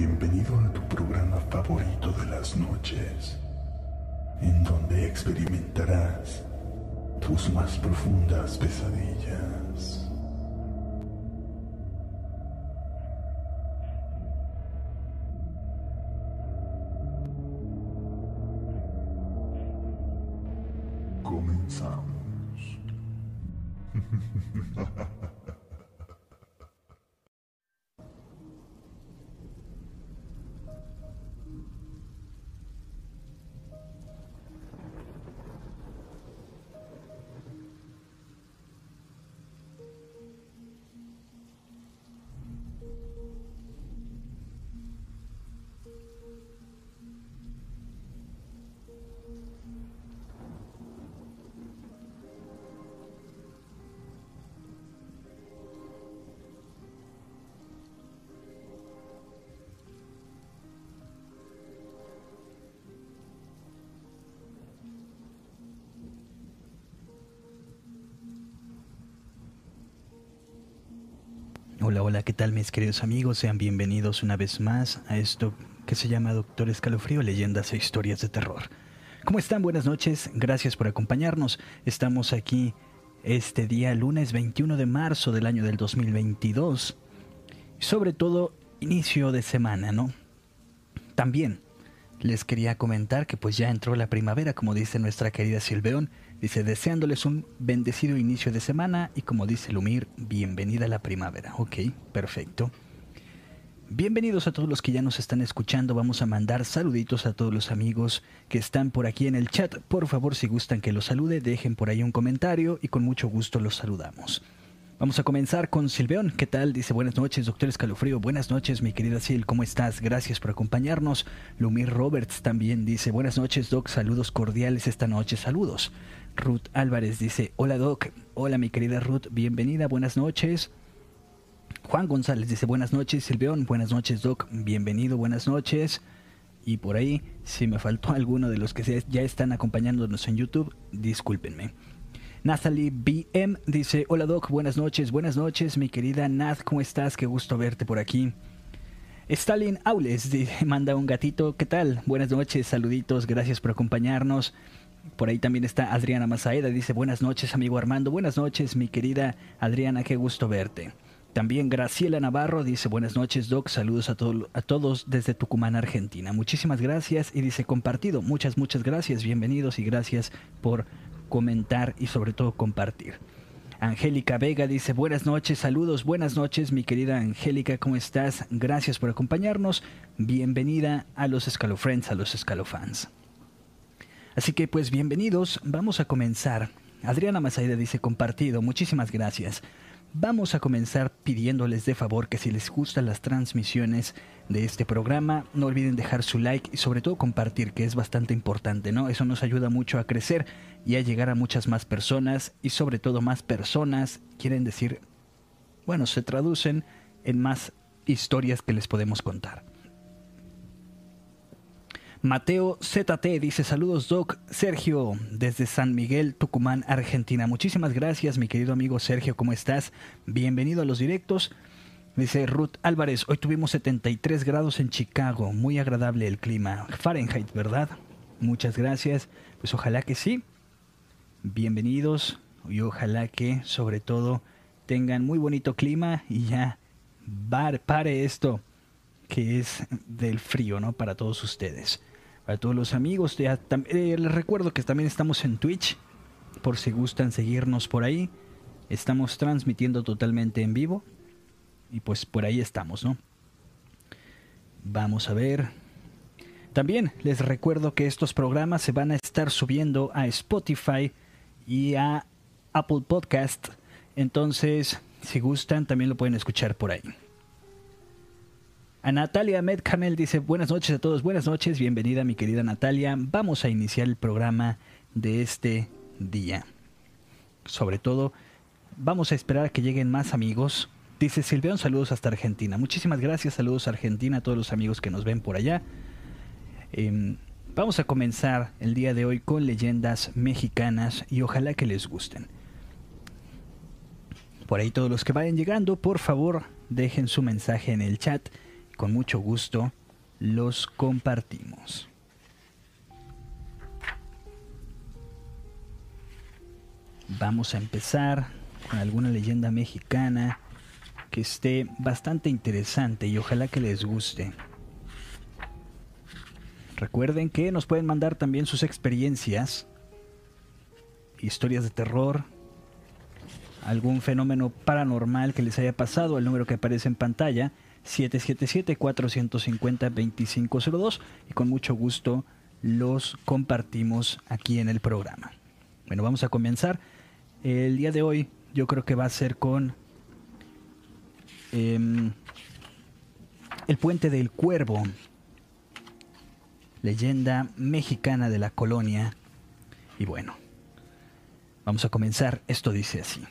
Bienvenido a tu programa favorito de las noches, en donde experimentarás tus más profundas pesadillas. Tal mis queridos amigos? Sean bienvenidos una vez más a esto que se llama Doctor Escalofrío, leyendas e historias de terror. ¿Cómo están? Buenas noches, gracias por acompañarnos. Estamos aquí este día, lunes 21 de marzo del año del 2022. Sobre todo, inicio de semana, ¿no? También les quería comentar que pues ya entró la primavera, como dice nuestra querida Silveón. Dice, deseándoles un bendecido inicio de semana y como dice Lumir, bienvenida a la primavera. Ok, perfecto. Bienvenidos a todos los que ya nos están escuchando. Vamos a mandar saluditos a todos los amigos que están por aquí en el chat. Por favor, si gustan que los salude, dejen por ahí un comentario y con mucho gusto los saludamos. Vamos a comenzar con Silveón. ¿Qué tal? Dice buenas noches, doctor Escalofrío. Buenas noches, mi querida Sil. ¿Cómo estás? Gracias por acompañarnos. Lumir Roberts también dice buenas noches, doc. Saludos cordiales esta noche. Saludos. Ruth Álvarez dice hola, doc. Hola, mi querida Ruth. Bienvenida. Buenas noches. Juan González dice buenas noches, Silveón. Buenas noches, doc. Bienvenido. Buenas noches. Y por ahí, si me faltó alguno de los que ya están acompañándonos en YouTube, discúlpenme. Nathalie BM dice, hola Doc, buenas noches, buenas noches, mi querida Nath, ¿cómo estás? Qué gusto verte por aquí. Stalin Aules manda un gatito, ¿qué tal? Buenas noches, saluditos, gracias por acompañarnos. Por ahí también está Adriana Mazaeda, dice, buenas noches, amigo Armando, buenas noches, mi querida Adriana, qué gusto verte. También Graciela Navarro dice buenas noches Doc, saludos a, a todos desde Tucumán, Argentina. Muchísimas gracias y dice compartido, muchas, muchas gracias, bienvenidos y gracias por comentar y sobre todo compartir. Angélica Vega dice buenas noches, saludos, buenas noches mi querida Angélica, ¿cómo estás? Gracias por acompañarnos, bienvenida a los Escalofriends, a los Escalofans. Así que pues bienvenidos, vamos a comenzar. Adriana Mazaida dice compartido, muchísimas gracias. Vamos a comenzar pidiéndoles de favor que si les gustan las transmisiones de este programa, no olviden dejar su like y sobre todo compartir, que es bastante importante, ¿no? Eso nos ayuda mucho a crecer y a llegar a muchas más personas y sobre todo más personas quieren decir, bueno, se traducen en más historias que les podemos contar. Mateo ZT dice saludos Doc, Sergio desde San Miguel, Tucumán, Argentina. Muchísimas gracias mi querido amigo Sergio, ¿cómo estás? Bienvenido a los directos. Dice Ruth Álvarez, hoy tuvimos 73 grados en Chicago, muy agradable el clima. Fahrenheit, ¿verdad? Muchas gracias. Pues ojalá que sí. Bienvenidos y ojalá que sobre todo tengan muy bonito clima y ya pare esto que es del frío, ¿no? Para todos ustedes. Para todos los amigos, eh, les recuerdo que también estamos en Twitch, por si gustan seguirnos por ahí. Estamos transmitiendo totalmente en vivo. Y pues por ahí estamos, ¿no? Vamos a ver. También les recuerdo que estos programas se van a estar subiendo a Spotify y a Apple Podcast. Entonces, si gustan, también lo pueden escuchar por ahí. A Natalia Medcamel dice buenas noches a todos, buenas noches, bienvenida mi querida Natalia. Vamos a iniciar el programa de este día. Sobre todo, vamos a esperar a que lleguen más amigos Dice Silveón, saludos hasta Argentina. Muchísimas gracias, saludos a Argentina, a todos los amigos que nos ven por allá. Em, vamos a comenzar el día de hoy con leyendas mexicanas y ojalá que les gusten. Por ahí todos los que vayan llegando, por favor, dejen su mensaje en el chat con mucho gusto los compartimos. Vamos a empezar con alguna leyenda mexicana que esté bastante interesante y ojalá que les guste. Recuerden que nos pueden mandar también sus experiencias, historias de terror, algún fenómeno paranormal que les haya pasado, el número que aparece en pantalla, 777-450-2502, y con mucho gusto los compartimos aquí en el programa. Bueno, vamos a comenzar. El día de hoy yo creo que va a ser con em, el puente del cuervo, leyenda mexicana de la colonia. Y bueno, vamos a comenzar. Esto dice así.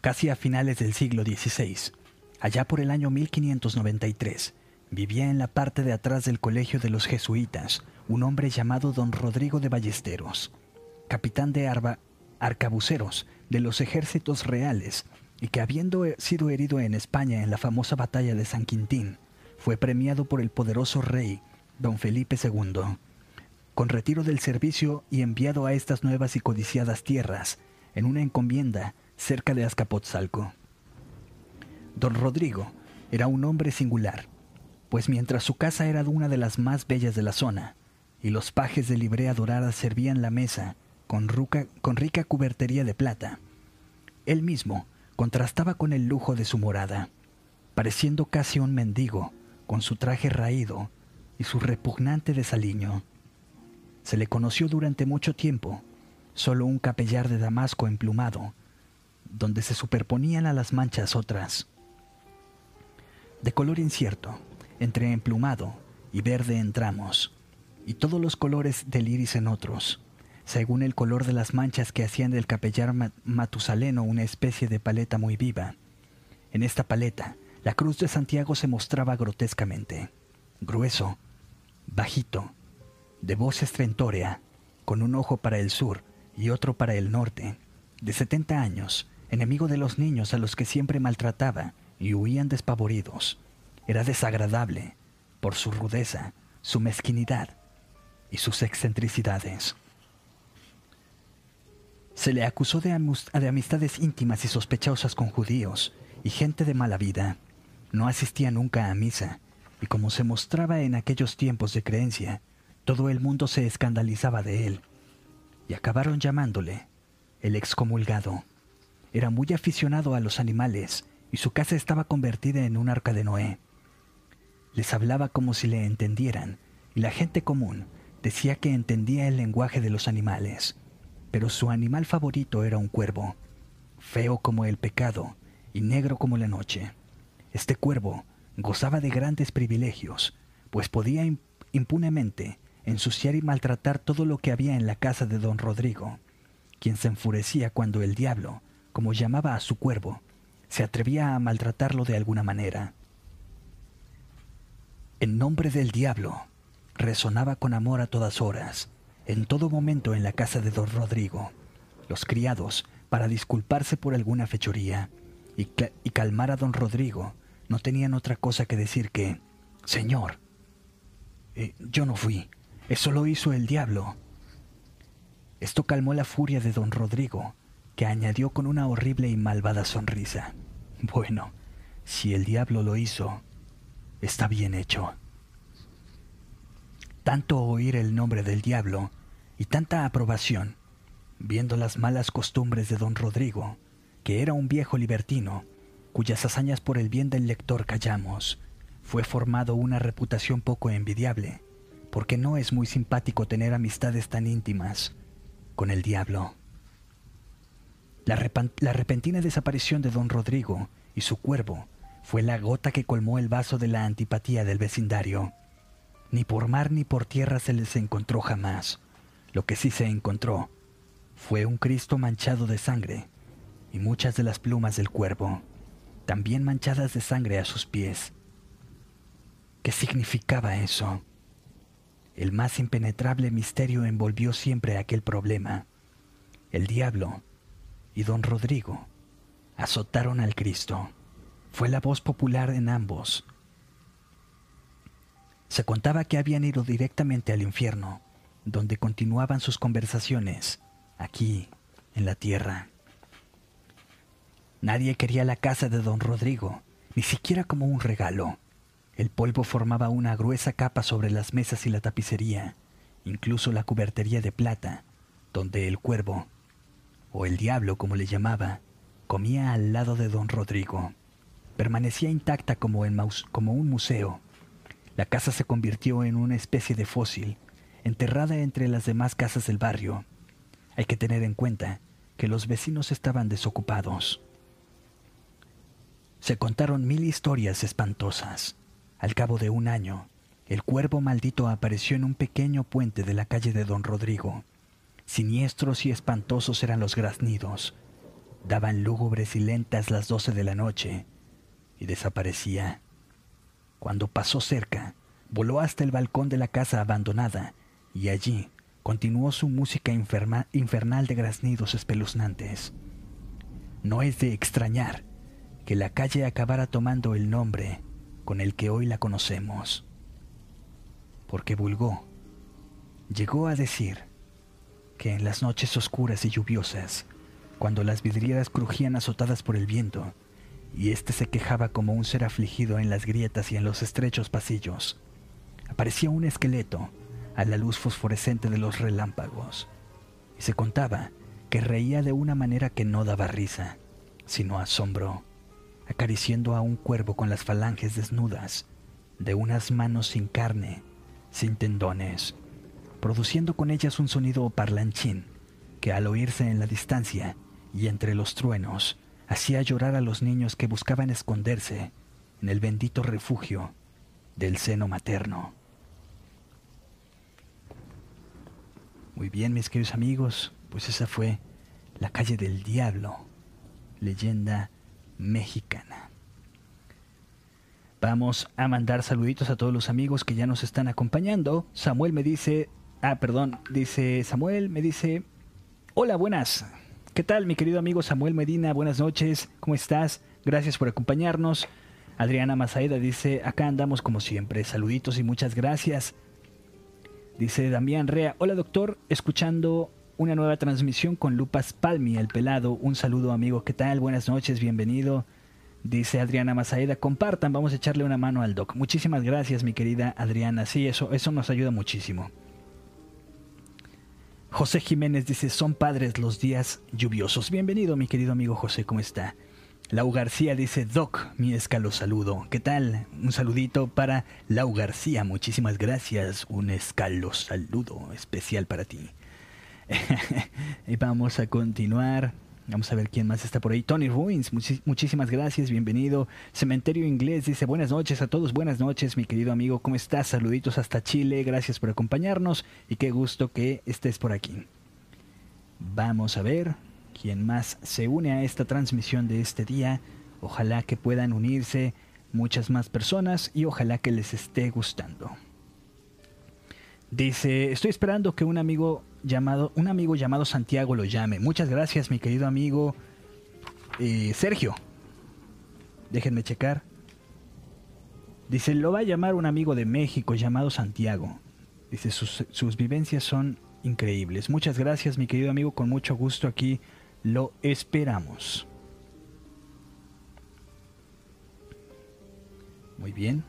Casi a finales del siglo XVI, allá por el año 1593, vivía en la parte de atrás del colegio de los jesuitas un hombre llamado don Rodrigo de Ballesteros capitán de arba, arcabuceros de los ejércitos reales y que habiendo sido herido en España en la famosa batalla de San Quintín, fue premiado por el poderoso rey don Felipe II, con retiro del servicio y enviado a estas nuevas y codiciadas tierras en una encomienda cerca de Azcapotzalco. Don Rodrigo era un hombre singular, pues mientras su casa era una de las más bellas de la zona, y los pajes de librea dorada servían la mesa con, rica cubertería de plata. Él mismo contrastaba con el lujo de su morada, pareciendo casi un mendigo, con su traje raído y su repugnante desaliño. Se le conoció durante mucho tiempo, solo un capellar de damasco emplumado, donde se superponían a las manchas otras. De color incierto, entre emplumado y verde en tramos, y todos los colores del iris en otros según el color de las manchas que hacían del capellar matusaleno una especie de paleta muy viva. En esta paleta, la cruz de Santiago se mostraba grotescamente, grueso, bajito, de voz estrentórea, con un ojo para el sur y otro para el norte, de setenta años, enemigo de los niños a los que siempre maltrataba y huían despavoridos. Era desagradable por su rudeza, su mezquinidad y sus excentricidades. Se le acusó de, amistades íntimas y sospechosas con judíos y gente de mala vida. No asistía nunca a misa, y como se mostraba en aquellos tiempos de creencia, todo el mundo se escandalizaba de él, y acabaron llamándole el excomulgado. Era muy aficionado a los animales, y su casa estaba convertida en un arca de Noé. Les hablaba como si le entendieran, y la gente común decía que entendía el lenguaje de los animales pero su animal favorito era un cuervo, feo como el pecado y negro como la noche. Este cuervo gozaba de grandes privilegios, pues podía impunemente ensuciar y maltratar todo lo que había en la casa de don Rodrigo, quien se enfurecía cuando el diablo, como llamaba a su cuervo, se atrevía a maltratarlo de alguna manera. En nombre del diablo, resonaba con amor a todas horas, en todo momento en la casa de don Rodrigo. Los criados, para disculparse por alguna fechoría y, calmar a don Rodrigo, no tenían otra cosa que decir que, Señor, eh, yo no fui, eso lo hizo el diablo. Esto calmó la furia de don Rodrigo, que añadió con una horrible y malvada sonrisa. Bueno, si el diablo lo hizo, está bien hecho. Tanto oír el nombre del diablo y tanta aprobación, viendo las malas costumbres de don Rodrigo, que era un viejo libertino, cuyas hazañas por el bien del lector callamos, fue formado una reputación poco envidiable, porque no es muy simpático tener amistades tan íntimas con el diablo. La, repentina desaparición de don Rodrigo y su cuervo fue la gota que colmó el vaso de la antipatía del vecindario. Ni por mar ni por tierra se les encontró jamás. Lo que sí se encontró fue un Cristo manchado de sangre y muchas de las plumas del cuervo, también manchadas de sangre a sus pies. ¿Qué significaba eso? El más impenetrable misterio envolvió siempre aquel problema. El diablo y don Rodrigo azotaron al Cristo, fue la voz popular en ambos. Se contaba que habían ido directamente al infierno, donde continuaban sus conversaciones, aquí, en la tierra. Nadie quería la casa de don Rodrigo, ni siquiera como un regalo. El polvo formaba una gruesa capa sobre las mesas y la tapicería, incluso la cubertería de plata, donde el cuervo, o el diablo como le llamaba, comía al lado de don Rodrigo. Permanecía intacta como, como un museo. La casa se convirtió en una especie de fósil, enterrada entre las demás casas del barrio. Hay que tener en cuenta que los vecinos estaban desocupados. Se contaron mil historias espantosas. Al cabo de un año, el cuervo maldito apareció en un pequeño puente de la calle de Don Rodrigo. Siniestros y espantosos eran los graznidos. Daban lúgubres y lentas las doce de la noche y desaparecía. Cuando pasó cerca, voló hasta el balcón de la casa abandonada y allí continuó su música infernal de graznidos espeluznantes. No es de extrañar que la calle acabara tomando el nombre con el que hoy la conocemos, porque vulgó, llegó a decir que en las noches oscuras y lluviosas, cuando las vidrieras crujían azotadas por el viento, y éste se quejaba como un ser afligido en las grietas y en los estrechos pasillos, aparecía un esqueleto a la luz fosforescente de los relámpagos, y se contaba que reía de una manera que no daba risa, sino asombro, acariciando a un cuervo con las falanges desnudas de unas manos sin carne, sin tendones, produciendo con ellas un sonido parlanchín que al oírse en la distancia y entre los truenos hacía llorar a los niños que buscaban esconderse en el bendito refugio del seno materno. Muy bien, mis queridos amigos, pues esa fue La calle del diablo, leyenda mexicana. Vamos a mandar saluditos a todos los amigos que ya nos están acompañando. Samuel me dice, Ah, perdón, dice Samuel, me dice, hola, buenas. ¿Qué tal, mi querido amigo Samuel Medina? Buenas noches, ¿cómo estás? Gracias por acompañarnos. Adriana Mazaeda dice, acá andamos como siempre, saluditos y muchas gracias. Dice Damián Rea, hola doctor, escuchando una nueva transmisión con Lupas Palmi, el pelado. Un saludo amigo, ¿qué tal? Buenas noches, bienvenido. Dice Adriana Mazaeda, compartan, vamos a echarle una mano al doc. Muchísimas gracias, mi querida Adriana. Sí, eso, eso nos ayuda muchísimo. José Jiménez dice, son padres los días lluviosos. Bienvenido, mi querido amigo José, ¿cómo está? Lau García dice, Doc, mi escalo saludo. ¿Qué tal? Un saludito para Lau García, muchísimas gracias. Un escalo saludo especial para ti. y vamos a continuar. Vamos a ver quién más está por ahí. Tony Ruins, muchísimas gracias, bienvenido. Cementerio Inglés dice buenas noches a todos, buenas noches mi querido amigo, ¿cómo estás? Saluditos hasta Chile, gracias por acompañarnos y qué gusto que estés por aquí. Vamos a ver quién más se une a esta transmisión de este día. Ojalá que puedan unirse muchas más personas y ojalá que les esté gustando. Dice, estoy esperando que un amigo llamado, un amigo llamado Santiago lo llame. Muchas gracias, mi querido amigo eh, Sergio. Déjenme checar. Dice, lo va a llamar un amigo de México llamado Santiago. Dice, sus, sus vivencias son increíbles. Muchas gracias, mi querido amigo. Con mucho gusto aquí lo esperamos. Muy bien.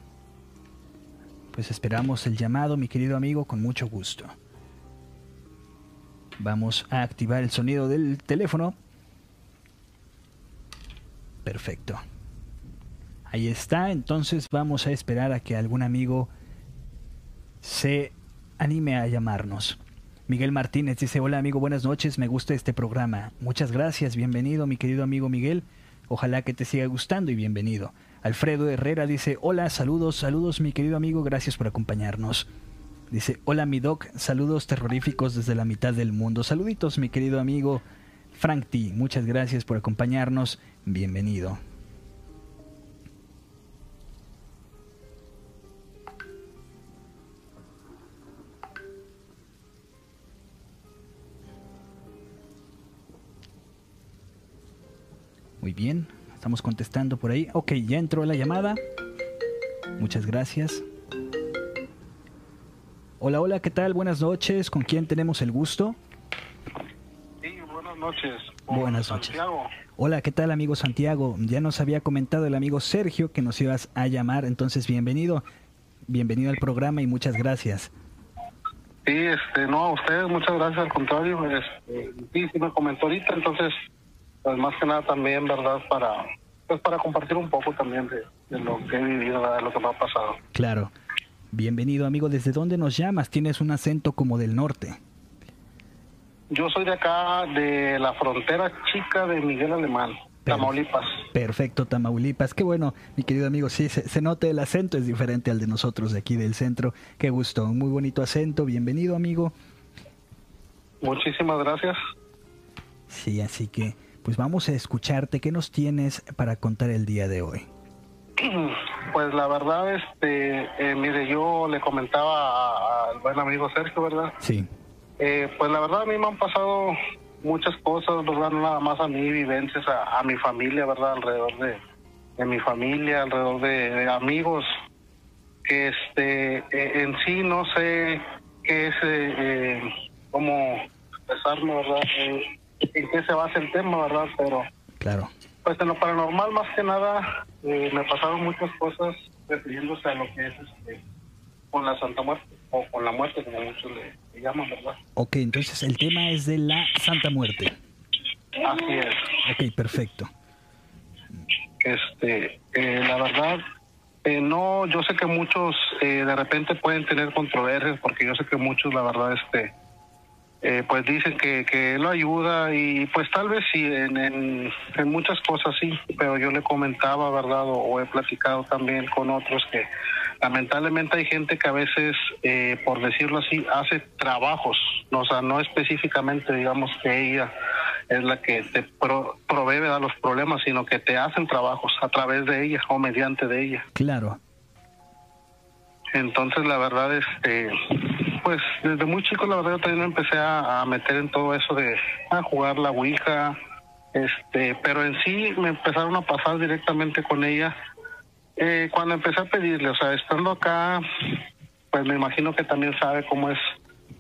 Pues esperamos el llamado, mi querido amigo, con mucho gusto. Vamos a activar el sonido del teléfono. Perfecto. Ahí está, entonces vamos a esperar a que algún amigo se anime a llamarnos. Miguel Martínez dice, hola amigo, buenas noches, me gusta este programa. Muchas gracias, bienvenido mi querido amigo Miguel. Ojalá que te siga gustando y bienvenido. Alfredo Herrera dice, hola, saludos, saludos mi querido amigo, gracias por acompañarnos. Dice, hola mi doc, saludos terroríficos desde la mitad del mundo. Saluditos mi querido amigo Frank T. Muchas gracias por acompañarnos. Bienvenido. Muy bien, Estamos contestando por ahí. Ok, ya entró la llamada. Muchas gracias. Hola, hola, ¿qué tal? Buenas noches. ¿Con quién tenemos el gusto? Sí, buenas noches. Buenas noches. Hola, ¿qué tal, amigo Santiago? Ya nos había comentado el amigo Sergio que nos ibas a llamar, entonces bienvenido. Bienvenido al programa y muchas gracias. Sí, este, no, a ustedes muchas gracias, al contrario. Este, sí, sí me comentó ahorita, entonces, pues más que nada también, ¿verdad? Para, pues para compartir un poco también de, de lo que he vivido, de lo que me ha pasado. Claro. Bienvenido, amigo. ¿Desde dónde nos llamas? Tienes un acento como del norte. Yo soy de acá, de la frontera chica de Miguel Alemán, Tamaulipas. Perfecto, Tamaulipas. Qué bueno, mi querido amigo. Sí, se, se nota el acento, es diferente al de nosotros de aquí del centro. Qué gusto, muy bonito acento. Bienvenido, amigo. Muchísimas gracias. Sí, así que, pues vamos a escucharte. ¿Qué nos tienes para contar el día de hoy? Pues la verdad, este, eh, mire, yo le comentaba al buen amigo Sergio, ¿verdad? Sí, Eh, pues la verdad a mí me han pasado muchas cosas, ¿verdad? No nada más a mí, vivencias, a, a mi familia, ¿verdad? Alrededor de, de mi familia, alrededor de, de amigos, que este, eh, en sí no sé qué es, eh, eh, cómo expresarme, ¿verdad? Eh, en qué se basa el tema, ¿verdad? Pero claro. Pues en lo paranormal más que nada eh, me pasaron muchas cosas refiriéndose a lo que es este, con la Santa Muerte o con la muerte como muchos le, le llaman, ¿verdad? Ok, entonces el tema es de la Santa Muerte. Así es. Ok, perfecto. Este, eh, la verdad, eh, no, yo sé que muchos eh, de repente pueden tener controversias porque yo sé que muchos, la verdad, este, eh, pues dicen que, que lo ayuda y pues tal vez sí, en, en, muchas cosas sí, pero yo le comentaba, ¿verdad? O, o he platicado también con otros que lamentablemente hay gente que a veces, eh, por decirlo así, hace trabajos, no, o sea, no específicamente digamos que ella es la que te pro- provee de los problemas, sino que te hacen trabajos a través de ella o mediante de ella. Claro. Entonces, la verdad, este, pues desde muy chico, la verdad, yo también empecé a, a meter en todo eso de a jugar la Ouija, este, pero en sí me empezaron a pasar directamente con ella. Eh, cuando empecé a pedirle, o sea, estando acá, pues me imagino que también sabe cómo es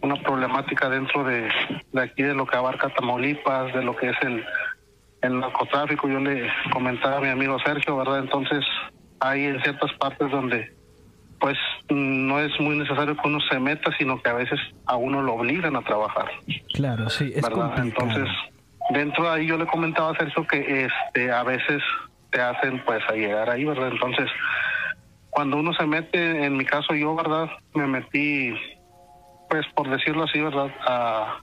una problemática dentro de, de aquí, de lo que abarca Tamaulipas, de lo que es el, el narcotráfico. Yo le comentaba a mi amigo Sergio, ¿verdad? Entonces, hay en ciertas partes donde pues no es muy necesario que uno se meta, sino que a veces a uno lo obligan a trabajar, Claro, sí, es ¿verdad? complicado. Entonces, dentro de ahí yo le comentaba a Sergio que este a veces te hacen pues a llegar ahí, ¿verdad? Entonces, cuando uno se mete, en mi caso yo, ¿verdad? Me metí, pues por decirlo así, ¿verdad? A,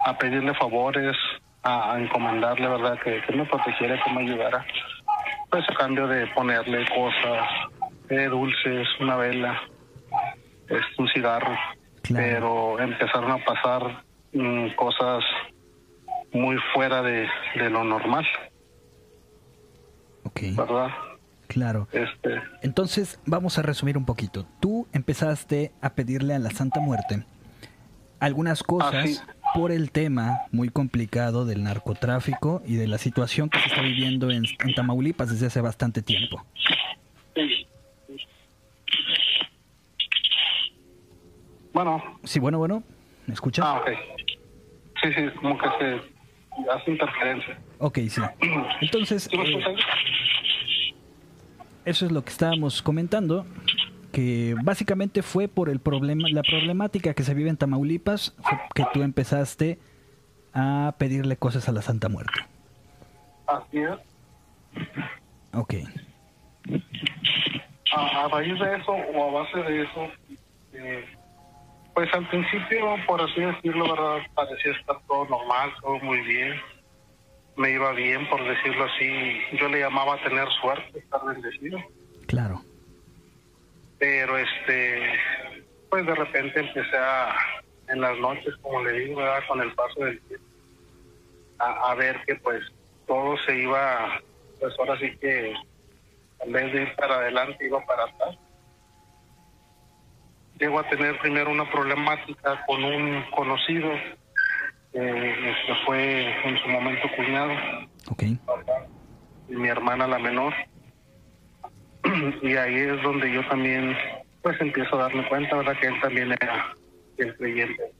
a pedirle favores, a, a encomendarle, ¿verdad? Que, que me protegiera, que me ayudara. Pues a cambio de ponerle cosas, eh, dulces, una vela, este, un cigarro. Claro. Pero empezaron a pasar mm, cosas muy fuera de, de lo normal, Ok, ¿verdad? claro. Este, Entonces, vamos a resumir un poquito. Tú empezaste a pedirle a la Santa Muerte algunas cosas Así. por el tema muy complicado del narcotráfico y de la situación que se está viviendo en, en Tamaulipas desde hace bastante tiempo. Bueno, Sí, bueno, bueno, ¿me escuchas? ah, ok. Sí, sí, como que se hace interferencia. Ok, sí. Entonces, ¿Sí me eh, eso es lo que estábamos comentando, que básicamente fue por el problema, la problemática que se vive en Tamaulipas, fue que tú empezaste a pedirle cosas a la Santa Muerte. Así es. Ok, a, a raíz de eso o a base de eso, eh, pues al principio, por así decirlo, verdad, parecía estar todo normal, todo muy bien. Me iba bien, por decirlo así. Yo le llamaba tener suerte, estar bendecido. claro, Pero este, pues de repente empecé a, en las noches, como le digo, ¿verdad? con el paso del tiempo, a, a ver que pues todo se iba, pues ahora sí que en vez de ir para adelante, iba para atrás. Llego a tener primero una problemática con un conocido, eh, que fue en su momento cuñado. ok, y mi hermana la menor. y ahí es donde yo también pues empiezo a darme cuenta, ¿verdad? Que él también era el creyente.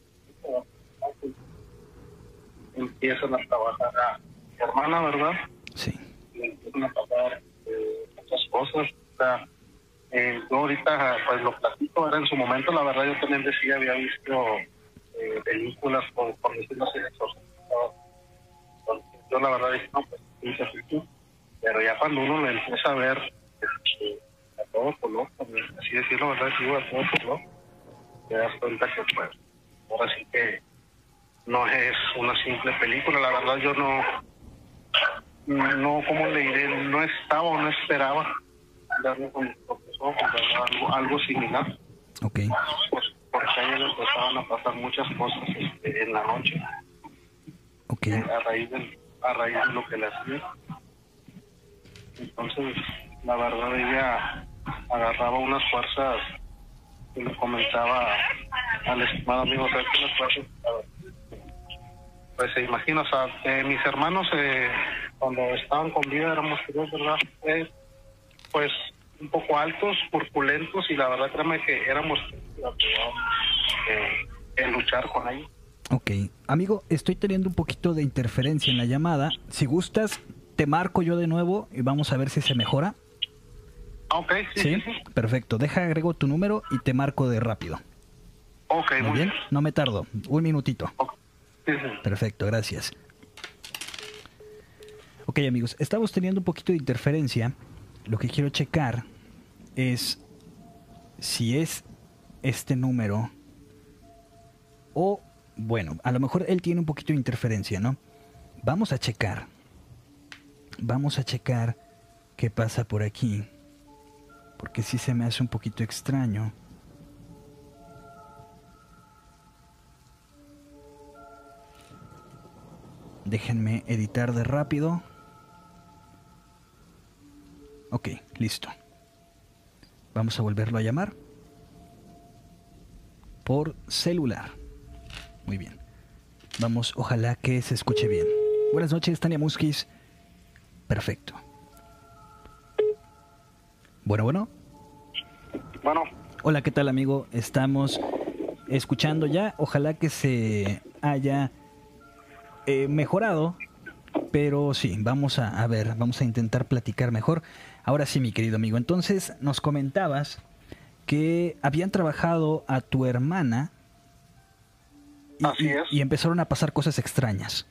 Empiezan a trabajar a mi hermana, ¿verdad? Sí. Y empiezan a pasar eh, muchas cosas. O sea, eh, yo ahorita pues lo platico, era en su momento, la verdad yo también decía, había visto eh, películas por, por decirlo así. Yo la verdad dije, no, pues. Pero ya cuando uno le empieza a ver este, a todo color, así decirlo, ¿verdad? Digo, a todo color, te das cuenta que pues ahora sí que no es una simple película, la verdad yo no, no, como le diré, no estaba o no esperaba darme con mis propios algo, algo similar. Ok. Pues porque a ellos empezaban a pasar muchas cosas este, en la noche, Ok. eh, a raíz, del, a raíz de lo que le hacía. Entonces, la verdad, ella agarraba unas fuerzas y le comentaba al estimado amigo, ¿sabes qué unas fuerzas? Pues se imagina, o sea, eh, mis hermanos eh, cuando estaban con vida éramos tres, ¿verdad? Eh, pues un poco altos, corpulentos y la verdad créeme que éramos eh, en luchar con ellos. Ok. Amigo, estoy teniendo un poquito de interferencia en la llamada. Si gustas, te marco yo de nuevo y vamos a ver si se mejora. Ah, ok, sí, sí, sí. Perfecto. Deja, agrego tu número y te marco de rápido. Ok, Muy bien. No me tardo. Un minutito. Perfecto, gracias. Ok amigos, estamos teniendo un poquito de interferencia. Lo que quiero checar es si es este número o, bueno, a lo mejor él tiene un poquito de interferencia, ¿no? Vamos a checar. Vamos a checar qué pasa por aquí. Porque sí se me hace un poquito extraño. Déjenme editar de rápido. Ok, listo. Vamos a volverlo a llamar. Por celular. Muy bien. Vamos, ojalá que se escuche bien. Buenas noches, Tania Muskis. Perfecto. Bueno, bueno. Bueno, Hola, ¿qué tal amigo? Estamos escuchando ya. Ojalá que se haya eh, mejorado. Pero sí, vamos a, a ver, vamos a intentar platicar mejor. Ahora sí, mi querido amigo. Entonces nos comentabas que habían trabajado a tu hermana y, Así y- es. y empezaron a pasar cosas extrañas.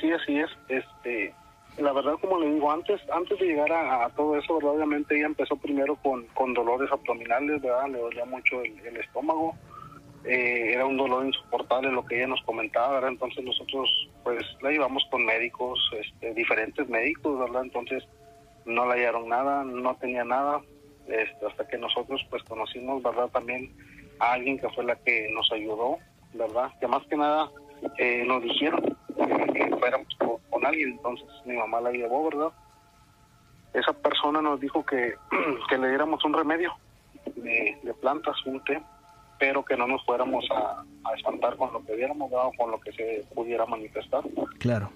Sí, así es. Este, la verdad, como le digo, antes antes de llegar a, a todo eso, ¿verdad? obviamente ella empezó primero con, con dolores abdominales, ¿verdad? Le dolía mucho el, el estómago. Eh, era un dolor insoportable lo que ella nos comentaba, ¿verdad? Entonces nosotros, pues, la llevamos con médicos, este, diferentes médicos, ¿verdad? Entonces no le hallaron nada, no tenía nada, este, hasta que nosotros, pues, conocimos, ¿verdad? También a alguien que fue la que nos ayudó, ¿verdad? Que más que nada eh, nos dijeron que fuéramos con, con alguien, entonces mi mamá la llevó, ¿verdad? Esa persona nos dijo que, que le diéramos un remedio de, de plantas, un té, pero que no nos fuéramos a, a espantar con lo que viéramos, ¿verdad? o con lo que se pudiera manifestar. Claro.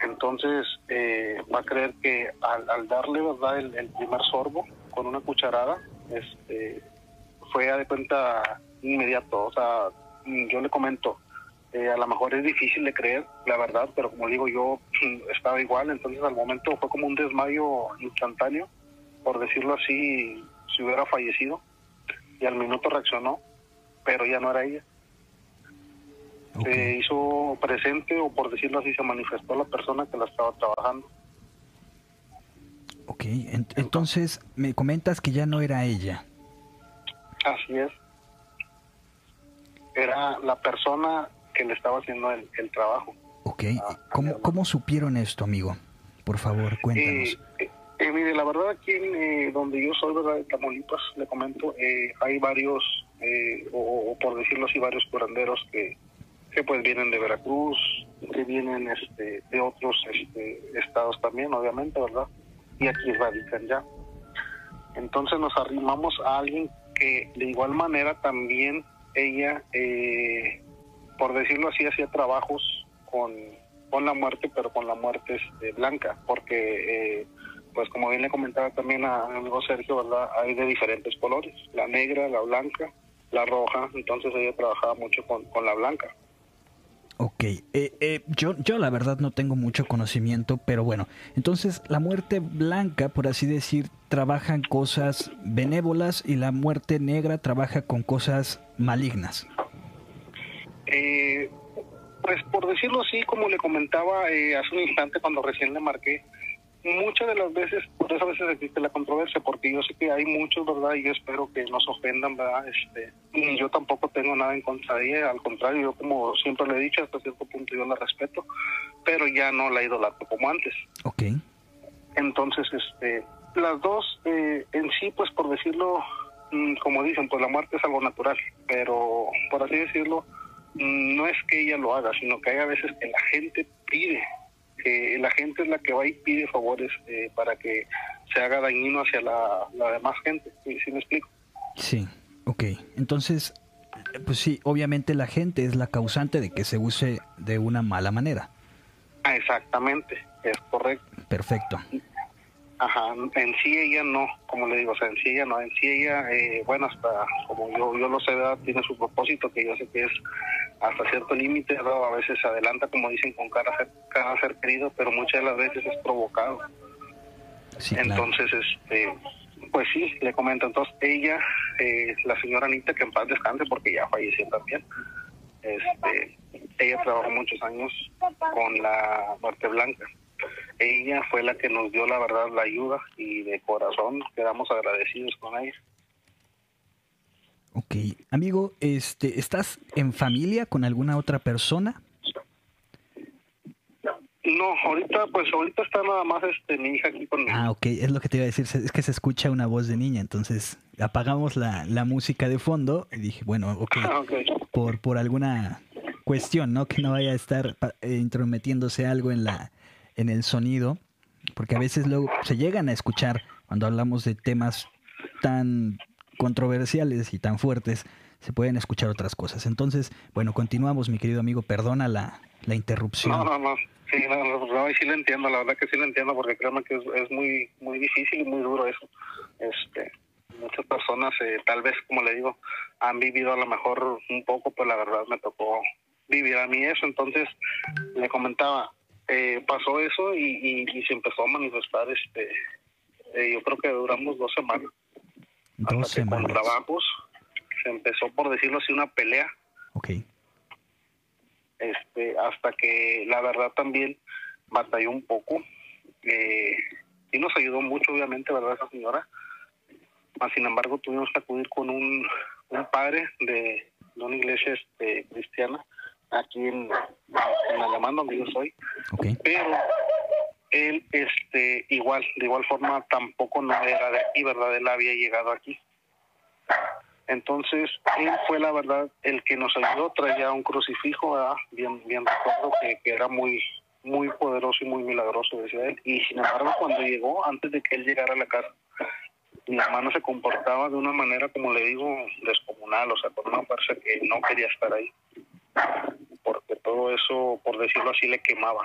Entonces, eh, va a creer que al, al darle, ¿verdad?, el, el primer sorbo con una cucharada, este, fue a de cuenta inmediato. O sea, yo le comento, eh, a lo mejor es difícil de creer, la verdad, pero como digo, yo estaba igual, entonces al momento fue como un desmayo instantáneo, por decirlo así, si hubiera fallecido, y al minuto reaccionó, pero ya no era ella Se hizo presente o por decirlo así se manifestó la persona que la estaba trabajando. Ok. En- entonces me comentas que ya no era ella. Así es. Era la persona que le estaba haciendo el, el trabajo. Ok. ¿Cómo, ¿Cómo supieron esto, amigo? Por favor, cuéntanos. Eh, eh, eh, mire, la verdad aquí en eh, donde yo soy, ¿verdad? De Tamaulipas, le comento, eh, hay varios, eh, o, o por decirlo así, varios curanderos que, que pues vienen de Veracruz, que vienen este, de otros este, estados también, obviamente, ¿verdad? Y aquí radican ya. Entonces nos arrimamos a alguien que de igual manera también ella, eh, por decirlo así, hacía trabajos con, con la muerte, pero con la muerte este, blanca, porque, eh, pues como bien le comentaba también a, mi amigo Sergio, ¿verdad? Hay de diferentes colores, la negra, la blanca, la roja, entonces ella trabajaba mucho con, con la blanca. Ok, eh, eh, yo, yo la verdad no tengo mucho conocimiento, pero bueno, entonces la muerte blanca, por así decir, trabaja en cosas benévolas y la muerte negra trabaja con cosas malignas. Eh, pues por decirlo así, como le comentaba eh, hace un instante cuando recién le marqué, muchas de las veces, por eso a veces existe la controversia, porque yo sé que hay muchos, ¿verdad? Y yo espero que no se ofendan, ¿verdad? Este, y yo tampoco tengo nada en contra de ella, al contrario, yo como siempre le he dicho, hasta cierto punto yo la respeto, pero ya no la idolatro como antes. Ok. Entonces, este, las dos, eh, en sí, pues por decirlo, mm, como dicen, pues la muerte es algo natural, pero por así decirlo, mm, no es que ella lo haga, sino que hay a veces que la gente pide que la gente es la que va y pide favores eh, para que se haga dañino hacia la, demás gente. ¿Sí, me explico? Sí, ok. Entonces, pues sí, obviamente la gente es la causante de que se use de una mala manera. Ah, exactamente, es correcto. Perfecto. Ajá, en sí ella no, como le digo, o sea, en sí ella no, en sí ella, eh, bueno, hasta como yo, yo lo sé, tiene su propósito, que yo sé que es hasta cierto límite, a veces se adelanta, como dicen, con cada ser, cada ser querido, pero muchas de las veces es provocado. entonces, este, pues sí, le comento, entonces ella, eh, la señora Anita, que en paz descanse porque ya falleció también, este, ella trabajó muchos años con la Muerte Blanca ella fue la que nos dio la verdad la ayuda y de corazón quedamos agradecidos con ella. Ok, amigo, este, ¿estás en familia con alguna otra persona? No, ahorita, pues ahorita está nada más este, mi hija aquí conmigo. Ah, ok, es lo que te iba a decir, es que se escucha una voz de niña, entonces apagamos la, la música de fondo y dije, bueno, ok, ah, okay. Por, por alguna cuestión, ¿no? Que no vaya a estar eh, intrometiéndose algo en la, en el sonido, porque a veces luego se llegan a escuchar cuando hablamos de temas tan controversiales y tan fuertes, se pueden escuchar otras cosas. Entonces, bueno, continuamos, mi querido amigo, perdona la, la interrupción. No, no, no, sí, no, no, sí lo entiendo, la verdad que sí lo entiendo, porque créeme que es, muy muy difícil y muy duro eso. Este, muchas personas, eh, tal vez, como le digo, han vivido a lo mejor un poco, pero la verdad me tocó vivir a mí eso, entonces le comentaba, eh, pasó eso y, se empezó a manifestar, este, eh, yo creo que duramos dos semanas. Dos semanas. Con trabajos se empezó, por decirlo así, una pelea. Ok. Este, hasta que la verdad también batalló un poco. Eh, y nos ayudó mucho, obviamente, ¿verdad, esa señora? Mas, sin embargo, tuvimos que acudir con un, un padre de, de una iglesia este, cristiana aquí en, en Alemán, donde yo soy. Pero él, este, igual, de igual forma, tampoco no era de aquí, ¿verdad? Él había llegado aquí. Entonces, él fue la verdad el que nos ayudó, traía un crucifijo, ¿verdad? bien, bien recuerdo que, que era muy, muy poderoso y muy milagroso, decía él. Y sin embargo, cuando llegó, antes de que él llegara a la casa, mi hermano se comportaba de una manera, como le digo, descomunal, o sea, por una fuerza que no quería estar ahí porque todo eso, por decirlo así, le quemaba.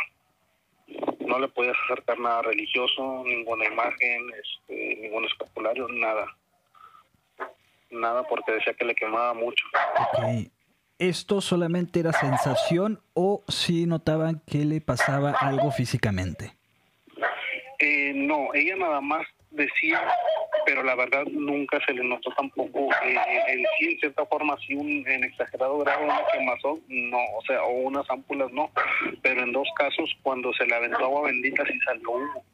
No le podías acercar nada religioso, ninguna imagen, este, ningún escapulario, nada. Nada porque decía que le quemaba mucho. ¿Esto solamente era sensación o si notaban que le pasaba algo físicamente? Eh, no, ella nada más decía pero la verdad nunca se le notó tampoco eh, en sí, en cierta forma, sí, un, en exagerado grado una quemazón, no, o sea, o unas ámpulas no, pero en dos casos, cuando se le aventó agua bendita, sí salió humo.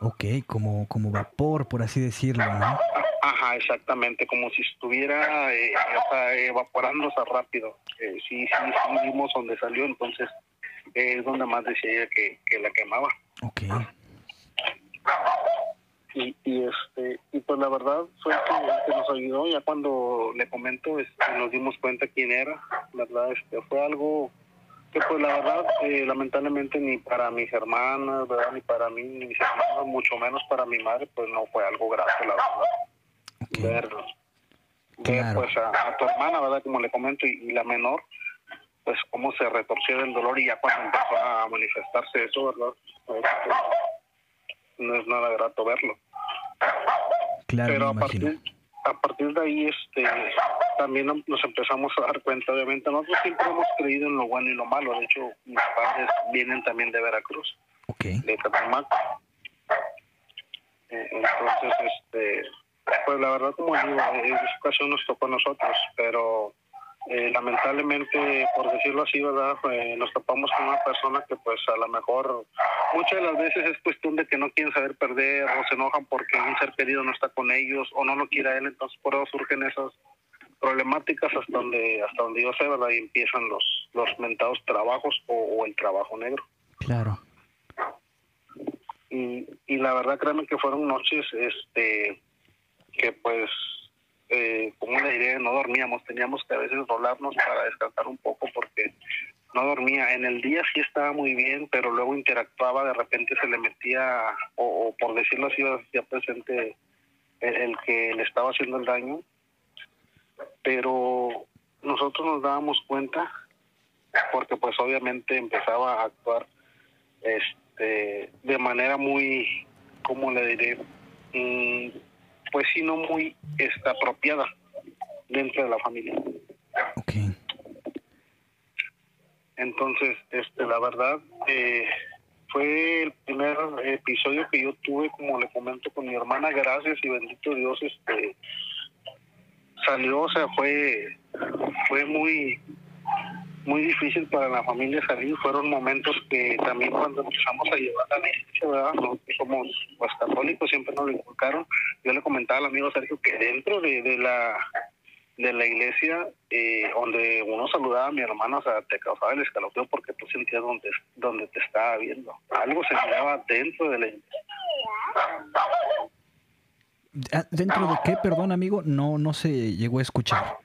Ok, como, como vapor, por así decirlo, ¿no? Ajá, exactamente, como si estuviera eh, evaporándose rápido. Eh, sí, sí, sí, vimos donde salió, entonces es donde más decía ella que, que la quemaba. Ok y, y este y pues la verdad fue que, que nos ayudó. Ya cuando le comento este, nos dimos cuenta quién era verdad este fue algo que pues la verdad eh, lamentablemente ni para mis hermanas verdad ni para mí ni mis hermanos mucho menos para mi madre pues no fue algo grave la verdad. Ver, pues a, tu hermana verdad como le comento y, la menor pues cómo se retorció del dolor y ya cuando empezó a manifestarse eso, ¿verdad? Pues, no es nada grato verlo. Claro, Pero a partir, a partir de ahí este también nos empezamos a dar cuenta, obviamente, nosotros siempre hemos creído en lo bueno y lo malo, de hecho mis padres vienen también de Veracruz, de Catamaco. Eh, Entonces, este, pues la verdad, como digo, en esta ocasión nos tocó a nosotros, pero eh, lamentablemente, por decirlo así, ¿verdad? Eh, nos topamos con una persona que pues a lo mejor muchas de las veces es cuestión de que no quieren saber perder o se enojan porque un ser querido no está con ellos o no lo quiere a él, entonces por eso surgen esas problemáticas hasta donde hasta donde yo sé, ¿verdad? Y empiezan los, los mentados trabajos o, o el trabajo negro claro. y, y la verdad créanme que fueron noches este que pues como le diré no dormíamos teníamos que a veces rolarnos para descansar un poco porque no dormía. En el día sí estaba muy bien pero luego interactuaba de repente se le metía o, por decirlo así hacía presente el, el que le estaba haciendo el daño. Pero nosotros nos dábamos cuenta porque pues obviamente empezaba a actuar este de manera muy cómo le diré Mm, pues sí no muy este, apropiada dentro de la familia Ok, entonces este la verdad eh, fue el primer episodio que yo tuve como le comento con mi hermana gracias y bendito Dios este salió o sea fue fue muy muy difícil para la familia salir. Fueron momentos que también cuando empezamos a llevar a la iglesia, ¿verdad? Nosotros somos pues, católicos, siempre nos lo inculcaron. Yo le comentaba al amigo Sergio que dentro de, de la de la iglesia, eh, donde uno saludaba a mi hermano, o sea, te causaba el escalofrío porque tú sentías donde, donde te estaba viendo. Algo se miraba dentro de la iglesia. Ah, ¿Dentro de qué, perdón, amigo? No, no se llegó a escuchar.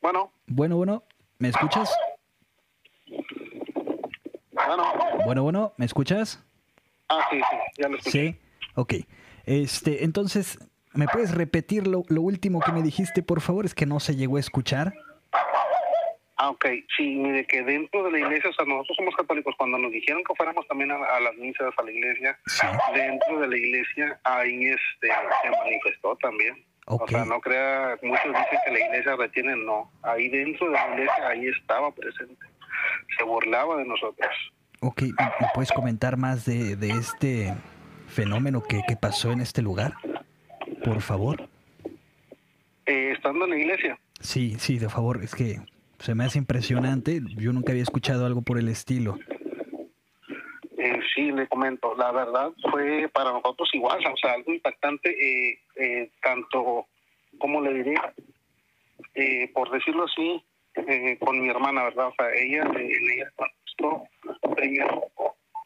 Bueno, Bueno, bueno, ¿me escuchas? bueno. Bueno, bueno, ¿me escuchas? Ah, sí, sí, ya lo escuché. Sí, ok. Este, entonces, ¿me puedes repetir lo, lo último que me dijiste, por favor? Es que no se llegó a escuchar. Ah, ok. Sí, mire que dentro de la iglesia, o sea, nosotros somos católicos, cuando nos dijeron que fuéramos también a, a las misas, a la iglesia, Sí. dentro de la iglesia, ahí este, se manifestó también. Ok. O sea, no crea, muchos dicen que la iglesia retiene, no. Ahí dentro de la iglesia, ahí estaba presente. Se burlaba de nosotros. Ok, ¿me me puedes comentar más de, de este fenómeno que, que pasó en este lugar? Por favor. Eh, estando en la iglesia, Sí, sí, de favor, es que se me hace impresionante. Yo nunca había escuchado algo por el estilo. Eh, sí, le comento, la verdad fue para nosotros igual, o sea, algo impactante, eh, eh, tanto, como le diré, eh, por decirlo así, con mi hermana, ¿verdad? O sea, ella, en ella primero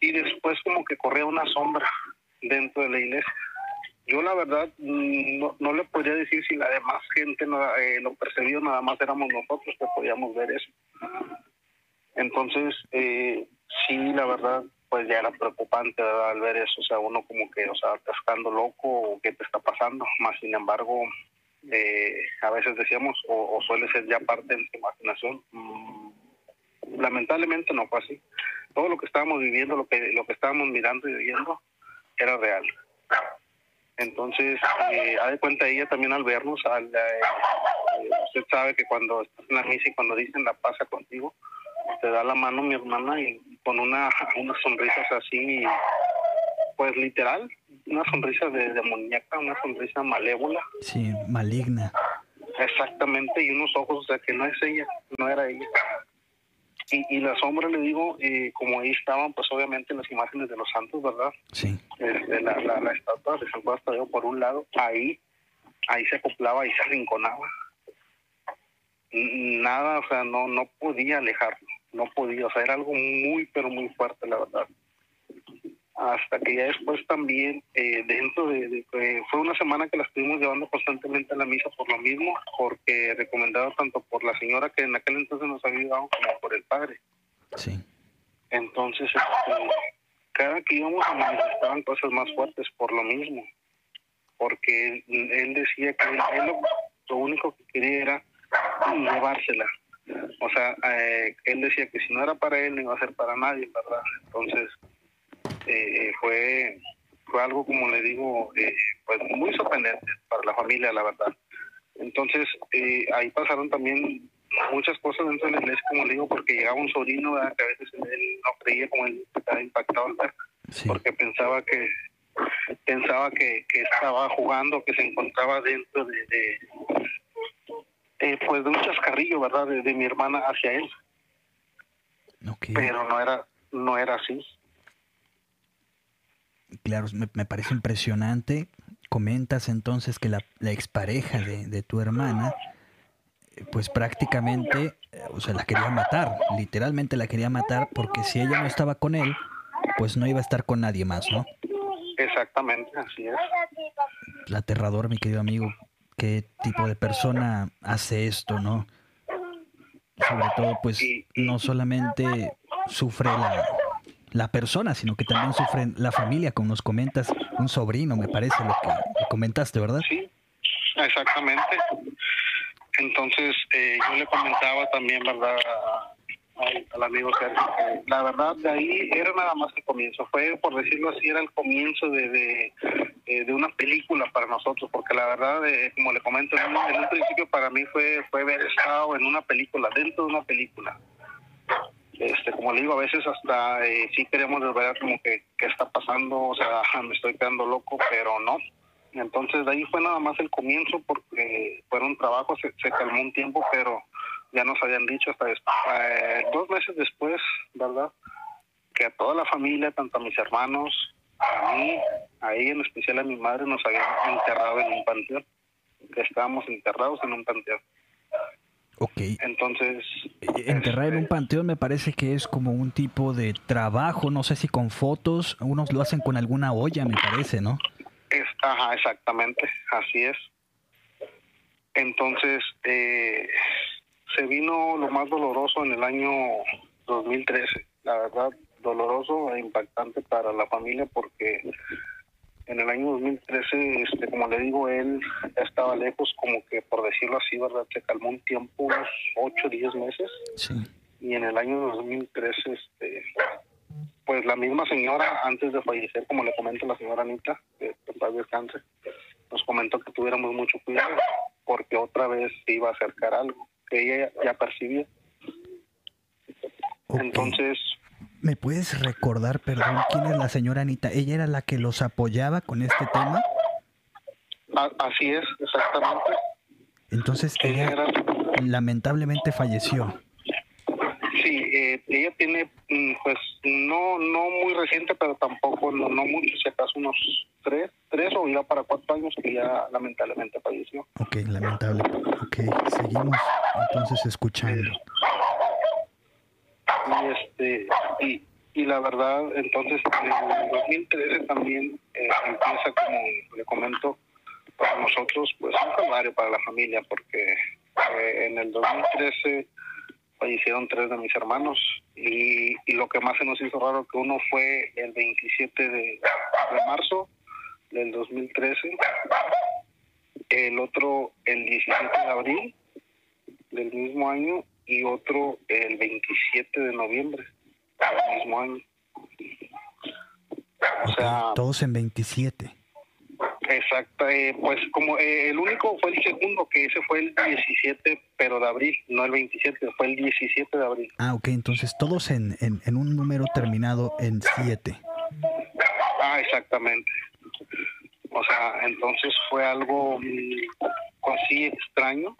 y después como que corría una sombra dentro de la iglesia. Yo la verdad mm, no, no le podría decir si la demás gente no, eh, lo percibió, nada más éramos nosotros que podíamos ver eso. Entonces, eh, sí, la verdad, pues ya era preocupante al ver eso, o sea, uno como que, o sea, quedando loco o qué te está pasando, más sin embargo, eh, a veces decíamos, o, suele ser ya parte de nuestra imaginación, mm, lamentablemente no fue así. Todo lo que estábamos viviendo, lo que, lo que estábamos mirando y viendo, era real. Entonces, eh, ha de cuenta ella también al vernos, al, eh, eh, usted sabe que cuando estás en la misa y cuando dicen la pasa contigo, te da la mano mi hermana y con una, unas sonrisas así, pues literal, una sonrisa de demoníaca, una sonrisa malévola, Sí, maligna. exactamente, y unos ojos, o sea que no es ella, no era ella. Y, y la sombra, le digo, eh, como ahí estaban, pues obviamente las imágenes de los santos, ¿verdad? Sí. este, la, la, la estatua de San Juan Tadeo por un lado, ahí, ahí se acoplaba y se arrinconaba. Nada, o sea, no, no podía alejarlo, no podía, o sea, era algo muy, pero muy fuerte, la verdad. Hasta que ya después también, eh, dentro de, de- eh, fue una semana que la estuvimos llevando constantemente a la misa por lo mismo, porque recomendado tanto por la señora que en aquel entonces nos había ayudado como por el padre. Sí. Entonces, este, cada que íbamos a manifestaban cosas más fuertes por lo mismo. Porque él, él decía que él, él lo, lo único que quería era llevársela, O sea, eh, él decía que si no era para él, no iba a ser para nadie, ¿verdad? Entonces, eh, fue, fue algo, como le digo, eh, pues muy sorprendente para la familia, la verdad. Entonces, eh, ahí pasaron también muchas cosas dentro de la iglesia, como le digo, porque llegaba un sobrino ¿verdad? que a veces él no creía como él estaba impactado Sí. porque pensaba que pensaba que, que estaba jugando, que se encontraba dentro de, de eh, pues de un chascarrillo, ¿verdad? De, de mi hermana hacia él, pero no era no era así. Claro, me, me parece impresionante. Comentas entonces que la, la expareja de, de tu hermana, pues prácticamente, o sea, la quería matar, literalmente la quería matar porque si ella no estaba con él, pues no iba a estar con nadie más, ¿no? Exactamente, así es. La aterrador, mi querido amigo, qué tipo de persona hace esto, ¿no? Sobre todo, pues no solamente sufre la, la persona, sino que también sufre la familia, como nos comentas, un sobrino, me parece lo que comentaste, ¿verdad? Sí, exactamente. Entonces, eh, yo le comentaba también, ¿verdad? Al, al amigo Sergio, que la verdad de ahí era nada más el comienzo. Fue, por decirlo así, era el comienzo de, de, eh, de una película para nosotros, porque la verdad, eh, como le comento, en un, en un principio para mí fue, fue haber estado en una película, dentro de una película. Este, como le digo, a veces hasta eh, sí queremos ver como que qué está pasando, o sea, me estoy quedando loco, pero no. Entonces de ahí fue nada más el comienzo porque fueron trabajos, se, se calmó un tiempo, pero ya nos habían dicho hasta después, eh, dos meses después, ¿verdad? Que a toda la familia, tanto a mis hermanos, a mí, a ella en especial a mi madre, nos habían enterrado en un panteón. Estábamos enterrados en un panteón. Ok. Entonces... Eh, Enterrar en un este, panteón me parece que es como un tipo de trabajo, no sé si con fotos, unos lo hacen con alguna olla, me parece, ¿no? Es, ajá, exactamente, así es. Entonces, eh, se vino lo más doloroso en el año 2013, la verdad, doloroso e impactante para la familia porque en el año 2013, este, como le digo, él estaba lejos, como que por decirlo así, ¿verdad? Se calmó un tiempo, unos 8 o 10 meses, Sí. y en el año 2013, este, pues la misma señora, antes de fallecer, como le comento la señora Anita, que en paz descanse, nos comentó que tuviéramos mucho cuidado, porque otra vez se iba a acercar algo que ella ya percibía. Entonces, ¿Me puedes recordar, perdón, quién es la señora Anita? ¿Ella era la que los apoyaba con este tema? así es, exactamente. Entonces Ella ella era, lamentablemente falleció. sí, eh, ella tiene, mm, pues, no no muy reciente, pero tampoco, no, no mucho, si acaso unos tres, tres o ya para cuatro años que ya lamentablemente falleció. Ok, lamentable. Ok, seguimos entonces escuchando. Y este y, y la verdad entonces en el 2013 también eh, empieza como le comento para nosotros pues un calvario para la familia porque eh, en el 2013 fallecieron tres de mis hermanos y, y lo que más se nos hizo raro que uno fue el 27 de, de marzo del 2013 el otro el 17 de abril del mismo año y otro el 27 de noviembre del mismo año. O sea, todos en 27. exacto, eh, pues como eh, el único fue el segundo, que ese fue el 17, pero de abril, no el 27, fue el 17 de abril. Ah, ok, entonces todos en, en, en un número terminado en 7. Ah, exactamente. O sea, entonces fue algo mm, pues extraño,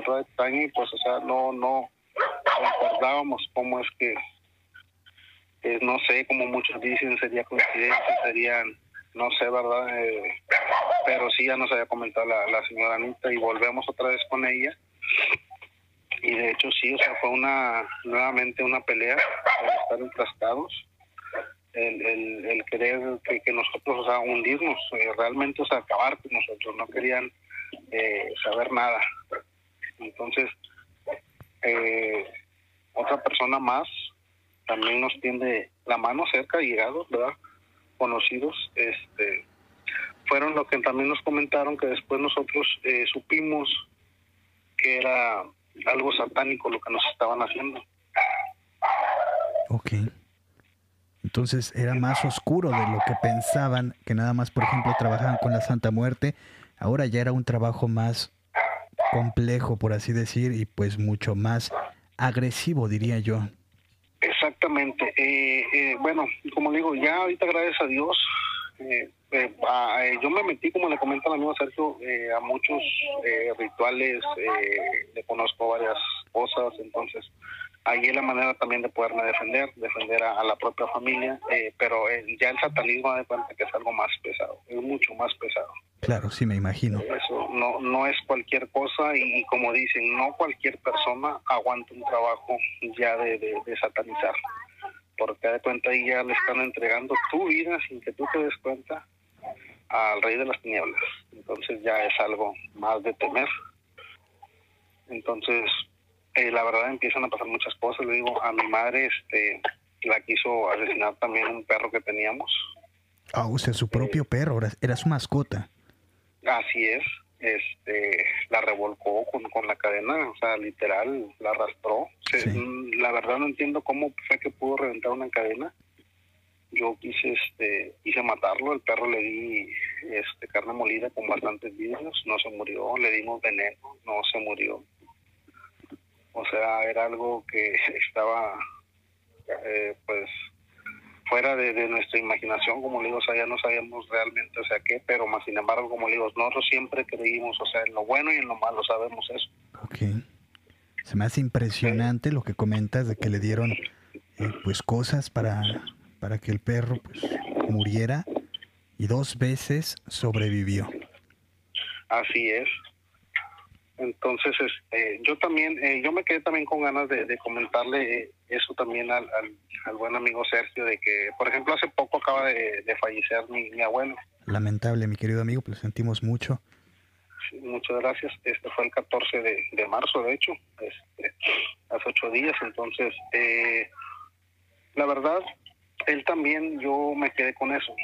verdad y pues o sea, no, no recordábamos cómo es que, eh, no sé, como muchos dicen, sería coincidencia, serían, no sé, ¿verdad? Eh, pero sí ya nos había comentado la, señora Anita y volvemos otra vez con ella. Y de hecho sí, o sea, fue una, nuevamente una pelea, el estar enfrascados el, el, el querer que, que nosotros, o sea, hundirnos, eh, realmente, o sea, acabar con nosotros, no querían eh, saber nada. Entonces, eh, otra persona más también nos tiende la mano cerca, llegados, ¿verdad? Conocidos, este, fueron lo que también nos comentaron que después nosotros eh, supimos que era algo satánico lo que nos estaban haciendo. Ok. Entonces era más oscuro de lo que pensaban, que nada más, por ejemplo, trabajaban con la Santa Muerte. Ahora ya era un trabajo más complejo, por así decir, y pues mucho más agresivo, diría yo. Exactamente. Eh, eh, bueno, como digo, ya ahorita gracias a Dios, eh, yo me metí, como le comenta el amigo Sergio, a muchos rituales, le conozco varias cosas, entonces ahí es la manera también de poderme defender, defender a, la propia familia, pero ya el satanismo de cuenta que es algo más pesado, es mucho más pesado. Claro, sí, me imagino. Eso no, no es cualquier cosa y, como dicen, no cualquier persona aguanta un trabajo ya de, de, satanizar. Porque de cuenta ahí ya le están entregando tu vida sin que tú te des cuenta al rey de las tinieblas. Entonces ya es algo más de temer. Entonces, eh, la verdad empiezan a pasar muchas cosas. Le digo, a mi madre este, la quiso asesinar también un perro que teníamos. Ah, usted su propio eh, perro, era su mascota. Así es, este, la revolcó con, con la cadena, o sea, literal, la arrastró. La verdad no entiendo cómo fue que pudo reventar una cadena. Yo quise, este, quise matarlo, el perro le di este, carne molida con bastantes vidrios, no se murió, le dimos veneno, no se murió. O sea, era algo que estaba, eh, pues, fuera de, nuestra imaginación, como le digo, o sea, ya no sabíamos realmente, o sea, qué, pero más sin embargo, como le digo, nosotros siempre creímos, o sea, en lo bueno y en lo malo sabemos eso. Ok. Se me hace impresionante lo que comentas de que le dieron, eh, pues, cosas para, para que el perro, pues, muriera y dos veces sobrevivió. Así es. Entonces, este, yo también, eh, yo me quedé también con ganas de, comentarle eso también al, al, buen amigo Sergio, de que, por ejemplo, hace poco acaba de, fallecer mi, mi, abuelo. Lamentable, mi querido amigo, pues lo sentimos mucho. muchas gracias. Este fue el 14 de, de marzo, de hecho, este, hace ocho días. Entonces, eh, la verdad, él también, yo me quedé con eso.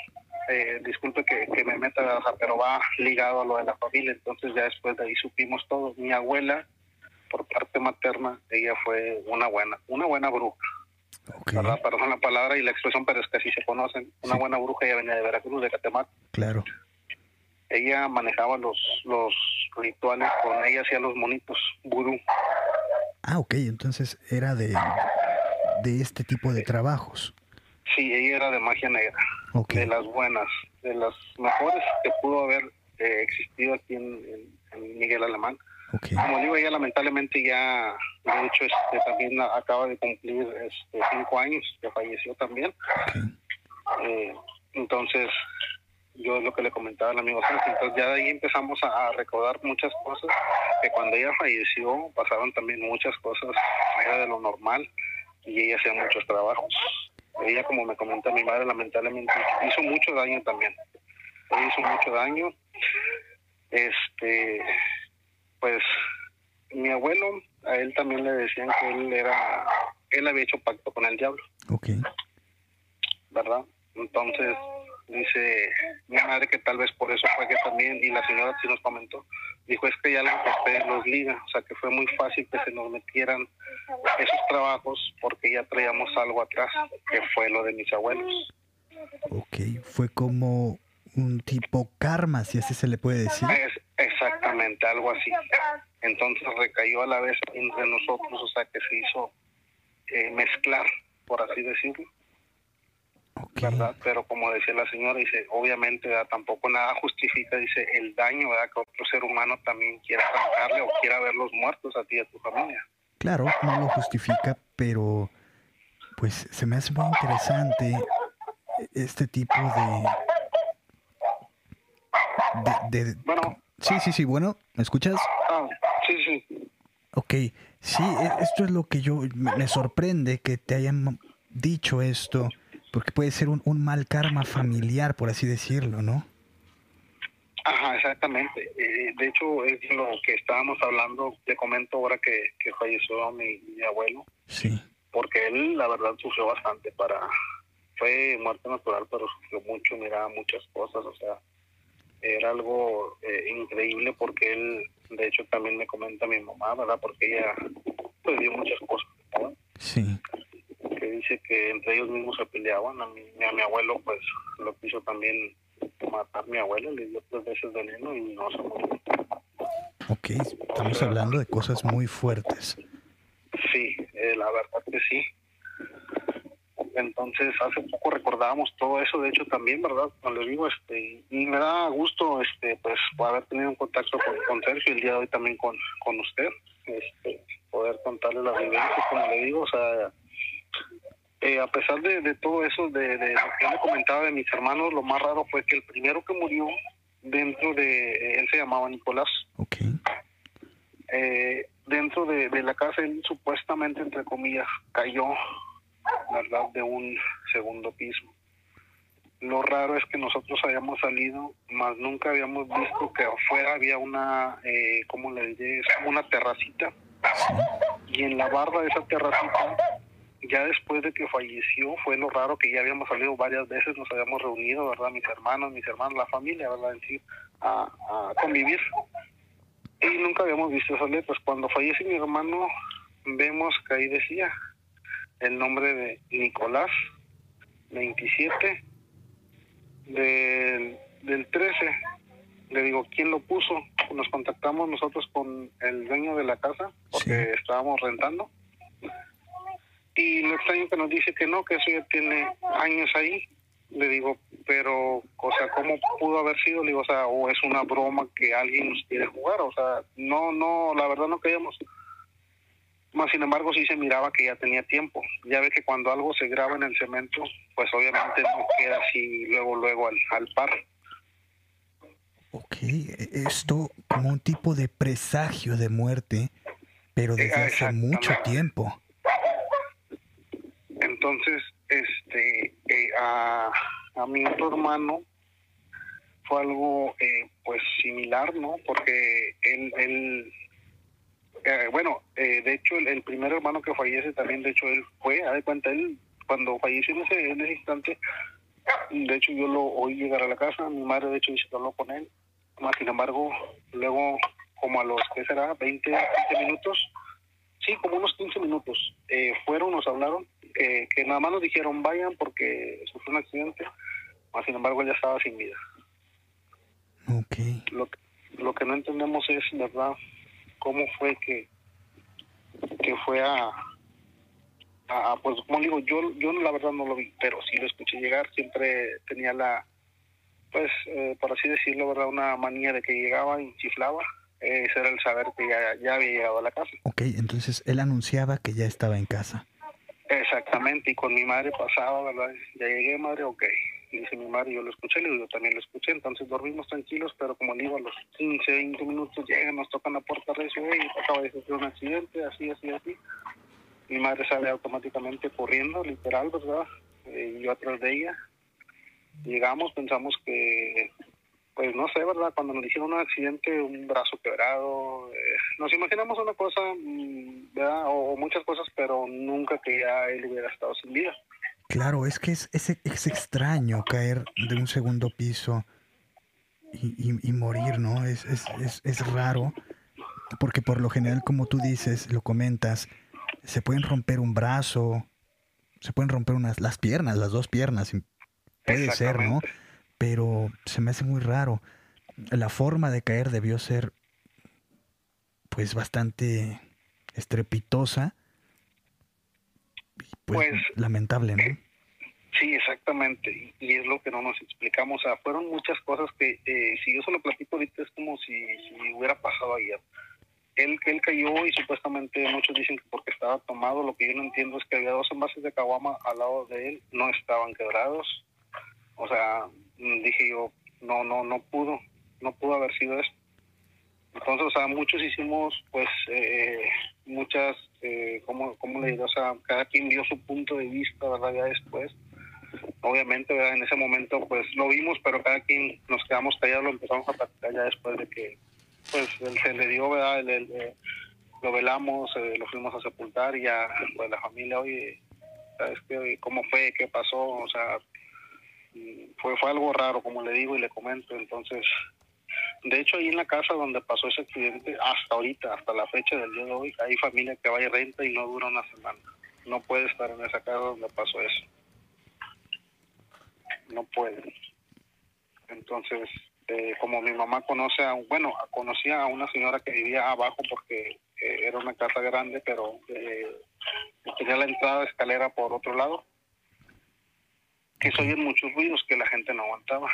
Eh, disculpe que, me meta, pero va ligado a lo de la familia, entonces ya después de ahí supimos todo. Mi abuela, por parte materna, ella fue una buena, una buena bruja. ¿verdad? Perdón la palabra y la expresión, pero es que así se conocen. Una buena bruja, ella venía de Veracruz, de Catemaco. Claro. Ella manejaba los, los rituales, con ella hacía los monitos, vudú. Ah, ok, entonces era de, de este tipo de trabajos. Sí, ella era de magia negra, de las buenas, de las mejores que pudo haber eh, existido aquí en, Miguel Alemán. Como digo, ella lamentablemente ya, de hecho, este, también acaba de cumplir este, cinco años, que falleció también. Eh, entonces, yo es lo que le comentaba al amigo Sergio, entonces ya de ahí empezamos a, a, recordar muchas cosas, que cuando ella falleció pasaron también muchas cosas fuera de lo normal y ella hacía muchos trabajos ella, como me comenta mi madre, lamentablemente hizo mucho daño también. Ella hizo mucho daño. Este, pues, mi abuelo, a él también le decían que él era, él había hecho pacto con el diablo. Ok. ¿Verdad? Entonces, dice mi madre que tal vez por eso fue que también, y la señora sí nos comentó, dijo es que ya la usted los liga, o sea que fue muy fácil que se nos metieran esos trabajos porque ya traíamos algo atrás, que fue lo de mis abuelos. Ok, fue como un tipo karma, si así se le puede decir. Es exactamente, algo así. Entonces recayó a la vez entre nosotros, o sea que se hizo eh, mezclar, por así decirlo. ¿Verdad? Pero como decía la señora, dice, obviamente tampoco nada justifica, dice, el daño ¿verdad? que otro ser humano también quiera arrancarle o quiera verlos muertos a ti y a tu familia. Claro, no lo justifica, pero pues se me hace muy interesante este tipo de... de, bueno. Sí, sí, sí, bueno, ¿me escuchas? Ah, sí, sí. Ok, sí, e, esto es lo que yo me sorprende que te hayan dicho esto porque puede ser un, un mal karma familiar, por así decirlo, ¿no? Ajá, exactamente. Eh, de hecho, es lo que estábamos hablando, te comento ahora que, que falleció mi, mi abuelo. Sí. Porque él, la verdad, sufrió bastante para... Fue muerte natural, pero sufrió mucho, miraba muchas cosas, o sea... era algo eh, increíble porque él, de hecho, también me comenta mi mamá, ¿verdad? Porque ella pues vio muchas cosas, ¿no? Sí. Que dice que entre ellos mismos se peleaban. A mi, a mi abuelo, pues lo quiso también matar mi abuelo, le dio tres veces veneno y no se murió. Ok, estamos hablando de cosas muy fuertes. Sí, eh, la verdad que sí. Entonces, hace poco recordábamos todo eso, de hecho también, ¿verdad? Como les digo, este, y me da gusto, este, pues, haber tenido un contacto con, con Sergio el día de hoy también con, con usted, este, poder contarle la vivencia, como le digo, o sea, eh, a pesar de, de todo eso, de, de lo que le comentaba de mis hermanos, lo más raro fue que el primero que murió dentro de, él se llamaba Nicolás, eh, dentro de, de la casa, él supuestamente, entre comillas, cayó, ¿verdad?, de un segundo piso. Lo raro es que nosotros habíamos salido, más nunca habíamos visto que afuera había una, eh, ¿cómo le diré? Es como una terracita. Y en la barra de esa terracita, ya después de que falleció, fue lo raro que ya habíamos salido varias veces, nos habíamos reunido, ¿verdad? Mis hermanos, mis hermanos, la familia, ¿verdad? En sí, a, a convivir y nunca habíamos visto esas letras. Cuando fallece mi hermano, vemos que ahí decía el nombre de Nicolás, 27, del, del 13. Le digo, ¿quién lo puso? Nos contactamos nosotros con el dueño de la casa, porque Sí. estábamos rentando. Y lo extraño que nos dice que no, que eso ya tiene años ahí. Le digo, pero, o sea, ¿cómo pudo haber sido? Le digo, o sea, o es una broma que alguien nos quiere jugar, o sea, no, no, la verdad no creíamos. Más sin embargo, sí se miraba que ya tenía tiempo. Ya ve que cuando algo se graba en el cemento, pues obviamente no queda así luego, luego al, al par. Ok, esto como un tipo de presagio de muerte, pero desde hace Exactamente. mucho tiempo. Entonces, este, eh, a, a mi otro hermano fue algo, eh, pues, similar, ¿no? Porque él, él eh, bueno, eh, de hecho, el, el primer hermano que fallece también, de hecho, él fue, a de cuenta, él, cuando falleció en ese, en ese instante, de hecho, yo lo oí llegar a la casa, mi madre, de hecho, dice con él, más sin embargo, luego, como a los, ¿qué será?, 20, 20 minutos, sí, como unos 15 minutos, eh, fueron, nos hablaron, que, que nada más nos dijeron, vayan porque sufrió un accidente, más sin embargo, él ya estaba sin vida. Ok, Lo, que- lo que no entendemos es, ¿verdad?, cómo fue que, que fue a, a, pues, como digo, yo, yo la verdad no lo vi, pero sí lo escuché llegar, siempre tenía la, pues, eh, por así decirlo, ¿verdad?, una manía de que llegaba y chiflaba, ese era el saber que ya, ya había llegado a la casa. ok, entonces él anunciaba que ya estaba en casa. Exactamente, y con mi madre pasaba, ¿verdad? Ya llegué, madre, ok. Dice mi madre, yo lo escuché, le digo, yo también lo escuché, entonces dormimos tranquilos, pero como le digo, a los 15, 20 minutos llegan, nos tocan la puerta recio, y acaba de sufrir un accidente, así, así, así. Mi madre sale automáticamente corriendo, literal, ¿verdad? Eh, yo atrás de ella. Llegamos, pensamos que, pues no sé, ¿verdad? Cuando nos dijeron un accidente, un brazo quebrado, eh, nos imaginamos una cosa, mm, ¿verdad? O, muchas cosas, pero nunca que ya él hubiera estado sin vida. Claro, es que es, es, es extraño caer de un segundo piso y, y- y morir, ¿no? Es, es, es, es raro, porque por lo general, como tú dices, lo comentas, se pueden romper un brazo, se pueden romper unas, las piernas, las dos piernas, puede ser, ¿no? Pero se me hace muy raro. La forma de caer debió ser, pues, bastante estrepitosa. Pues, Pues, lamentable, ¿no? Sí, exactamente. Y, es lo que no nos explicamos. O sea, fueron muchas cosas que, eh, si yo se lo platico ahorita, es como si, si hubiera pasado ayer. Él, él cayó y supuestamente muchos dicen que porque estaba tomado, lo que yo no entiendo es que había dos envases de caguama al lado de él, no estaban quebrados. O sea, dije yo, no, no, no pudo, no pudo haber sido eso. Entonces, o sea, muchos hicimos, pues, eh, muchas, eh, ¿cómo, ¿cómo le digo? O sea, cada quien dio su punto de vista, ¿verdad? Ya después. Obviamente, ¿verdad? En ese momento, pues, lo vimos, pero cada quien nos quedamos callados, lo empezamos a platicar ya después de que, pues, él se le dio, ¿verdad? El- eh, lo velamos, eh, lo fuimos a sepultar y ya, pues, la familia, oye, ¿sabes qué? ¿Cómo fue? ¿Qué pasó? O sea, mm, fue, fue algo raro, como le digo y le comento. Entonces, de hecho, ahí en la casa donde pasó ese accidente, hasta ahorita, hasta la fecha del día de hoy, hay familia que va y renta y no dura una semana. No puede estar en esa casa donde pasó eso. No puede. Entonces, eh, como mi mamá conoce a, bueno, conocía a una señora que vivía abajo porque eh, era una casa grande, pero eh, tenía la entrada de escalera por otro lado, que se oían muchos ruidos que la gente no aguantaba.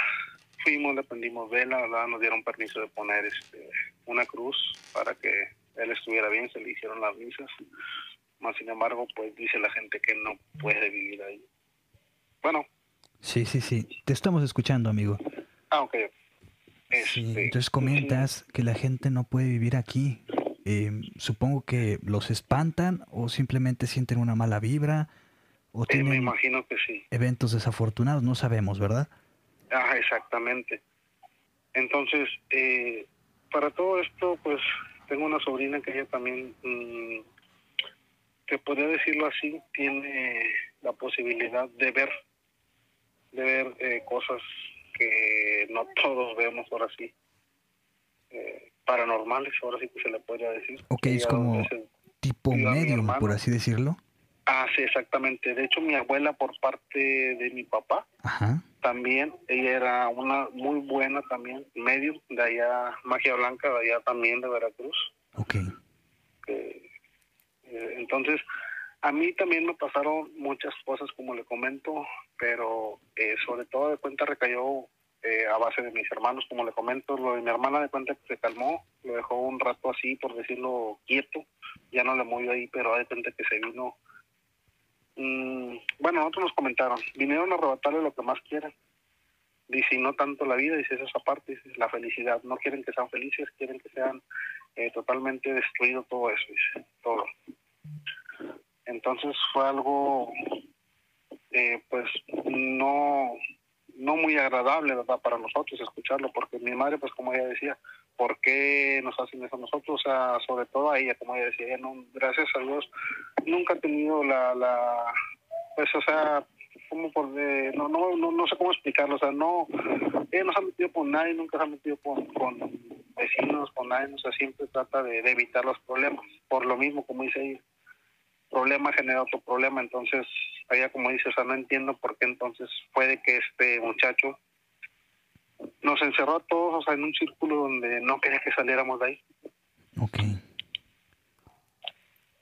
Fuimos, le prendimos vela, ¿verdad? nos dieron permiso de poner este, una cruz para que él estuviera bien, se le hicieron las misas. Más sin embargo, pues dice la gente que no puede vivir ahí. Bueno. Sí, sí, sí. Te estamos escuchando, amigo. Ah, ok. Sí, este, entonces comentas que la gente no puede vivir aquí. Eh, supongo que los espantan o simplemente sienten una mala vibra o me imagino que sí. eventos desafortunados, no sabemos, ¿verdad? Ah, exactamente. Entonces, eh, para todo esto, pues tengo una sobrina que ella también, mm, que podría decirlo así, tiene la posibilidad de ver, de ver eh, cosas que no todos vemos ahora sí. Eh, paranormales, ahora sí que se le podría decir. Ok, es como tipo medium, por así decirlo. Ah, sí, exactamente. De hecho, mi abuela por parte de mi papá, también, ella era una muy buena también, medium, de allá, Magia Blanca, de allá también de Veracruz. Ok. Eh, entonces, a mí también me pasaron muchas cosas, como le comento, pero eh, sobre todo de cuenta recayó eh, a base de mis hermanos, como le comento, lo de mi hermana de cuenta que se calmó, lo dejó un rato así, por decirlo, quieto, ya no le movió ahí, pero de cuenta que se vino. Mm, bueno, otros nos comentaron, vinieron a arrebatarle lo que más quieran. Dice, y no tanto la vida, dice, esa parte, dice, la felicidad. No quieren que sean felices, quieren que sean eh, totalmente destruido todo eso, dice, todo. Entonces fue algo, eh, pues, no, no muy agradable, ¿verdad? Para nosotros escucharlo, porque mi madre, pues, como ella decía, ¿por qué nos hacen eso a nosotros? O sea, sobre todo a ella, como ella decía, no, gracias a Dios, nunca ha tenido la, la pues, o sea, como por de, no, no, no, no sé cómo explicarlo, o sea, no, ella no se ha metido con nadie, nunca se ha metido con, con vecinos, con nadie, o sea, siempre trata de, de evitar los problemas, por lo mismo, como dice ella problema genera otro problema, entonces allá como dice, o sea, no entiendo por qué entonces puede que este muchacho nos encerró a todos, o sea, en un círculo donde no quería que saliéramos de ahí. Ok.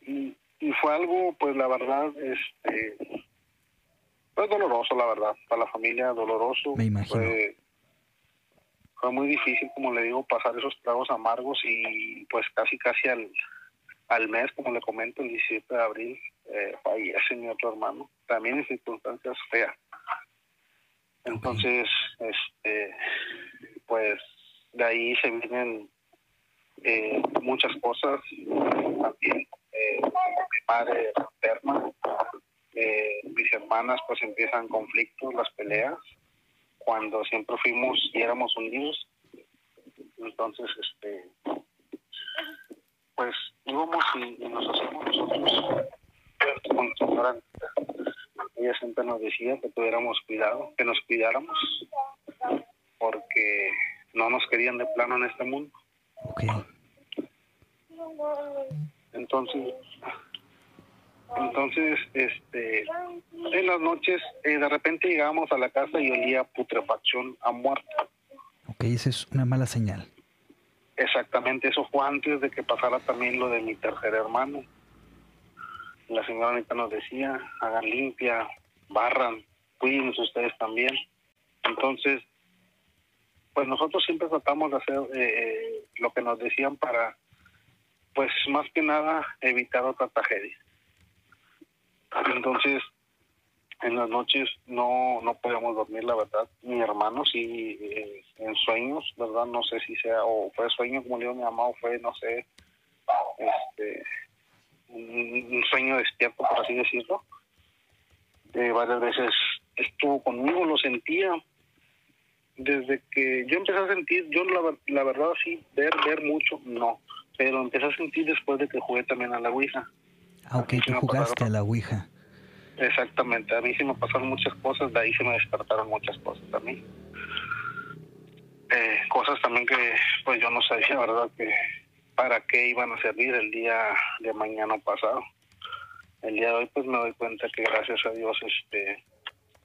Y, y fue algo, pues la verdad, este, pues doloroso, la verdad, para la familia, doloroso. Me imagino. Fue, fue muy difícil, como le digo, pasar esos tragos amargos y pues casi, casi al al mes, como le comento, el 17 de abril, eh, fallece mi otro hermano, también en circunstancias feas. Entonces, este, pues de ahí se vienen eh, muchas cosas, también eh, mi madre enferma, eh, mis hermanas pues empiezan conflictos, las peleas, cuando siempre fuimos y éramos unidos. Entonces, este, pues íbamos y, nos hacíamos nosotros con. Ella siempre nos decía que tuviéramos cuidado, que nos cuidáramos, porque no nos querían de plano en este mundo. Entonces, entonces, este, en las noches, eh, de repente llegábamos a la casa y olía putrefacción a muerto. Ok, esa es una mala señal. Exactamente, eso fue antes de que pasara también lo de mi tercer hermano. La señora Anita nos decía, hagan limpia, barran, cuídense ustedes también. Entonces, pues nosotros siempre tratamos de hacer eh, lo que nos decían para, pues más que nada, evitar otra tragedia. Entonces, en las noches no no podíamos dormir la verdad mi hermano sí eh, en sueños verdad no sé si sea o fue sueño como le digo mi mamá o fue no sé este un, sueño despierto por así decirlo. Eh, varias veces estuvo conmigo lo sentía. Desde que yo empecé a sentir yo la, la verdad sí ver ver mucho no. Pero empecé a sentir después de que jugué también a la ouija. Ah ok tú jugaste a la ouija. Exactamente, a mí sí me pasaron muchas cosas, de ahí se me despertaron muchas cosas también. Eh, cosas también que pues yo no sabía, ¿verdad? Que para qué iban a servir el día de mañana pasado. El día de hoy pues me doy cuenta que gracias a Dios, este,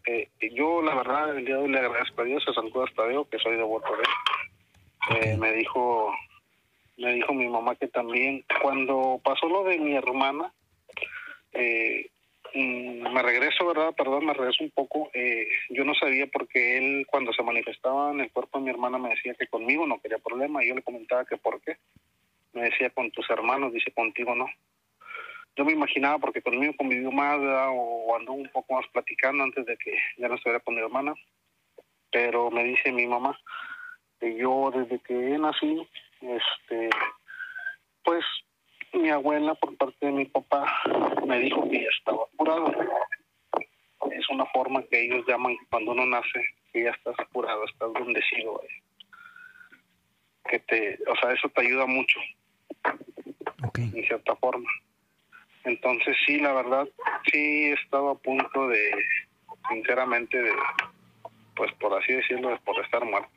eh, yo la verdad el día de hoy le agradezco a Dios, a San Judas Tadeo, que soy devoto de él. Eh, me dijo, me dijo mi mamá que también cuando pasó lo de mi hermana, eh, Mm, me regreso, ¿verdad? Perdón, me regreso un poco. Eh, yo no sabía porque él cuando se manifestaba en el cuerpo de mi hermana me decía que conmigo no quería problema. Y yo le comentaba que por qué. Me decía con tus hermanos, dice contigo no. Yo me imaginaba porque conmigo convivió más o andó un poco más platicando antes de que ya no estuviera con mi hermana. Pero me dice mi mamá que yo desde que nací, este, pues mi abuela por parte de mi papá me dijo que ya estaba curado. Es una forma que ellos llaman cuando uno nace, que ya estás curado, estás bendecido. Que te, o sea, eso te ayuda mucho. Okay. En cierta forma. Entonces sí, la verdad, sí estaba a punto de, sinceramente, de, pues por así decirlo, por estar muerto.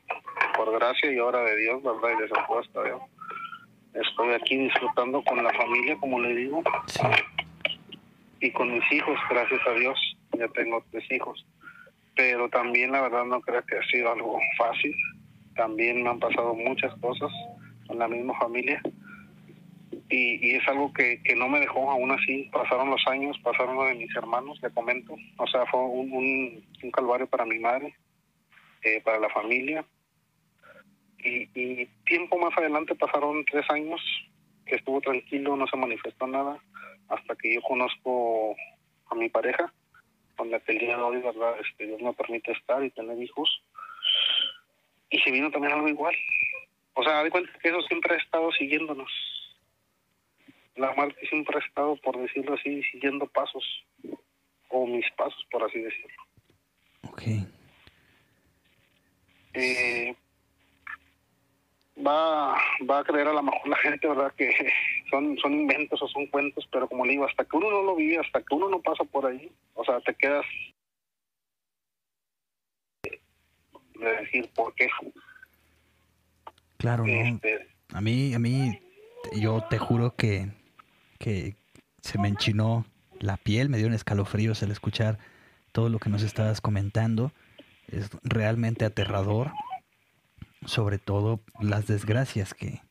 Por gracia y obra de Dios, ¿verdad? Y de hasta Dios estoy aquí disfrutando con la familia, como le digo, y con mis hijos, gracias a Dios, ya tengo tres hijos. Pero también la verdad no creo que ha sido algo fácil. También me han pasado muchas cosas con la misma familia. Y, y es algo que, no me dejó aún así. Pasaron los años, pasaron lo de mis hermanos, le comento. O sea, fue un, calvario para mi madre, eh, para la familia, y, tiempo más adelante pasaron tres años que estuvo tranquilo, no se manifestó nada, hasta que yo conozco a mi pareja, la que el día de hoy, ¿verdad? Este, Dios me permite estar y tener hijos. Y se vino también algo igual. O sea, de cuenta que eso siempre ha estado siguiéndonos. La muerte siempre ha estado, por decirlo así, siguiendo pasos, o mis pasos, por así decirlo. Ok. Eh, va, va a creer a lo mejor la gente, ¿verdad? Que son, son inventos o son cuentos, pero como le digo, hasta que uno no lo vive, hasta que uno no pasa por ahí, o sea, te quedas de decir por qué. Claro, este, A mí, a mí, yo te juro que, que se me enchinó la piel, me dio un escalofrío al escuchar todo lo que nos estabas comentando. Es realmente aterrador sobre todo las desgracias que,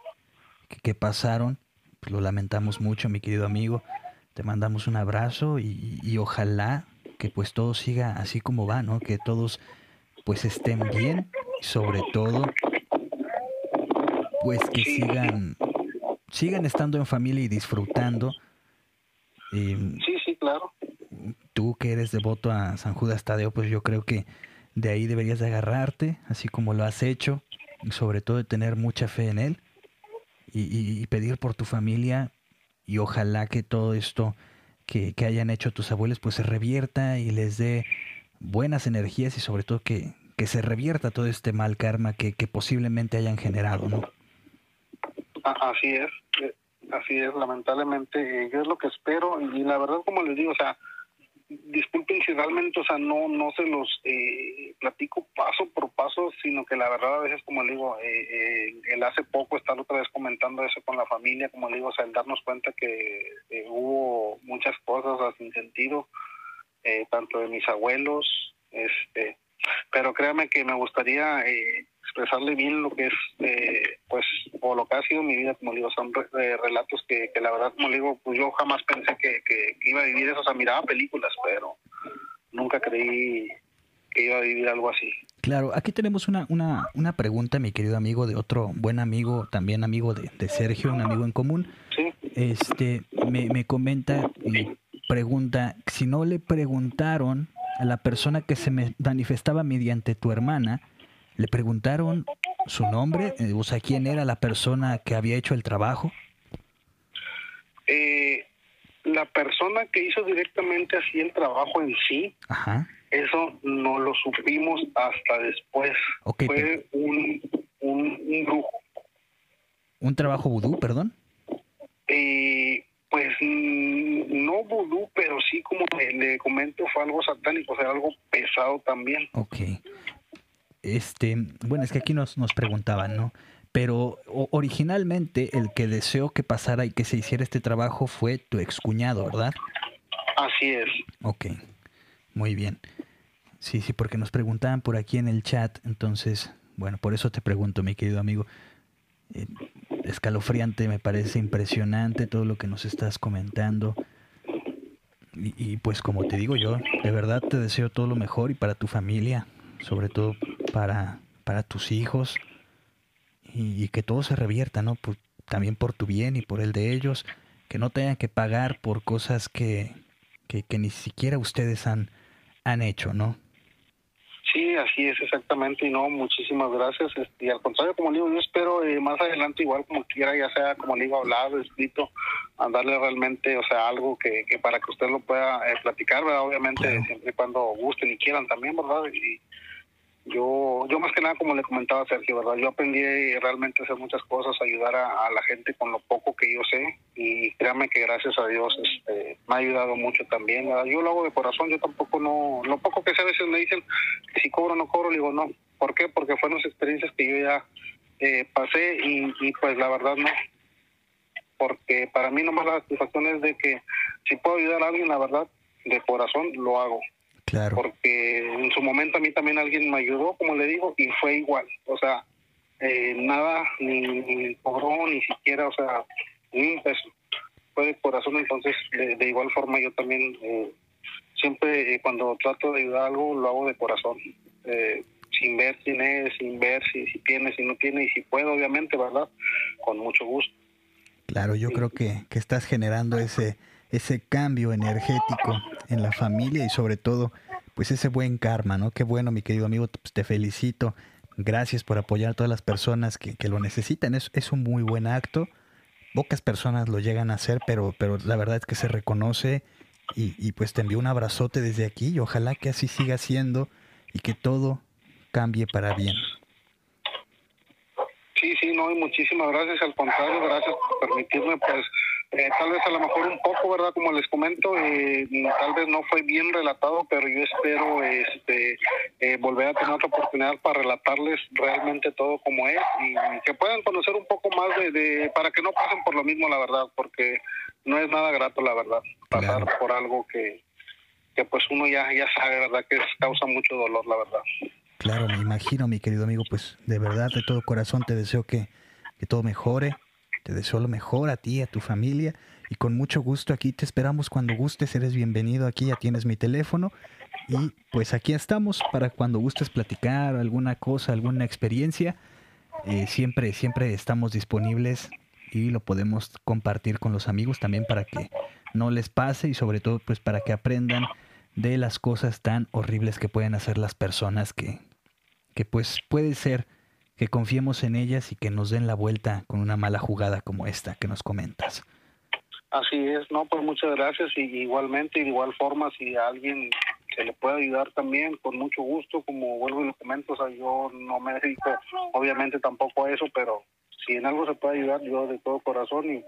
que, pasaron. Pues lo lamentamos mucho, mi querido amigo. Te mandamos un abrazo y, y, ojalá que pues todo siga así como va, ¿no? Que todos pues estén bien sobre todo pues que sigan sigan estando en familia y disfrutando. sí, sí, claro. Tú que eres devoto a San Judas Tadeo, pues yo creo que de ahí deberías de agarrarte, así como lo has hecho, sobre todo de tener mucha fe en Él y, pedir por tu familia y ojalá que todo esto que, hayan hecho tus abuelos pues se revierta y les dé buenas energías y sobre todo que, que se revierta todo este mal karma que, que posiblemente hayan generado, ¿no? Así es, eh, así es, lamentablemente, eh, yo es lo que espero y la verdad como les digo, o sea, disculpen si realmente, o sea, no, no se los eh, platico paso por paso, sino que la verdad a veces, como le digo, eh, eh, él hace poco estar otra vez comentando eso con la familia, como le digo, o sea, el darnos cuenta que hubo muchas cosas sin sentido, tanto de mis abuelos, este, pero créame que me gustaría expresarle bien lo que es, eh, pues, o lo que ha sido mi vida, como digo, son eh, relatos que, la verdad, como digo, pues yo jamás pensé que, iba a vivir eso, o sea, miraba películas, pero nunca creí que iba a vivir algo así. Claro, aquí tenemos una, una, una pregunta, mi querido amigo, de otro buen amigo, también amigo de, de Sergio, un amigo en común. Sí. Este, me, me comenta y pregunta, si no le preguntaron a la persona que se me manifestaba mediante tu hermana, ¿Le preguntaron su nombre? Eh, o sea, ¿quién era la persona que había hecho el trabajo? Eh, la persona que hizo directamente así el trabajo en sí, eso no lo supimos hasta después. Fue un, un, brujo. ¿Un trabajo vudú, perdón? Eh, pues no vudú, pero sí como le, comento fue algo satánico, o sea, algo pesado también. Ok. Este, bueno, es que aquí nos, nos preguntaban, ¿no? Pero originalmente el que deseó que pasara y que se hiciera este trabajo fue tu excuñado, ¿verdad? Así es. Ok, muy bien. Sí, sí, porque nos preguntaban por aquí en el chat, entonces, bueno, por eso te pregunto, mi querido amigo. Eh, escalofriante, me parece impresionante todo lo que nos estás comentando. Y, pues como te digo yo, de verdad te deseo todo lo mejor y para tu familia, sobre todo para, para tus hijos, y, que todo se revierta, ¿no? también por tu bien y por el de ellos, que no tengan que pagar por cosas que, que, que ni siquiera ustedes han, han hecho, ¿no? Sí, así es exactamente y no, muchísimas gracias. Este, y al contrario, como digo, yo espero eh, más adelante igual como quiera, ya sea como digo, hablado, escrito, a darle realmente, o sea, algo que, que para que usted lo pueda eh, platicar, ¿verdad? Obviamente siempre y cuando gusten y quieran también, ¿verdad? Y, yo, yo más que nada, como le comentaba Sergio, ¿verdad? Yo aprendí realmente a hacer muchas cosas, ayudar a, la gente con lo poco que yo sé y créanme que gracias a Dios este, me ha ayudado mucho también. Yo lo hago de corazón, yo tampoco no, lo poco que sé a veces me dicen si cobro no cobro, digo no. ¿Por qué? Porque fueron las experiencias que yo ya eh, pasé y, y pues la verdad no. Porque para mí nomás la satisfacción es de que si puedo ayudar a alguien, la verdad, de corazón lo hago. Porque en su momento a mí también alguien me ayudó, como le digo, y fue igual. O sea, eh, nada, ni, cobró, ni siquiera, o sea, ni un peso. Fue de corazón, entonces de, igual forma yo también eh, siempre eh, cuando trato de ayudar algo lo hago de corazón. sin ver quién es, sin ver si, si tiene, si no tiene y si puedo, obviamente, ¿verdad? Con mucho gusto. Claro, yo creo que, que estás generando ese, ese cambio energético en la familia y sobre todo pues ese buen karma, ¿no? Qué bueno, mi querido amigo, pues, te felicito. Gracias por apoyar a todas las personas que, que lo necesitan. Es, es, un muy buen acto. Pocas personas lo llegan a hacer, pero, pero la verdad es que se reconoce y, y pues te envío un abrazote desde aquí y ojalá que así siga siendo y que todo cambie para bien. Sí, sí, no, y muchísimas gracias. Al contrario, gracias por permitirme pues eh, tal vez a lo mejor un poco, ¿verdad? Como les comento, eh, tal vez no fue bien relatado, pero yo espero este, eh, volver a tener otra oportunidad para relatarles realmente todo como es y que puedan conocer un poco más de, para que no pasen por lo mismo, la verdad, porque no es nada grato, la verdad, pasar por algo que, que pues uno ya, ya sabe, ¿verdad? Que causa mucho dolor, la verdad. Claro, me imagino, mi querido amigo, pues de verdad, de todo corazón te deseo que, que todo mejore te deseo lo mejor a ti, a tu familia y con mucho gusto aquí te esperamos cuando gustes, eres bienvenido aquí, ya tienes mi teléfono y pues aquí estamos para cuando gustes platicar alguna cosa, alguna experiencia, eh, siempre, siempre estamos disponibles y lo podemos compartir con los amigos también para que no les pase y sobre todo pues para que aprendan de las cosas tan horribles que pueden hacer las personas que, que pues puede ser que confiemos en ellas y que nos den la vuelta con una mala jugada como esta que nos comentas. Así es, no, pues muchas gracias y igualmente, de igual forma, si a alguien se le puede ayudar también, con mucho gusto, como vuelvo y lo comento, o sea, yo no me dedico obviamente tampoco a eso, pero si en algo se puede ayudar, yo de todo corazón y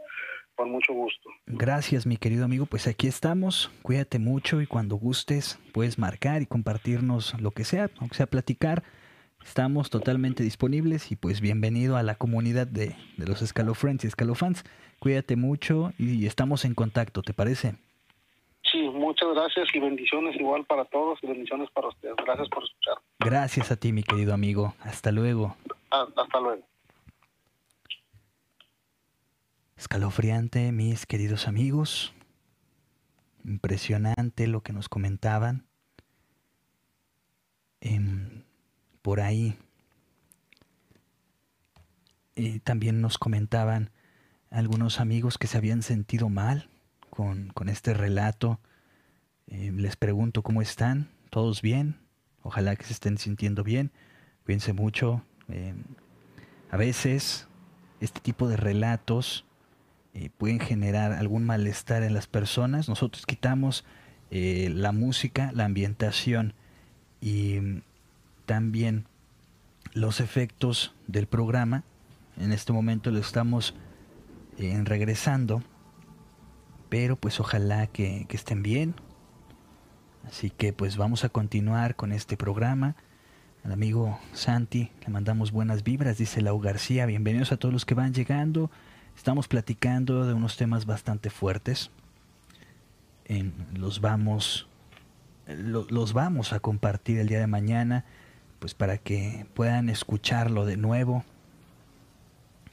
con mucho gusto. Gracias, mi querido amigo. Pues aquí estamos. Cuídate mucho y cuando gustes puedes marcar y compartirnos lo que sea, aunque sea platicar. Estamos totalmente disponibles y pues bienvenido a la comunidad de, los Escalofriends y Escalofans. Cuídate mucho y estamos en contacto, ¿te parece? Sí, muchas gracias y bendiciones igual para todos y bendiciones para ustedes. Gracias por escuchar. Gracias a ti, mi querido amigo. Hasta luego. Ah, hasta luego. Escalofriante, mis queridos amigos. Impresionante lo que nos comentaban. Eh, por ahí. Eh, también nos comentaban algunos amigos que se habían sentido mal con, este relato. Eh, les pregunto cómo están, todos bien, ojalá que se estén sintiendo bien, cuídense mucho. Eh, a veces este tipo de relatos pueden generar algún malestar en las personas. Nosotros quitamos la música, la ambientación y también los efectos del programa. En este momento lo estamos eh, regresando pero pues ojalá que, estén bien. Así que pues vamos a continuar con este programa. Al amigo Santi le mandamos buenas vibras, dice Lau García. Bienvenidos a todos los que van llegando. Estamos platicando de unos temas bastante fuertes. Los vamos los vamos a compartir el día de mañana pues para que puedan escucharlo de nuevo.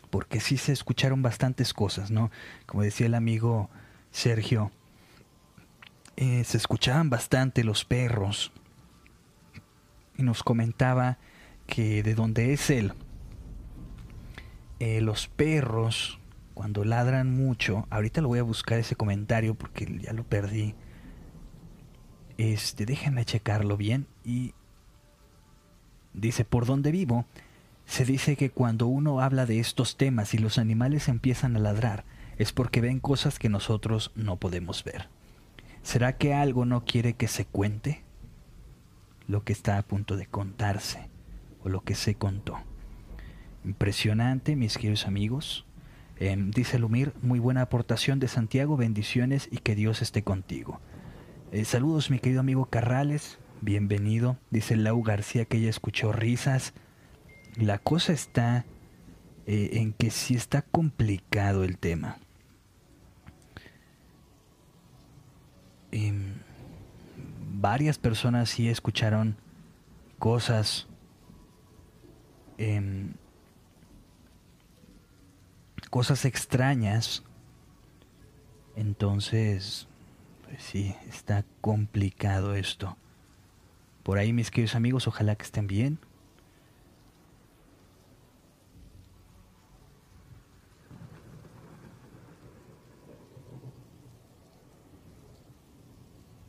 Porque sí se escucharon bastantes cosas no como decía el amigo Sergio eh, se escuchaban bastante los perros. Y nos comentaba que de donde es él eh, los perros cuando ladran mucho, ahorita lo voy a buscar ese comentario porque ya lo perdí. Este, déjenme checarlo bien y dice, por donde vivo, se dice que cuando uno habla de estos temas y los animales empiezan a ladrar, es porque ven cosas que nosotros no podemos ver. ¿Será que algo no quiere que se cuente? Lo que está a punto de contarse o lo que se contó. Impresionante, mis queridos amigos. Em, dice Lumir, muy buena aportación de Santiago, bendiciones y que Dios esté contigo. Eh, saludos mi querido amigo Carrales, bienvenido. Dice Lau García que ella escuchó risas. La cosa está eh, en que sí está complicado el tema. Em, varias personas sí escucharon cosas em, cosas extrañas, entonces, pues sí, está complicado esto. Por ahí, mis queridos amigos, ojalá que estén bien.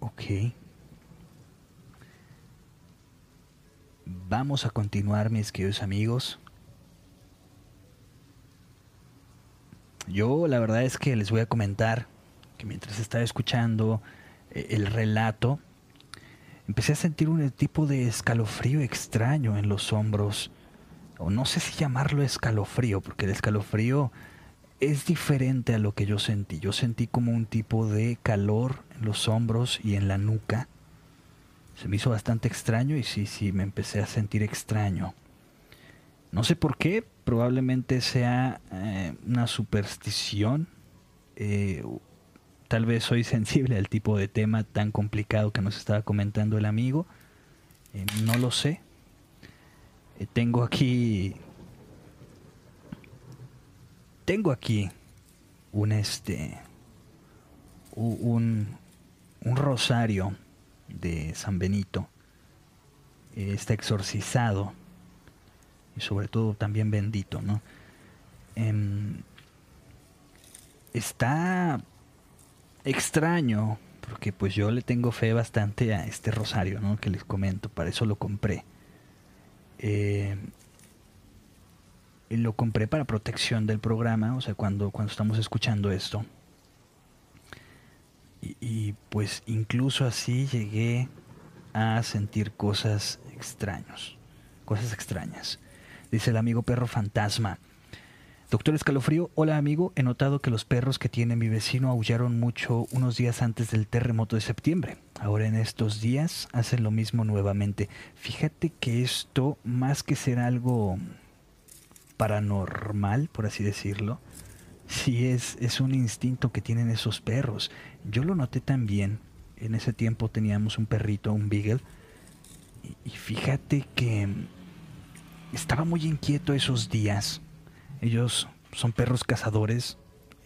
Ok. Vamos a continuar, mis queridos amigos. Yo la verdad es que les voy a comentar que mientras estaba escuchando eh, el relato, empecé a sentir un tipo de escalofrío extraño en los hombros. O no sé si llamarlo escalofrío, porque el escalofrío es diferente a lo que yo sentí. Yo sentí como un tipo de calor en los hombros y en la nuca. Se me hizo bastante extraño y sí, sí, me empecé a sentir extraño. No sé por qué, probablemente sea eh, una superstición. Eh, tal vez soy sensible al tipo de tema tan complicado que nos estaba comentando el amigo. Eh, no lo sé. tengo aquí. Tengo aquí un este. Un, un rosario de San Benito. está exorcizado y sobre todo también bendito, ¿no? Em, está extraño, porque pues yo le tengo fe bastante a este rosario, ¿no? Que les comento, para eso lo compré. Eh, lo compré para protección del programa, o sea, cuando, cuando estamos escuchando esto. Y, y, pues incluso así llegué a sentir cosas extraños, cosas extrañas. Dice el amigo perro fantasma. Doctor Escalofrío, hola amigo, he notado que los perros que tiene mi vecino aullaron mucho unos días antes del terremoto de septiembre. Ahora en estos días hacen lo mismo nuevamente. Fíjate que esto, más que ser algo paranormal, por así decirlo, sí es, es un instinto que tienen esos perros. Yo lo noté también. En ese tiempo teníamos un perrito, un beagle, y fíjate que estaba muy inquieto esos días. Ellos son perros cazadores,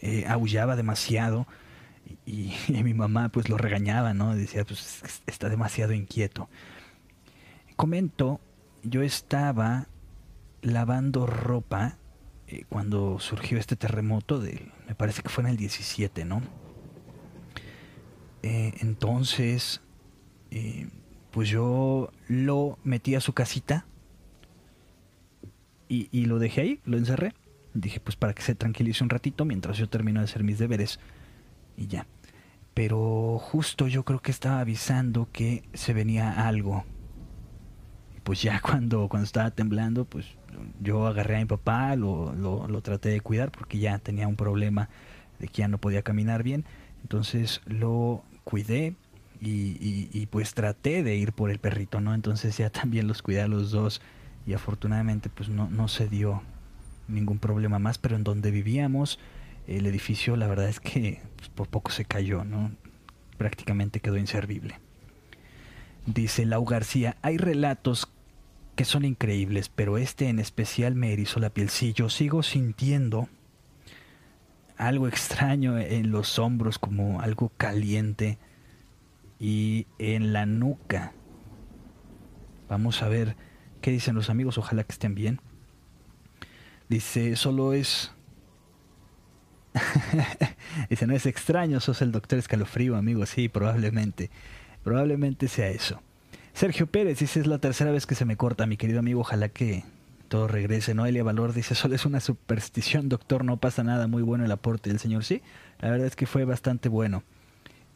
eh, aullaba demasiado y, mi mamá pues lo regañaba, ¿no? Decía, pues está demasiado inquieto. Comento, yo estaba lavando ropa eh, cuando surgió este terremoto, de, me parece que fue en el 17, ¿no? Eh, entonces, pues yo lo metí a su casita, y, lo dejé ahí, lo encerré. Dije, pues para que se tranquilice un ratito mientras yo termino de hacer mis deberes. Y ya. Pero justo yo creo que estaba avisando que se venía algo. Y pues ya cuando, cuando estaba temblando, pues yo agarré a mi papá, lo, lo, traté de cuidar porque ya tenía un problema de que ya no podía caminar bien. Entonces lo cuidé y, pues traté de ir por el perrito, ¿no? Entonces ya también los cuidé a los dos y afortunadamente pues no, no se dio ningún problema más, pero en donde vivíamos el edificio la verdad es que pues, por poco se cayó, ¿no? Prácticamente quedó inservible. Dice Lau García, hay relatos que son increíbles, pero este en especial me erizó la piel. Sí, yo sigo sintiendo algo extraño en los hombros, como algo caliente, y en la nuca. Vamos a ver qué dicen los amigos, ojalá que estén bien. Dice, solo es... Dice, no es extraño, sos el doctor escalofrío, amigo. Sí, probablemente. Probablemente sea eso. Sergio Pérez dice, es la tercera vez que se me corta, mi querido amigo, ojalá que todo regrese. Noelia Valor dice, solo es una superstición, doctor, no pasa nada, muy bueno el aporte del señor. Sí, la verdad es que fue bastante bueno.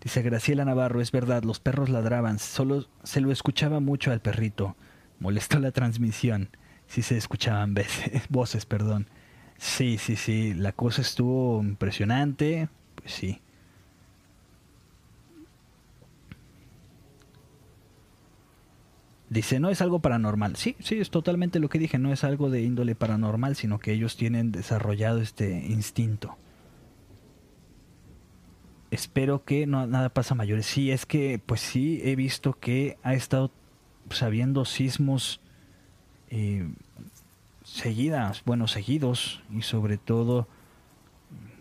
Dice Graciela Navarro, es verdad, los perros ladraban, solo se lo escuchaba mucho al perrito. Molestó la transmisión. Sí se escuchaban veces, voces, perdón. Sí, sí, sí, la cosa estuvo impresionante. Pues sí. Dice, no es algo paranormal. Sí, sí, es totalmente lo que dije, no es algo de índole paranormal, sino que ellos tienen desarrollado este instinto. Espero que no nada pasa mayores. Sí, es que pues sí he visto que ha estado pues, habiendo sismos eh, seguidas, bueno, seguidos y sobre todo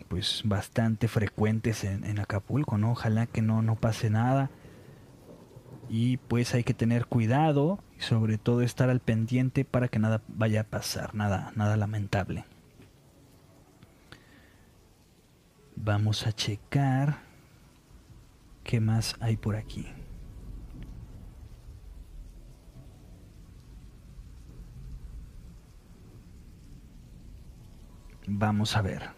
pues bastante frecuentes en, en Acapulco, ¿no? Ojalá que no, no pase nada y pues hay que tener cuidado y sobre todo estar al pendiente para que nada vaya a pasar, nada, nada lamentable. Vamos a checar qué más hay por aquí. Vamos a ver.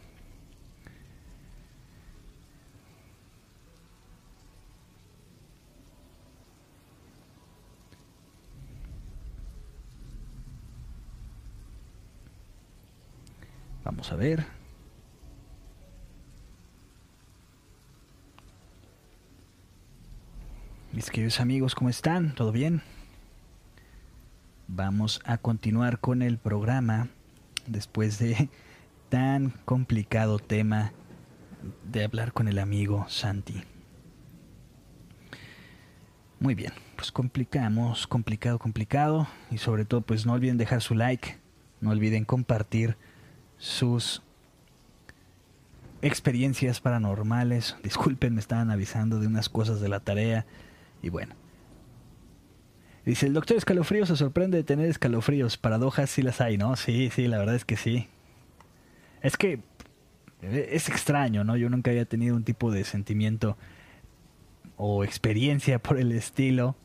Vamos a ver. Mis queridos amigos, ¿cómo están? ¿Todo bien? Vamos a continuar con el programa después de tan complicado tema de hablar con el amigo Santi. Muy bien, pues complicamos, complicado, complicado y sobre todo pues no olviden dejar su like, no olviden compartir sus experiencias paranormales. Disculpen, me estaban avisando de unas cosas de la tarea. Y bueno. Dice, el doctor escalofrío se sorprende de tener escalofríos. Paradojas sí las hay, ¿no? Sí, sí, la verdad es que sí. Es que eh, es extraño, ¿no? Yo nunca había tenido un tipo de sentimiento o experiencia por el estilo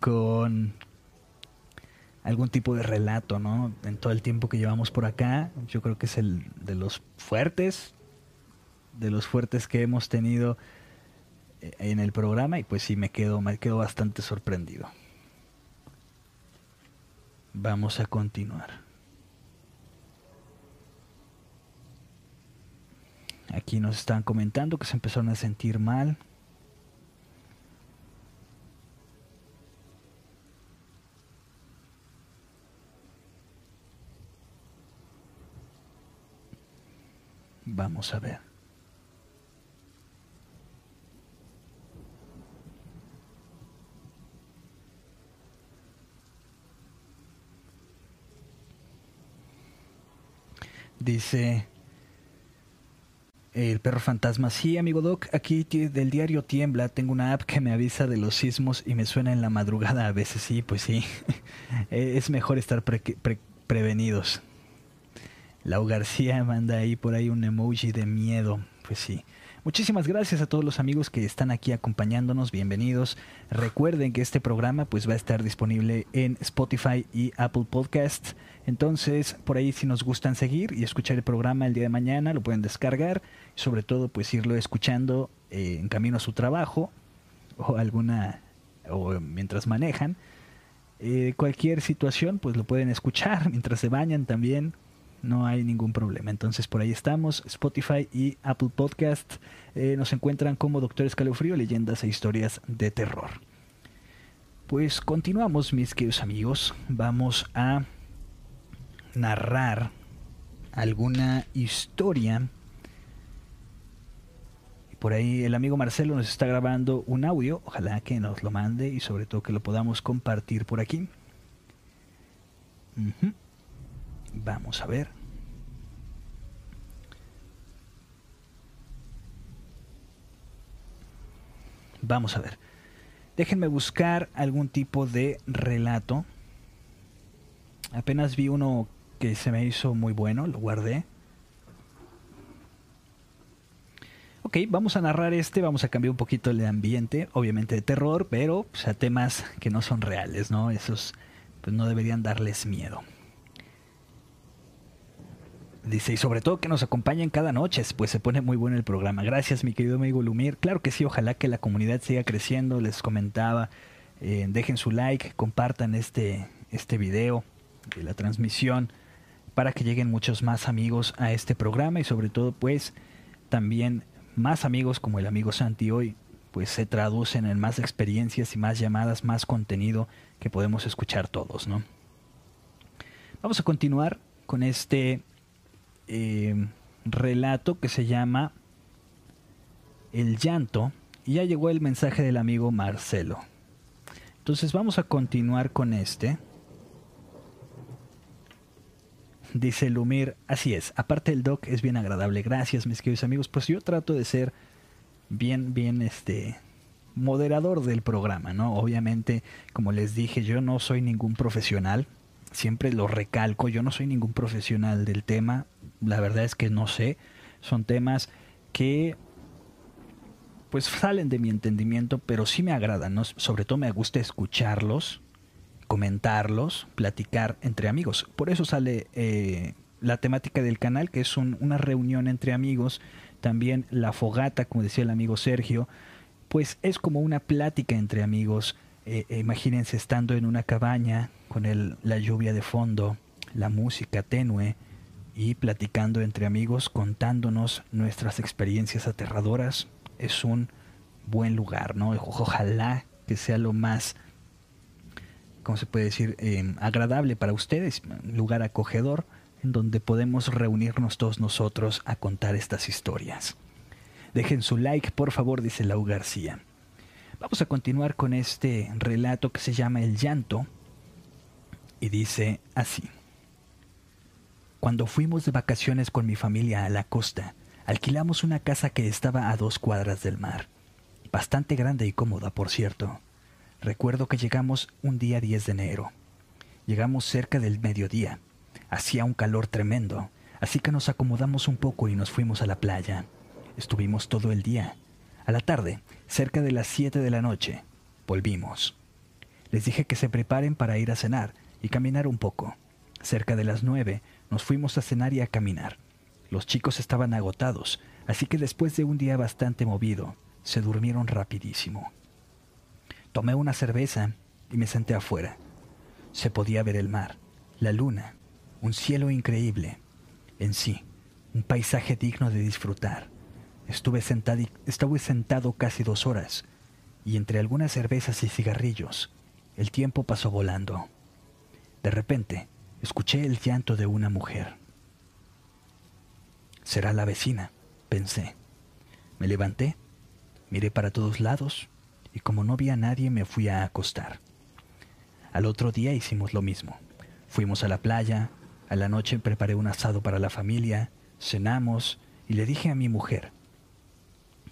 con algún tipo de relato, ¿no? En todo el tiempo que llevamos por acá, yo creo que es el de los fuertes, de los fuertes que hemos tenido eh, en el programa y pues sí me quedo, me quedo bastante sorprendido. Vamos a continuar. Aquí nos están comentando que se empezaron a sentir mal. Vamos a ver. Dice el perro fantasma. Sí, amigo Doc, aquí del diario Tiembla tengo una app que me avisa de los sismos y me suena en la madrugada a veces. Sí, pues sí. es mejor estar prevenidos. Lau García manda ahí por ahí un emoji de miedo. Pues sí. Muchísimas gracias a todos los amigos que están aquí acompañándonos, bienvenidos. Recuerden que este programa pues va a estar disponible en Spotify y Apple Podcasts. Entonces, por ahí si nos gustan seguir y escuchar el programa el día de mañana, lo pueden descargar, sobre todo pues irlo escuchando eh, en camino a su trabajo o alguna o mientras manejan. Eh, cualquier situación pues lo pueden escuchar mientras se bañan también no hay ningún problema. Entonces por ahí estamos, Spotify y Apple Podcast eh, nos encuentran como Doctor Escalofrío, leyendas e historias de terror. Pues continuamos mis queridos amigos, vamos a narrar alguna historia. Por ahí el amigo Marcelo nos está grabando un audio, ojalá que nos lo mande y sobre todo que lo podamos compartir por aquí. Vamos a ver. Vamos a ver. Déjenme buscar algún tipo de relato. Apenas vi uno que se me hizo muy bueno, lo guardé. Ok, vamos a narrar este, vamos a cambiar un poquito el ambiente, obviamente de terror, pero temas que no son reales, ¿no? Esos pues no deberían darles miedo. Dice, y sobre todo que nos acompañen cada noche, pues se pone muy bueno el programa. Gracias, mi querido amigo Lumir. Claro que sí, ojalá que la comunidad siga creciendo. Les comentaba, eh, dejen su like, compartan este, este video de la transmisión para que lleguen muchos más amigos a este programa y sobre todo, pues, también más amigos como el amigo Santi hoy, pues se traducen en más experiencias y más llamadas, más contenido que podemos escuchar todos, ¿no? Vamos a continuar con este eh, relato que se llama El llanto y ya llegó el mensaje del amigo Marcelo. Entonces vamos a continuar con este. Dice Lumir, así es, aparte el doc es bien agradable, gracias mis queridos amigos, pues yo trato de ser bien, bien, este, moderador del programa, ¿no? Obviamente, como les dije, yo no soy ningún profesional, siempre lo recalco, yo no soy ningún profesional del tema, la verdad es que no sé, son temas que pues salen de mi entendimiento, pero sí me agradan, sobre todo me gusta escucharlos, comentarlos, platicar entre amigos. Por eso sale eh, la temática del canal, que es una reunión entre amigos, también la fogata, como decía el amigo Sergio, pues es como una plática entre amigos. Eh, eh, imagínense estando en una cabaña con el, la lluvia de fondo, la música tenue, y platicando entre amigos, contándonos nuestras experiencias aterradoras, es un buen lugar, ¿no? Ojalá que sea lo más, ¿cómo se puede decir?, em, agradable para ustedes, lugar acogedor en donde podemos reunirnos todos nosotros a contar estas historias. Dejen su like, por favor, dice Lau García. Vamos a continuar con este relato que se llama El llanto y dice así. Cuando fuimos de vacaciones con mi familia a la costa, alquilamos una casa que estaba a dos cuadras del mar. Bastante grande y cómoda, por cierto. Recuerdo que llegamos un día 10 de enero. Llegamos cerca del mediodía. Hacía un calor tremendo, así que nos acomodamos un poco y nos fuimos a la playa. Estuvimos todo el día. A la tarde, cerca de las 7 de la noche, volvimos. Les dije que se preparen para ir a cenar y caminar un poco. Cerca de las nueve nos fuimos a cenar y a caminar. Los chicos estaban agotados, así que después de un día bastante movido, se durmieron rapidísimo. Tomé una cerveza y me senté afuera. Se podía ver el mar, la luna, un cielo increíble. En sí, un paisaje digno de disfrutar. Estuve sentado, estuve sentado casi dos horas, y entre algunas cervezas y cigarrillos, el tiempo pasó volando. De repente, escuché el llanto de una mujer. Será la vecina, pensé. Me levanté, miré para todos lados y como no vi a nadie me fui a acostar. Al otro día hicimos lo mismo. Fuimos a la playa, a la noche preparé un asado para la familia, cenamos y le dije a mi mujer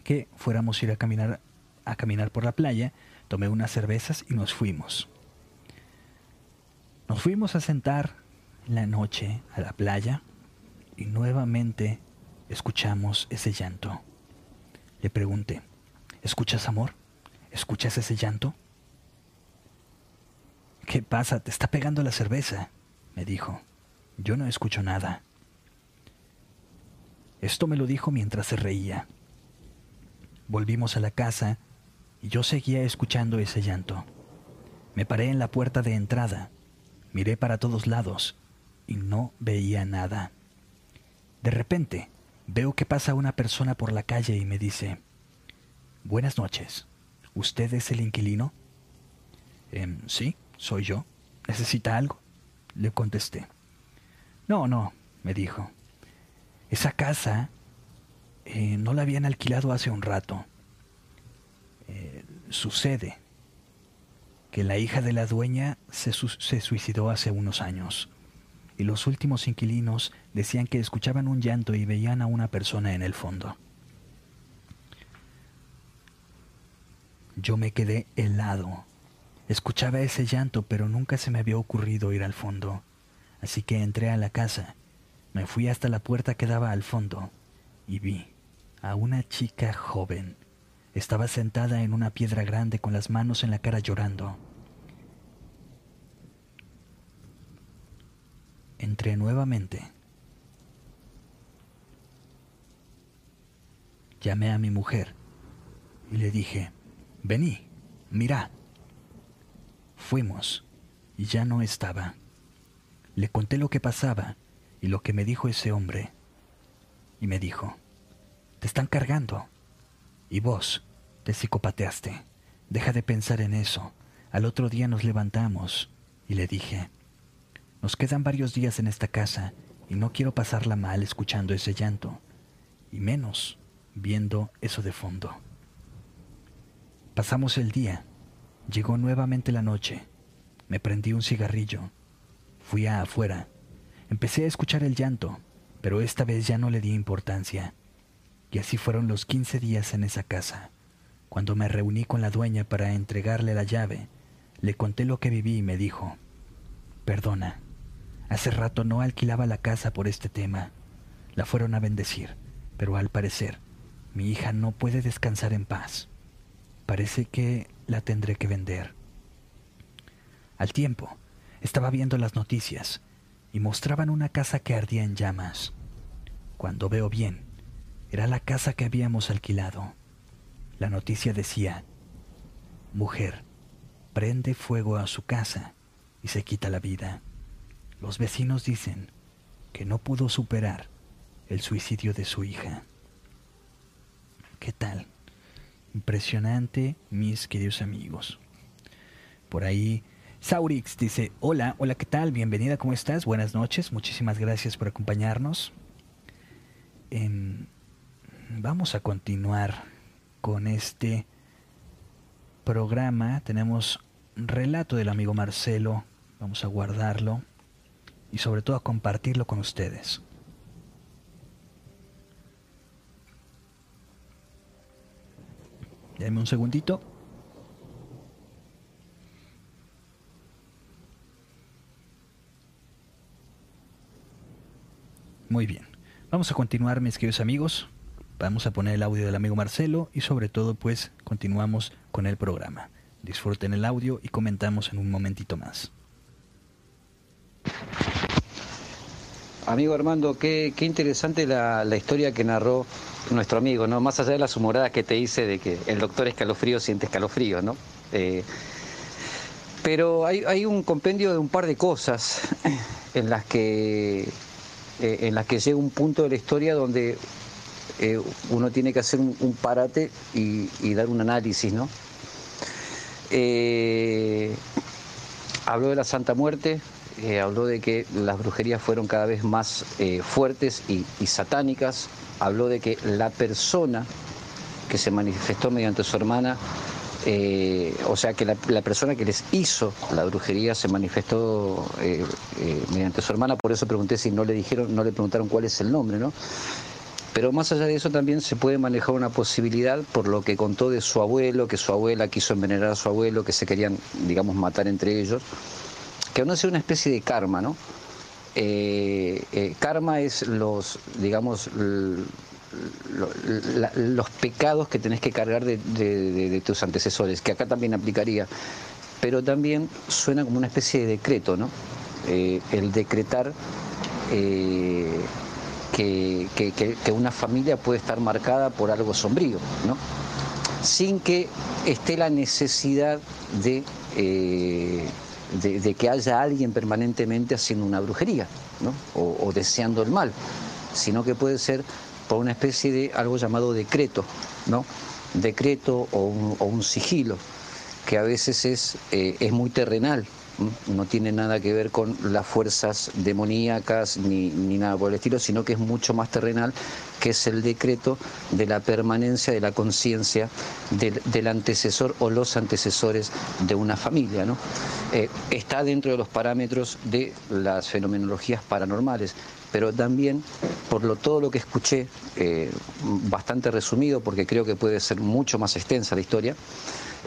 que fuéramos a ir a caminar, a caminar por la playa, tomé unas cervezas y nos fuimos. Nos fuimos a sentar la noche a la playa y nuevamente escuchamos ese llanto. Le pregunté, ¿escuchas amor? ¿Escuchas ese llanto? ¿Qué pasa? Te está pegando la cerveza, me dijo. Yo no escucho nada. Esto me lo dijo mientras se reía. Volvimos a la casa y yo seguía escuchando ese llanto. Me paré en la puerta de entrada Miré para todos lados y no veía nada. De repente, veo que pasa una persona por la calle y me dice, Buenas noches, ¿usted es el inquilino? Em, sí, soy yo. ¿Necesita algo? Le contesté. No, no, me dijo. Esa casa eh, no la habían alquilado hace un rato. Eh, sucede que la hija de la dueña se, se suicidó hace unos años y los últimos inquilinos decían que escuchaban un llanto y veían a una persona en el fondo. Yo me quedé helado. Escuchaba ese llanto, pero nunca se me había ocurrido ir al fondo. Así que entré a la casa, me fui hasta la puerta que daba al fondo y vi a una chica joven. Estaba sentada en una piedra grande con las manos en la cara llorando. Entré nuevamente. Llamé a mi mujer y le dije, vení, mira. Fuimos y ya no estaba. Le conté lo que pasaba y lo que me dijo ese hombre. Y me dijo, te están cargando. Y vos te psicopateaste. Deja de pensar en eso. Al otro día nos levantamos y le dije, nos quedan varios días en esta casa y no quiero pasarla mal escuchando ese llanto, y menos viendo eso de fondo. Pasamos el día, llegó nuevamente la noche, me prendí un cigarrillo, fui a afuera, empecé a escuchar el llanto, pero esta vez ya no le di importancia. Y así fueron los 15 días en esa casa. Cuando me reuní con la dueña para entregarle la llave, le conté lo que viví y me dijo, perdona, Hace rato no alquilaba la casa por este tema. La fueron a bendecir, pero al parecer mi hija no puede descansar en paz. Parece que la tendré que vender. Al tiempo, estaba viendo las noticias y mostraban una casa que ardía en llamas. Cuando veo bien, era la casa que habíamos alquilado. La noticia decía, mujer, prende fuego a su casa y se quita la vida. Los vecinos dicen que no pudo superar el suicidio de su hija. ¿Qué tal? Impresionante, mis queridos amigos. Por ahí, Saurix dice, hola, hola, ¿qué tal? Bienvenida, ¿cómo estás? Buenas noches, muchísimas gracias por acompañarnos. vamos a continuar con este programa. Tenemos relato del amigo Marcelo, vamos a guardarlo y sobre todo a compartirlo con ustedes. Un segundito. Muy bien. Vamos a continuar, mis queridos amigos. Vamos a poner el audio del amigo Marcelo y sobre todo pues continuamos con el programa. Disfruten el audio y comentamos en un momentito más. Amigo Armando, qué, interesante la, historia que narró nuestro amigo, ¿no? Más allá de las humoradas que te hice de que el doctor escalofrío siente escalofrío, ¿no? Eh, pero hay, un compendio de un par de cosas en las que eh, en las que llega un punto de la historia donde eh, uno tiene que hacer un, parate y, dar un análisis, ¿no? habló de la Santa Muerte, eh, habló de que las brujerías fueron cada vez más eh, fuertes y, satánicas, habló de que la persona que se manifestó mediante su hermana, eh, o sea que la, persona que les hizo la brujería se manifestó mediante su hermana, por eso pregunté si no le dijeron, no le preguntaron cuál es el nombre, ¿no? Pero más allá de eso también se puede manejar una posibilidad por lo que contó de su abuelo, que su abuela quiso envenenar a su abuelo, que se querían, digamos, matar entre ellos que no sea una especie de karma, ¿no? Eh, eh, karma es los, digamos, los pecados que tenés que cargar de, tus antecesores, que acá también aplicaría, pero también suena como una especie de decreto, ¿no? Eh, el decretar que, que, una familia puede estar marcada por algo sombrío, ¿no? Sin que esté la necesidad de de, que haya alguien permanentemente haciendo una brujería o, deseando el mal, sino que puede ser por una especie de algo llamado decreto, ¿no? Decreto o un, sigilo, que a veces es, eh, es muy terrenal, no tiene nada que ver con las fuerzas demoníacas ni, nada por el estilo, sino que es mucho más terrenal, que es el decreto de la permanencia de la conciencia del, antecesor o los antecesores de una familia. ¿no? Eh, está dentro de los parámetros de las fenomenologías paranormales, pero también por lo, todo lo que escuché, eh, bastante resumido, porque creo que puede ser mucho más extensa la historia,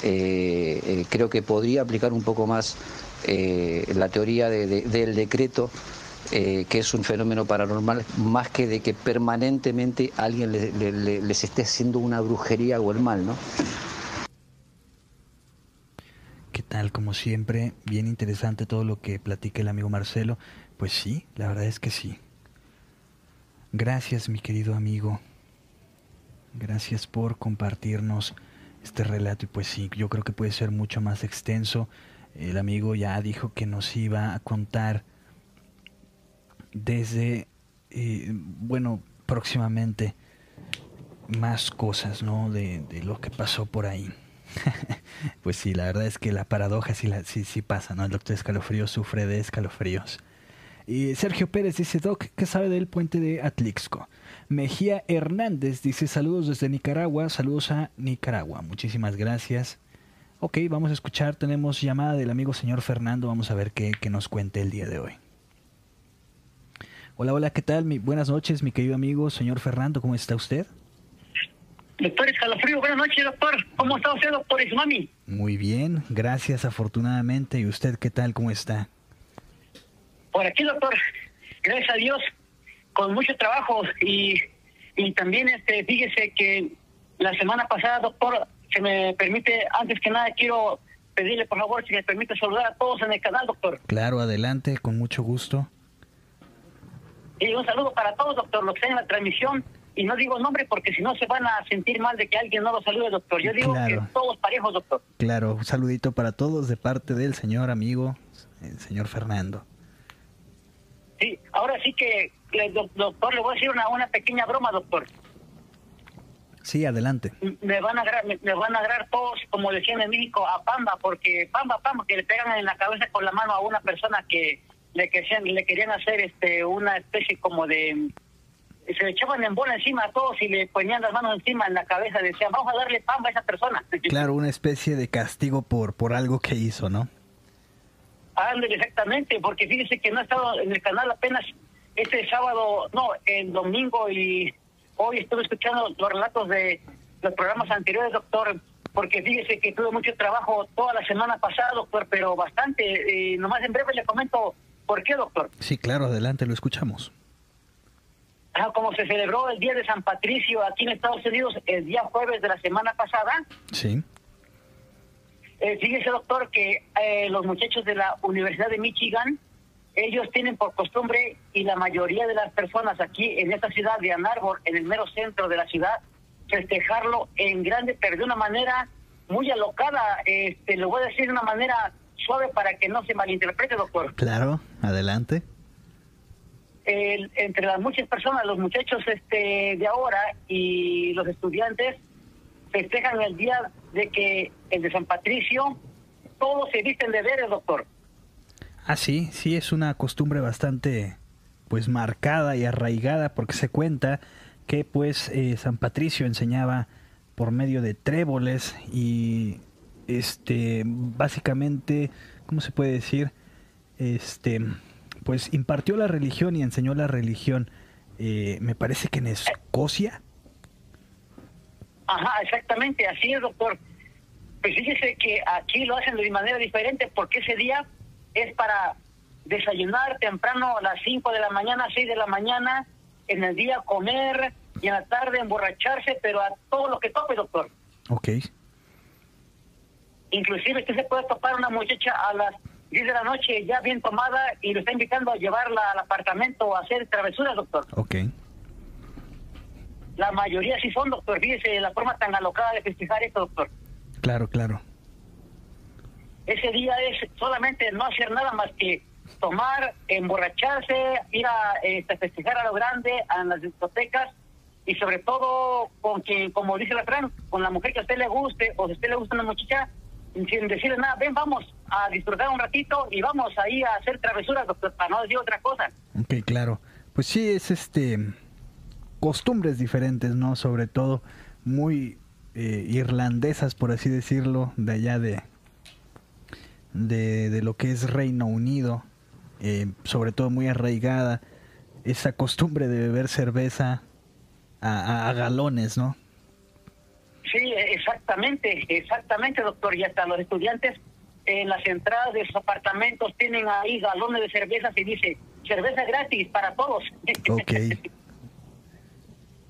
eh, creo que podría aplicar un poco más eh, la teoría del decreto, eh, que es un fenómeno paranormal, más que de que permanentemente alguien les esté haciendo una brujería o el mal, ¿no? ¿Qué tal? Como siempre, bien interesante todo lo que platica el amigo Marcelo. Pues sí, la verdad es que sí. Gracias, mi querido amigo. Gracias por compartirnos este relato y pues sí, yo creo que puede ser mucho más extenso el amigo ya dijo que nos iba a contar desde, eh, bueno, próximamente más cosas, ¿no? De, lo que pasó por ahí. pues sí, la verdad es que la paradoja sí, la, sí, sí pasa, ¿no? El doctor Escalofrío sufre de escalofríos. Y Sergio Pérez dice, Doc, ¿qué sabe del puente de Atlixco? Mejía Hernández dice, saludos desde Nicaragua, saludos a Nicaragua. Muchísimas gracias. Ok, vamos a escuchar, tenemos llamada del amigo señor Fernando, vamos a ver qué, nos cuente el día de hoy. Hola, hola, ¿qué tal? buenas noches, mi querido amigo señor Fernando, ¿cómo está usted? Doctor Escalofrío, buenas noches, doctor. ¿Cómo está usted, doctor Ismami? Muy bien, gracias, afortunadamente. ¿Y usted qué tal? ¿Cómo está? Por aquí, doctor, gracias a Dios, con mucho trabajo y, y también, este, fíjese que la semana pasada, doctor, se me permite, antes que nada, quiero pedirle, por favor, si me permite saludar a todos en el canal, doctor. Claro, adelante, con mucho gusto. Y un saludo para todos, doctor, los que están en la transmisión. Y no digo nombre porque si no se van a sentir mal de que alguien no lo salude, doctor. Yo digo que todos parejos, doctor. Claro, un saludito para todos de parte del señor amigo, el señor Fernando. Sí, ahora sí que, doctor, le voy a decir una, una pequeña broma, doctor. Sí, adelante. Me van a agarrar, me, van a agarrar todos, como decían en México, a Pamba, porque Pamba, Pamba, que le pegan en la cabeza con la mano a una persona que le querían, le querían hacer este una especie como de se le echaban en bola encima a todos y le ponían las manos encima en la cabeza, decían, vamos a darle pamba a esa persona. Claro, una especie de castigo por, por algo que hizo, ¿no? Ándale, exactamente, porque fíjese que no ha estado en el canal apenas este sábado, no, el domingo y hoy estuve escuchando los relatos de los programas anteriores, doctor, porque fíjese que tuve mucho trabajo toda la semana pasada, doctor, pero bastante. y nomás en breve le comento por qué, doctor. Sí, claro, adelante, lo escuchamos. Ah, como se celebró el Día de San Patricio aquí en Estados Unidos el día jueves de la semana pasada. Sí. Eh, fíjese, doctor, que eh, los muchachos de la Universidad de Michigan ellos tienen por costumbre y la mayoría de las personas aquí en esta ciudad de Ann Arbor, en el mero centro de la ciudad, festejarlo en grande, pero de una manera muy alocada. Este, lo voy a decir de una manera suave para que no se malinterprete, doctor. Claro, adelante. entre las muchas personas, los muchachos este de ahora y los estudiantes festejan el día de que el de San Patricio, todos se visten de verde, doctor. Ah, sí, sí, es una costumbre bastante pues marcada y arraigada porque se cuenta que pues eh, San Patricio enseñaba por medio de tréboles y este básicamente, ¿cómo se puede decir? Este pues impartió la religión y enseñó la religión eh, me parece que en Escocia. Ajá, exactamente, así es, doctor. Pues fíjese que aquí lo hacen de manera diferente porque ese día es para desayunar temprano a las 5 de la mañana, 6 de la mañana, en el día comer y en la tarde emborracharse, pero a todo lo que tope, doctor. Ok. Inclusive usted se puede topar una muchacha a las 10 de la noche ya bien tomada y lo está invitando a llevarla al apartamento a hacer travesuras, doctor. Ok. La mayoría sí son, doctor. Fíjese la forma tan alocada de festejar esto, doctor. Claro, claro ese día es solamente no hacer nada más que tomar, emborracharse, ir a este, festejar a lo grande, a las discotecas y sobre todo con que, como dice la Fran, con la mujer que a usted le guste o si a usted le gusta una muchacha, sin decirle nada, ven, vamos a disfrutar un ratito y vamos ahí a hacer travesuras, doctor, para no decir otra cosa. Ok, claro. Pues sí, es este costumbres diferentes, ¿no? Sobre todo muy eh, irlandesas, por así decirlo, de allá de, de, lo que es Reino Unido, eh, sobre todo muy arraigada, esa costumbre de beber cerveza a, galones, ¿no? Sí, exactamente, exactamente, doctor. Y hasta los estudiantes en las entradas de sus apartamentos tienen ahí galones de cerveza y dice cerveza gratis para todos. Ok.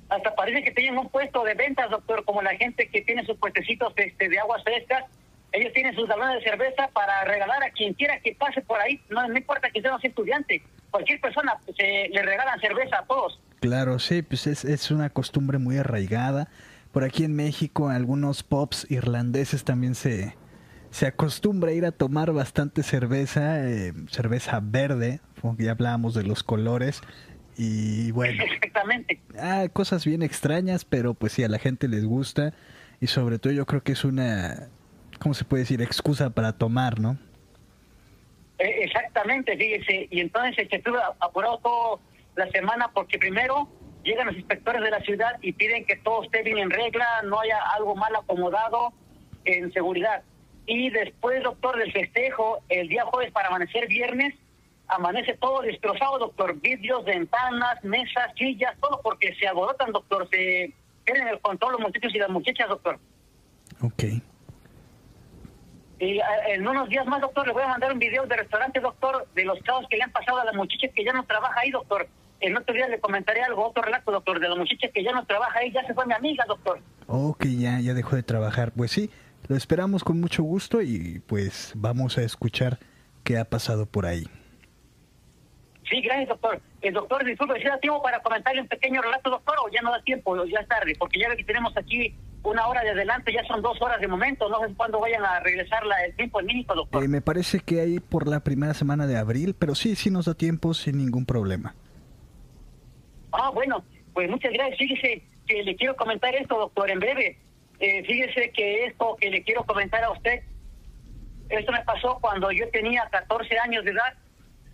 hasta parece que tienen un puesto de ventas, doctor, como la gente que tiene sus puestecitos este, de aguas frescas. Ellos tienen sus galones de cerveza para regalar a quien quiera que pase por ahí. No, no importa que sea un estudiante. Cualquier persona pues, le regalan cerveza a todos. Claro, sí, pues es, es una costumbre muy arraigada. Por aquí en México, algunos pops irlandeses también se, se acostumbra a ir a tomar bastante cerveza, eh, cerveza verde, ya hablábamos de los colores, y bueno. Exactamente. Ah, cosas bien extrañas, pero pues sí, a la gente les gusta, y sobre todo yo creo que es una, ¿cómo se puede decir? Excusa para tomar, ¿no? Eh, exactamente, fíjese, y entonces se estuvo apurado todo la semana porque primero llegan los inspectores de la ciudad y piden que todo esté bien en regla, no haya algo mal acomodado en seguridad. Y después, doctor, del festejo, el día jueves para amanecer viernes, amanece todo destrozado, doctor. Vidrios, ventanas, mesas, sillas, todo porque se agorotan, doctor. Se pierden el control los muchachos y las muchachas, doctor. Ok. Y eh, en unos días más, doctor, le voy a mandar un video de restaurante, doctor, de los casos que le han pasado a las muchachas que ya no trabaja ahí, doctor. En otro día le comentaré algo, otro relato, doctor, de la muchacha que ya no trabaja ahí, ya se fue mi amiga, doctor. Ok, ya, ya dejó de trabajar. Pues sí, lo esperamos con mucho gusto y pues vamos a escuchar qué ha pasado por ahí. Sí, gracias, doctor. El doctor, disculpe, ¿si da tiempo para comentarle un pequeño relato, doctor, o ya no da tiempo, o ya es tarde? Porque ya ve que tenemos aquí una hora de adelante, ya son dos horas de momento, no sé cuándo vayan a regresar la, el tiempo México, doctor. Eh, me parece que hay por la primera semana de abril, pero sí, sí nos da tiempo sin ningún problema. Ah, bueno, pues muchas gracias. Fíjese que le quiero comentar esto, doctor, en breve. Eh, fíjese que esto que le quiero comentar a usted, esto me pasó cuando yo tenía 14 años de edad.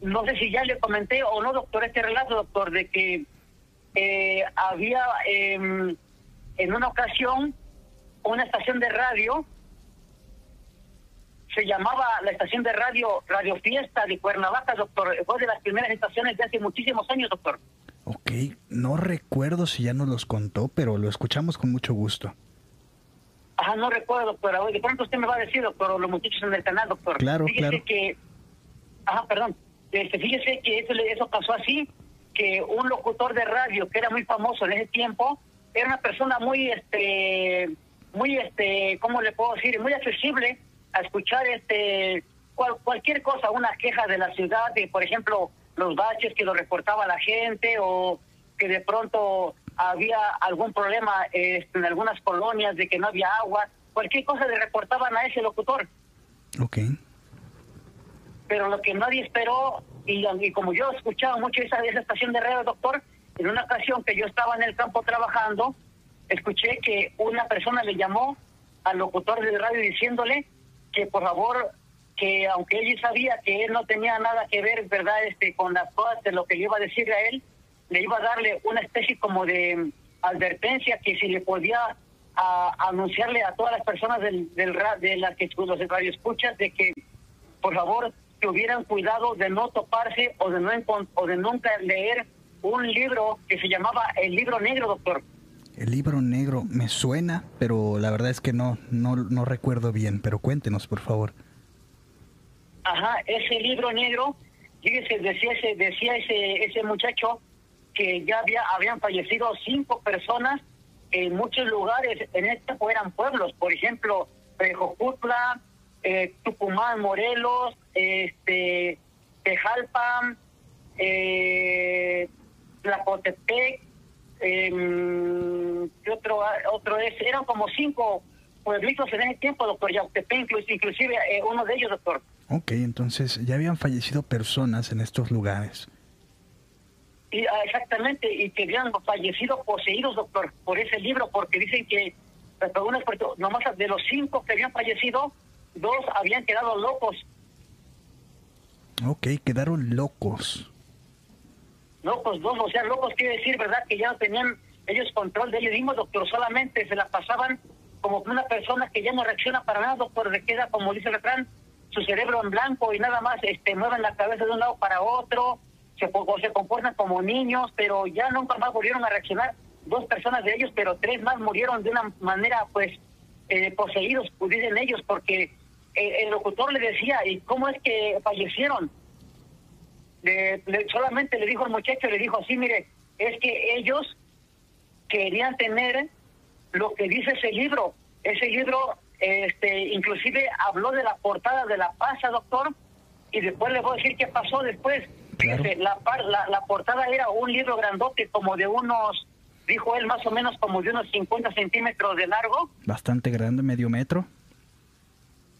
No sé si ya le comenté o no, doctor, este relato, doctor, de que eh, había em, en una ocasión una estación de radio, se llamaba la estación de radio Radio Fiesta de Cuernavaca, doctor. Fue de las primeras estaciones de hace muchísimos años, doctor. Ok, no recuerdo si ya nos los contó, pero lo escuchamos con mucho gusto. Ajá, no recuerdo, doctor. De pronto usted me va a decir, doctor, los muchachos en el canal, doctor. Claro, fíjese claro. que, ajá, perdón. Este, fíjese que eso, eso pasó así, que un locutor de radio que era muy famoso en ese tiempo, era una persona muy, este, muy, este, ¿cómo le puedo decir? Muy accesible a escuchar, este, cualquier cosa, una queja de la ciudad, de, por ejemplo, los baches que lo reportaba la gente o que de pronto había algún problema este, en algunas colonias de que no había agua, cualquier cosa le reportaban a ese locutor. Ok. Pero lo que nadie esperó, y, y como yo escuchaba mucho esa, esa estación de radio, doctor, en una ocasión que yo estaba en el campo trabajando, escuché que una persona le llamó al locutor de radio diciéndole que por favor que aunque él sabía que él no tenía nada que ver, ¿verdad?, este, con las cosas de lo que le iba a decirle a él, le iba a darle una especie como de advertencia que si le podía anunciarle a todas las personas del, del de las que los radio escuchas de que por favor que hubieran cuidado de no toparse o de no o de nunca leer un libro que se llamaba el libro negro doctor. El libro negro me suena pero la verdad es que no no no recuerdo bien pero cuéntenos por favor. Ajá, ese libro negro, fíjese, decía ese, decía ese, ese muchacho que ya había, habían fallecido cinco personas en muchos lugares, en este eran pueblos, por ejemplo, Jojutla, eh, Tucumán, Morelos, este, Tejalpa, eh, Tlacotepec, eh, otro, otro es? Eran como cinco pueblitos en ese tiempo, doctor Yautepec, inclusive eh, uno de ellos, doctor Ok, entonces ya habían fallecido personas en estos lugares. Y, ah, exactamente, y que habían fallecido poseídos, doctor, por ese libro, porque dicen que algunas nomás de los cinco que habían fallecido, dos habían quedado locos. Ok, quedaron locos. Locos, dos, o sea, locos quiere decir, ¿verdad? Que ya no tenían ellos control de ellos mismos, doctor, solamente se la pasaban como una persona que ya no reacciona para nada, doctor, le queda, como dice el refrán, su cerebro en blanco y nada más este mueven la cabeza de un lado para otro, se, o se comportan como niños, pero ya nunca más volvieron a reaccionar dos personas de ellos, pero tres más murieron de una manera, pues, eh, poseídos, pues, dicen ellos, porque eh, el locutor le decía, ¿y cómo es que fallecieron? solamente le dijo al muchacho, le dijo, sí, mire, es que ellos querían tener lo que dice ese libro. Ese libro, este, inclusive habló de la portada de la pasa, doctor, y después le voy a decir qué pasó después. la, la, la portada era un libro grandote, como de unos dijo él, más o menos como de unos 50 centímetros de largo. Bastante grande, medio metro.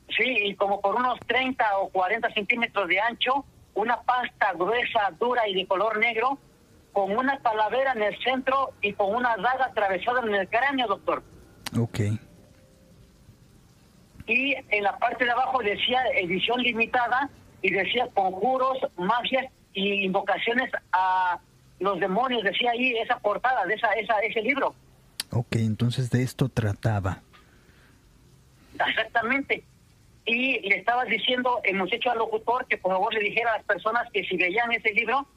Sí, y como por unos 30 o 40 centímetros de ancho, una pasta gruesa, dura y de color negro, con una calavera en el centro y con una daga atravesada en el cráneo, doctor. Ok. Y en la parte de abajo decía edición limitada y decía conjuros, magias y invocaciones a los demonios, decía ahí esa portada de esa, esa, ese libro. Ok, entonces de esto trataba. Exactamente. Y le estaba diciendo el muchacho al locutor que por favor le dijera a las personas que si veían ese libro,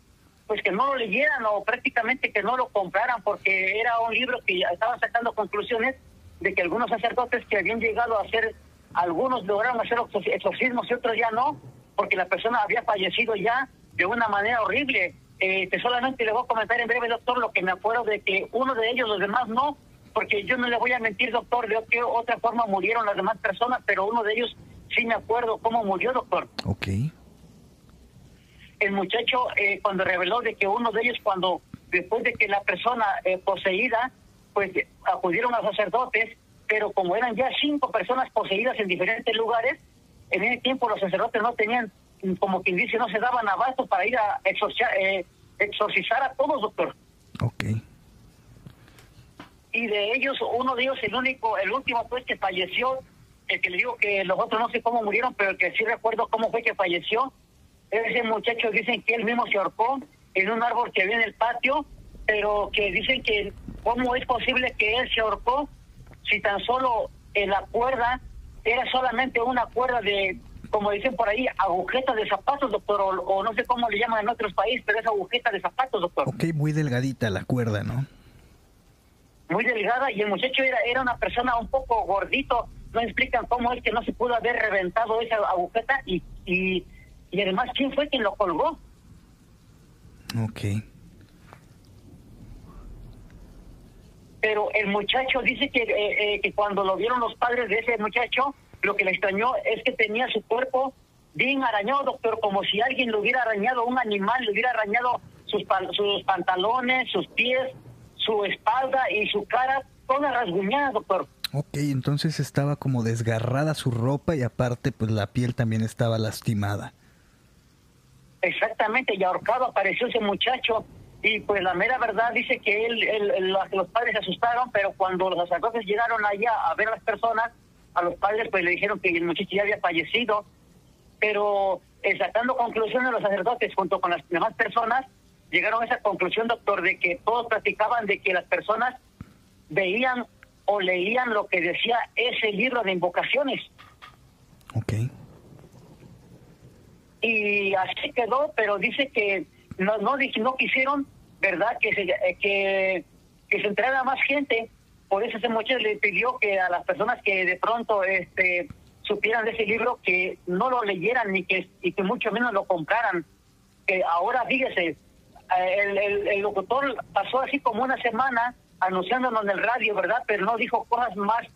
pues que no lo leyeran o prácticamente que no lo compraran, porque era un libro que estaban sacando conclusiones de que algunos sacerdotes que habían llegado a hacer, algunos lograron hacer exorcismos y otros ya no, porque la persona había fallecido ya de una manera horrible. Este, solamente le voy a comentar en breve, doctor, lo que me acuerdo de que uno de ellos, los demás no, porque yo no le voy a mentir, doctor, de otra forma murieron las demás personas, pero uno de ellos sí me acuerdo cómo murió, doctor. Ok. El muchacho, eh, cuando reveló de que uno de ellos, cuando después de que la persona eh, poseída, pues acudieron a sacerdotes, pero como eran ya cinco personas poseídas en diferentes lugares, en ese tiempo los sacerdotes no tenían como quien dice, no se daban abasto para ir a eh, exorcizar a todos, doctor. Ok. Y de ellos, uno de ellos, el único, el último pues que falleció, el que le digo que los otros no sé cómo murieron, pero el que sí recuerdo cómo fue que falleció, ese muchacho dicen que él mismo se ahorcó en un árbol que había en el patio, pero que dicen que cómo es posible que él se ahorcó si tan solo en la cuerda era solamente una cuerda de como dicen por ahí, agujeta de zapatos, doctor, o, no sé cómo le llaman en otros países, pero es agujeta de zapatos, doctor. Ok, muy delgadita la cuerda, ¿no? Muy delgada, y el muchacho era, era una persona un poco gordito, no explican cómo es que no se pudo haber reventado esa agujeta, y, y, y además, ¿quién fue quien lo colgó? Ok. Pero el muchacho dice que, eh, eh, que cuando lo vieron los padres de ese muchacho, lo que le extrañó es que tenía su cuerpo bien arañado, doctor, como si alguien lo hubiera arañado, un animal le hubiera arañado sus, sus pantalones, sus pies, su espalda y su cara, toda rasguñada, doctor. Ok, entonces estaba como desgarrada su ropa y aparte pues la piel también estaba lastimada. Exactamente, y ahorcado apareció ese muchacho y pues la mera verdad dice que él, los padres se asustaron, pero cuando los sacerdotes llegaron allá a ver a las personas, a los padres pues le dijeron que el muchacho ya había fallecido, pero eh, sacando conclusiones los sacerdotes junto con las demás personas, llegaron a esa conclusión, doctor, de que todos platicaban de que las personas veían o leían lo que decía ese libro de invocaciones. Ok. Y así quedó, pero dice que no no, no quisieron, ¿verdad?, que se, eh, que, que se entrara más gente por eso ese muchacho le pidió que a las personas que de pronto este supieran de ese libro que no lo leyeran ni que y que mucho menos lo compraran. Que ahora fíjese, eh, el, locutor pasó así como una semana anunciándonos en el radio, ¿verdad? Pero no dijo cosas más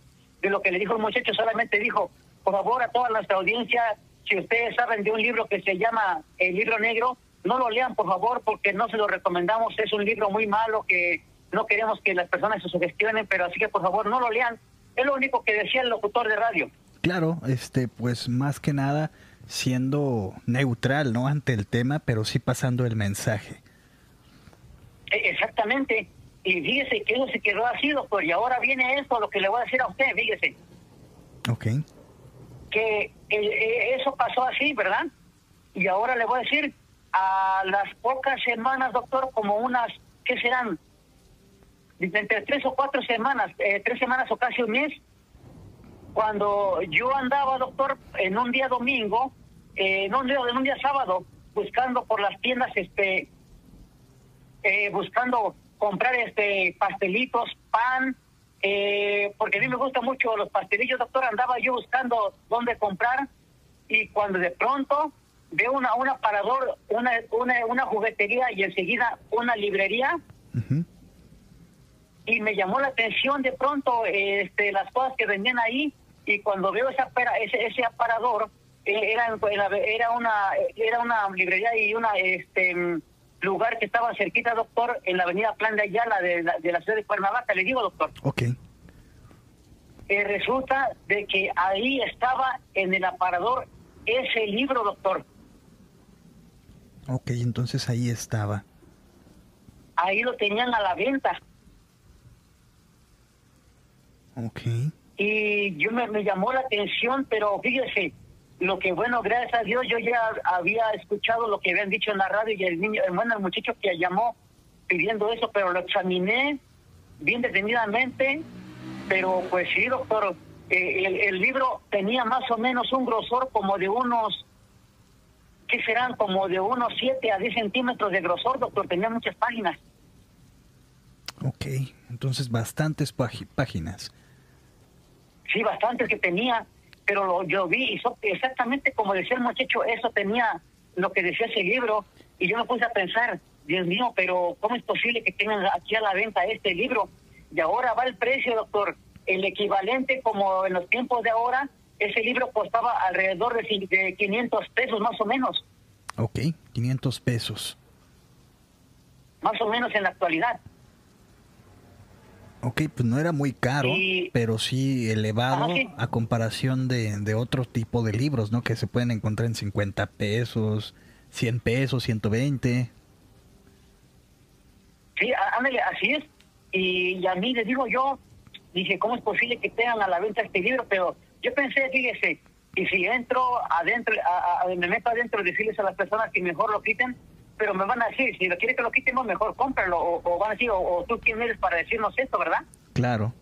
de lo que le dijo el muchacho, solamente dijo, por favor a toda nuestra audiencia, si ustedes saben de un libro que se llama El libro negro, no lo lean por favor porque no se lo recomendamos, es un libro muy malo que no queremos que las personas se sugestionen, pero así que por favor no lo lean. Es lo único que decía el locutor de radio. Claro, este, pues más que nada, siendo neutral, ¿no? Ante el tema, pero sí pasando el mensaje. E, exactamente. Y fíjese que eso se quedó así, doctor. Y ahora viene esto, lo que le voy a decir a usted, fíjese. Ok. Que eh, eso pasó así, ¿verdad? Y ahora le voy a decir, a las pocas semanas, doctor, como unas, ¿qué serán? Entre tres o cuatro semanas, eh, tres semanas o casi un mes, cuando yo andaba, doctor, en un día domingo, eh, en, un día, en un día sábado, buscando por las tiendas, este, eh, buscando comprar este pastelitos, pan, eh, porque a mí me gustan mucho los pastelillos, doctor, andaba yo buscando dónde comprar y cuando de pronto veo una, un aparador, una, una, una juguetería y enseguida una librería y me llamó la atención de pronto este, las cosas que vendían ahí y cuando veo ese, ese, ese aparador eh, era, era una era una librería y una este lugar que estaba cerquita, doctor, en la avenida Plan de Ayala de la, de la ciudad de Cuernavaca. Le digo, doctor. Ok. Eh, resulta de que ahí estaba en el aparador ese libro, doctor. Ok, entonces ahí estaba. Ahí lo tenían a la venta. Ok. Y yo me, me llamó la atención, pero fíjese, lo que bueno, gracias a Dios, yo ya había escuchado lo que habían dicho en la radio y el niño, bueno, el muchacho que llamó pidiendo eso, pero lo examiné bien detenidamente, pero pues sí, doctor, eh, el, el, libro tenía más o menos un grosor como de unos, ¿qué serán? Como de unos 7 a 10 centímetros de grosor, doctor, tenía muchas páginas. Ok, entonces bastantes páginas. Sí, bastantes que tenía pero lo, yo vi exactamente como decía el muchacho, eso tenía lo que decía ese libro, y yo me puse a pensar, Dios mío, pero ¿cómo es posible que tengan aquí a la venta este libro? Y ahora va el precio, doctor, el equivalente como en los tiempos de ahora, ese libro costaba alrededor de, de 500 pesos más o menos. Ok, 500 pesos. Más o menos en la actualidad. Ok, pues no era muy caro, pero sí elevado a comparación de, de, otro tipo de libros, ¿no? Que se pueden encontrar en 50 pesos, 100 pesos, 120. Sí, ándale, así es. Y, a mí les digo yo, dije, ¿cómo es posible que tengan a la venta este libro? Pero yo pensé, fíjese, y si entro adentro, a, me meto adentro, decirles a las personas que mejor lo quiten, pero me van a decir, si lo quiere que lo quitemos, mejor cómpralo, o, van a decir, o, tú quién eres para decirnos esto, ¿verdad? Claro.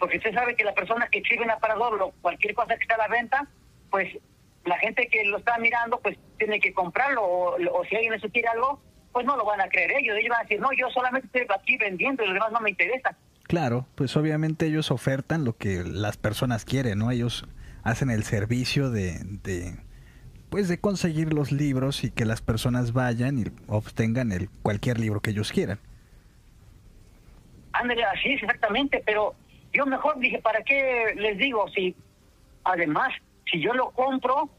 Porque usted sabe que la persona que exhibe un aparador o cualquier cosa que está a la venta, pues la gente que lo está mirando, pues tiene que comprarlo, o, si alguien les quiere algo, pues no lo van a creer ellos. Ellos van a decir, no, yo solamente estoy aquí vendiendo y lo demás no me interesa. Claro, pues obviamente ellos ofertan lo que las personas quieren, ¿no? Ellos hacen el servicio de pues de conseguir los libros y que las personas vayan y obtengan el cualquier libro que ellos quieran. Ándale, así es exactamente, pero yo mejor dije, ¿para qué les digo? Si además, si yo lo compro,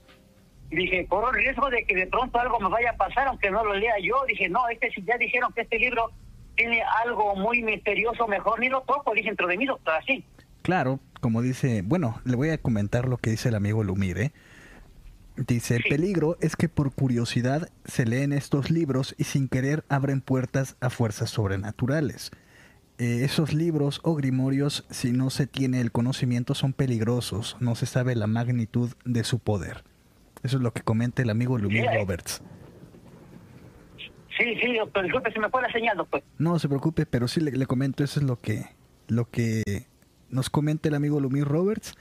dije, corro el riesgo de que de pronto algo me vaya a pasar, aunque no lo lea yo. Dije, no, este si ya dijeron que este libro tiene algo muy misterioso, mejor ni lo toco, dije, dentro de mí, doctor, así. Claro, como dice, bueno, le voy a comentar lo que dice el amigo Lumire. ¿eh? Dice, el peligro es que por curiosidad se leen estos libros y sin querer abren puertas a fuerzas sobrenaturales. Eh, esos libros o grimorios, si no se tiene el conocimiento, son peligrosos, no se sabe la magnitud de su poder. Eso es lo que comenta el amigo Lumir Roberts. Sí, sí, doctor, disculpe, se me fue la señal, doctor. No se preocupe, pero sí le, le comento, eso es lo que, lo que nos comenta el amigo Lumir Roberts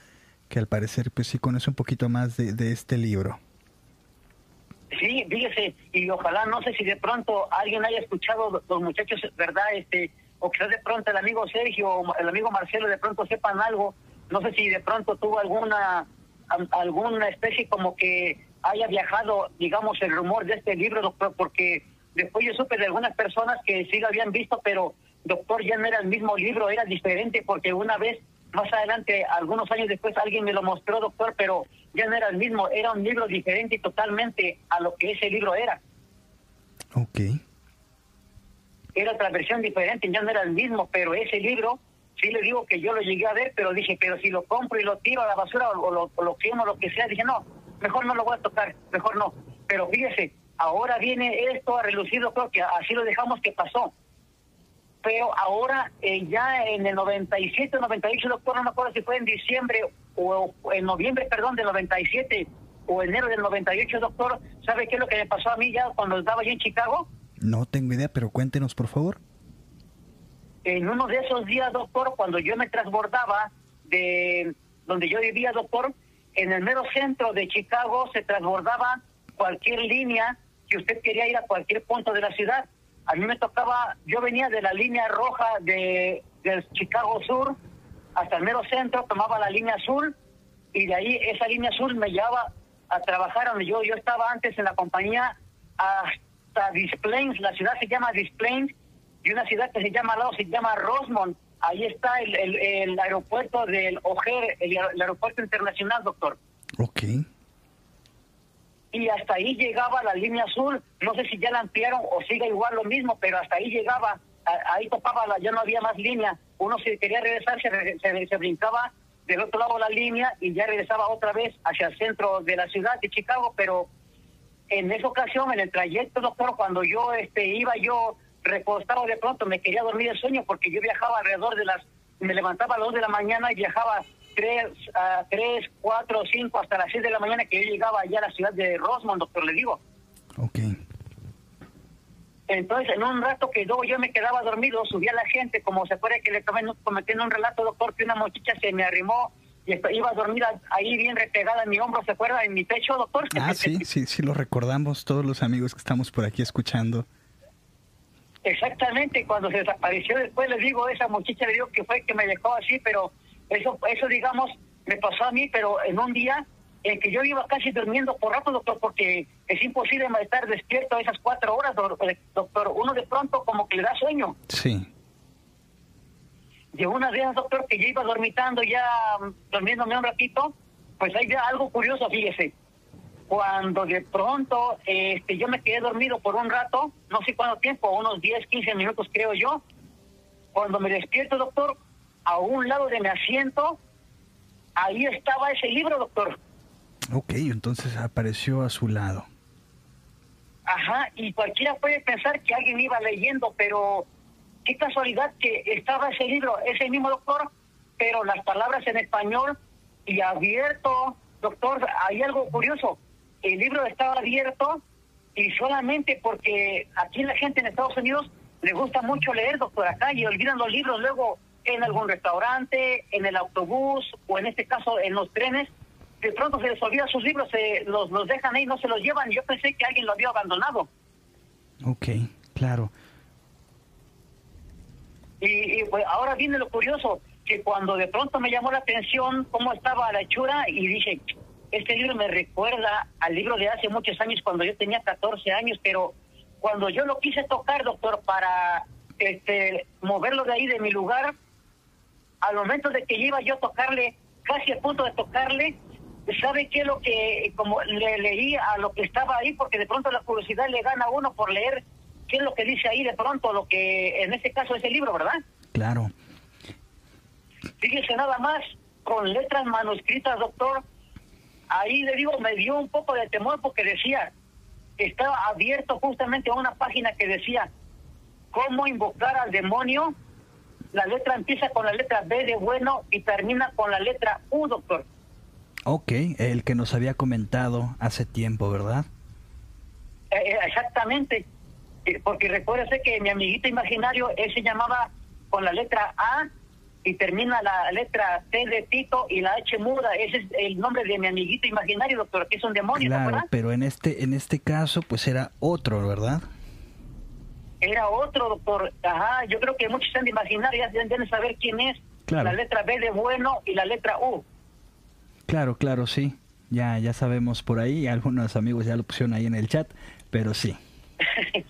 que al parecer pues sí conoce un poquito más de, este libro. Sí, fíjese, y ojalá, no sé si de pronto alguien haya escuchado los muchachos, ¿verdad? este O quizás de pronto el amigo Sergio o el amigo Marcelo de pronto sepan algo. No sé si de pronto tuvo alguna alguna especie como que haya viajado, digamos, el rumor de este libro, doctor, porque después yo supe de algunas personas que sí lo habían visto, pero doctor, ya no era el mismo libro, era diferente, porque una vez más adelante, algunos años después, alguien me lo mostró, doctor, pero ya no era el mismo, era un libro diferente totalmente a lo que ese libro era. Ok. Era otra versión diferente, ya no era el mismo, pero ese libro sí le digo que yo lo llegué a ver, pero dije, pero si lo compro y lo tiro a la basura o, lo, o lo quemo, lo que sea, dije, no, mejor no lo voy a tocar, mejor no. Pero fíjese, ahora viene esto a relucido, creo que así lo dejamos que pasó. Pero ahora, eh, ya en el 97, 98, doctor, no me acuerdo si fue en diciembre o, o en noviembre, perdón, del 97 o enero del 98, doctor, ¿sabe qué es lo que me pasó a mí ya cuando estaba yo en Chicago? No tengo idea, pero cuéntenos, por favor. En uno de esos días, doctor, cuando yo me transbordaba de donde yo vivía, doctor, en el mero centro de Chicago se transbordaba cualquier línea que usted quería ir a cualquier punto de la ciudad. A mí me tocaba, yo venía de la línea roja de del Chicago Sur hasta el mero centro, tomaba la línea azul y de ahí esa línea azul me llevaba a trabajar donde yo yo estaba antes en la compañía hasta Displains, la ciudad se llama Displains y una ciudad que se llama lado se llama Rosemont. Ahí está el, el, el aeropuerto del O'Hare, el, el aeropuerto internacional, doctor. Ok. Y hasta ahí llegaba la línea azul. No sé si ya la ampliaron o sigue igual lo mismo, pero hasta ahí llegaba, ahí topaba, la, ya no había más línea. Uno si quería regresar, se, se, se brincaba del otro lado la línea y ya regresaba otra vez hacia el centro de la ciudad de Chicago, pero en esa ocasión, en el trayecto, doctor, cuando yo este iba yo recostado de pronto, me quería dormir de sueño porque yo viajaba alrededor de las, me levantaba a las 2 de la mañana y viajaba 3, a 3 4, 5, hasta las 6 de la mañana que yo llegaba allá a la ciudad de Rosmond, doctor, le digo. Ok. Entonces, en un rato que luego yo me quedaba dormido, subía la gente, como se acuerda que le tomé cometiendo un relato, doctor, que una muchacha se me arrimó y iba dormida ahí bien repegada en mi hombro, ¿se acuerda? En mi pecho, doctor. Ah, sí, sí, sí, lo recordamos todos los amigos que estamos por aquí escuchando. Exactamente, cuando se desapareció después le digo, esa muchacha le digo que fue que me dejó así, pero eso, eso digamos, me pasó a mí, pero en un día en que yo iba casi durmiendo por rato, doctor, porque es imposible estar despierto esas cuatro horas, eh, doctor. Uno de pronto como que le da sueño. Sí. Y una vez, doctor, que yo iba dormitando ya, durmiéndome un ratito, pues hay algo curioso, fíjese. Cuando de pronto este, yo me quedé dormido por un rato, no sé cuánto tiempo, unos 10, 15 minutos creo yo, cuando me despierto, doctor, a un lado de mi asiento, ahí estaba ese libro, doctor. Ok, entonces apareció a su lado. Ajá, y cualquiera puede pensar que alguien iba leyendo, pero qué casualidad que estaba ese libro, ese mismo doctor, pero las palabras en español y abierto, doctor, hay algo curioso, el libro estaba abierto y solamente porque aquí la gente en Estados Unidos le gusta mucho leer, doctor, acá y olvidan los libros luego en algún restaurante, en el autobús o en este caso en los trenes, de pronto se les olvida sus libros, se los, los dejan ahí, no se los llevan. Yo pensé que alguien lo había abandonado. Ok, claro. Y, y, pues, ahora viene lo curioso, que cuando de pronto me llamó la atención cómo estaba la hechura y dije, este libro me recuerda al libro de hace muchos años cuando yo tenía 14 años, pero cuando yo lo quise tocar, doctor, para este moverlo de ahí de mi lugar, al momento de que iba yo a tocarle, casi a punto de tocarle, ¿sabe qué es lo que, como le leí a lo que estaba ahí? Porque de pronto la curiosidad le gana a uno por leer qué es lo que dice ahí de pronto, lo que en este caso es el libro, ¿verdad? Claro. Fíjese nada más, con letras manuscritas, doctor, ahí le digo, me dio un poco de temor porque decía, estaba abierto justamente a una página que decía, ¿cómo invocar al demonio? La letra empieza con la letra B de bueno y termina con la letra U, doctor. Ok, el que nos había comentado hace tiempo, ¿verdad? Eh, eh, exactamente, Eh, porque recuérdese que mi amiguito imaginario, él se llamaba con la letra A y termina la letra T de Tito y la H muda. Ese es el nombre de mi amiguito imaginario, doctor, que es un demonio, ¿no, Claro, pero en este, en este caso, pues era otro, ¿verdad? Era otro, doctor. Ajá, yo creo que muchos se han de imaginar, ya deben saber quién es. Claro. La letra B de bueno y la letra U. Claro, claro, sí. Ya, ya sabemos por ahí, algunos amigos ya lo pusieron ahí en el chat, pero sí.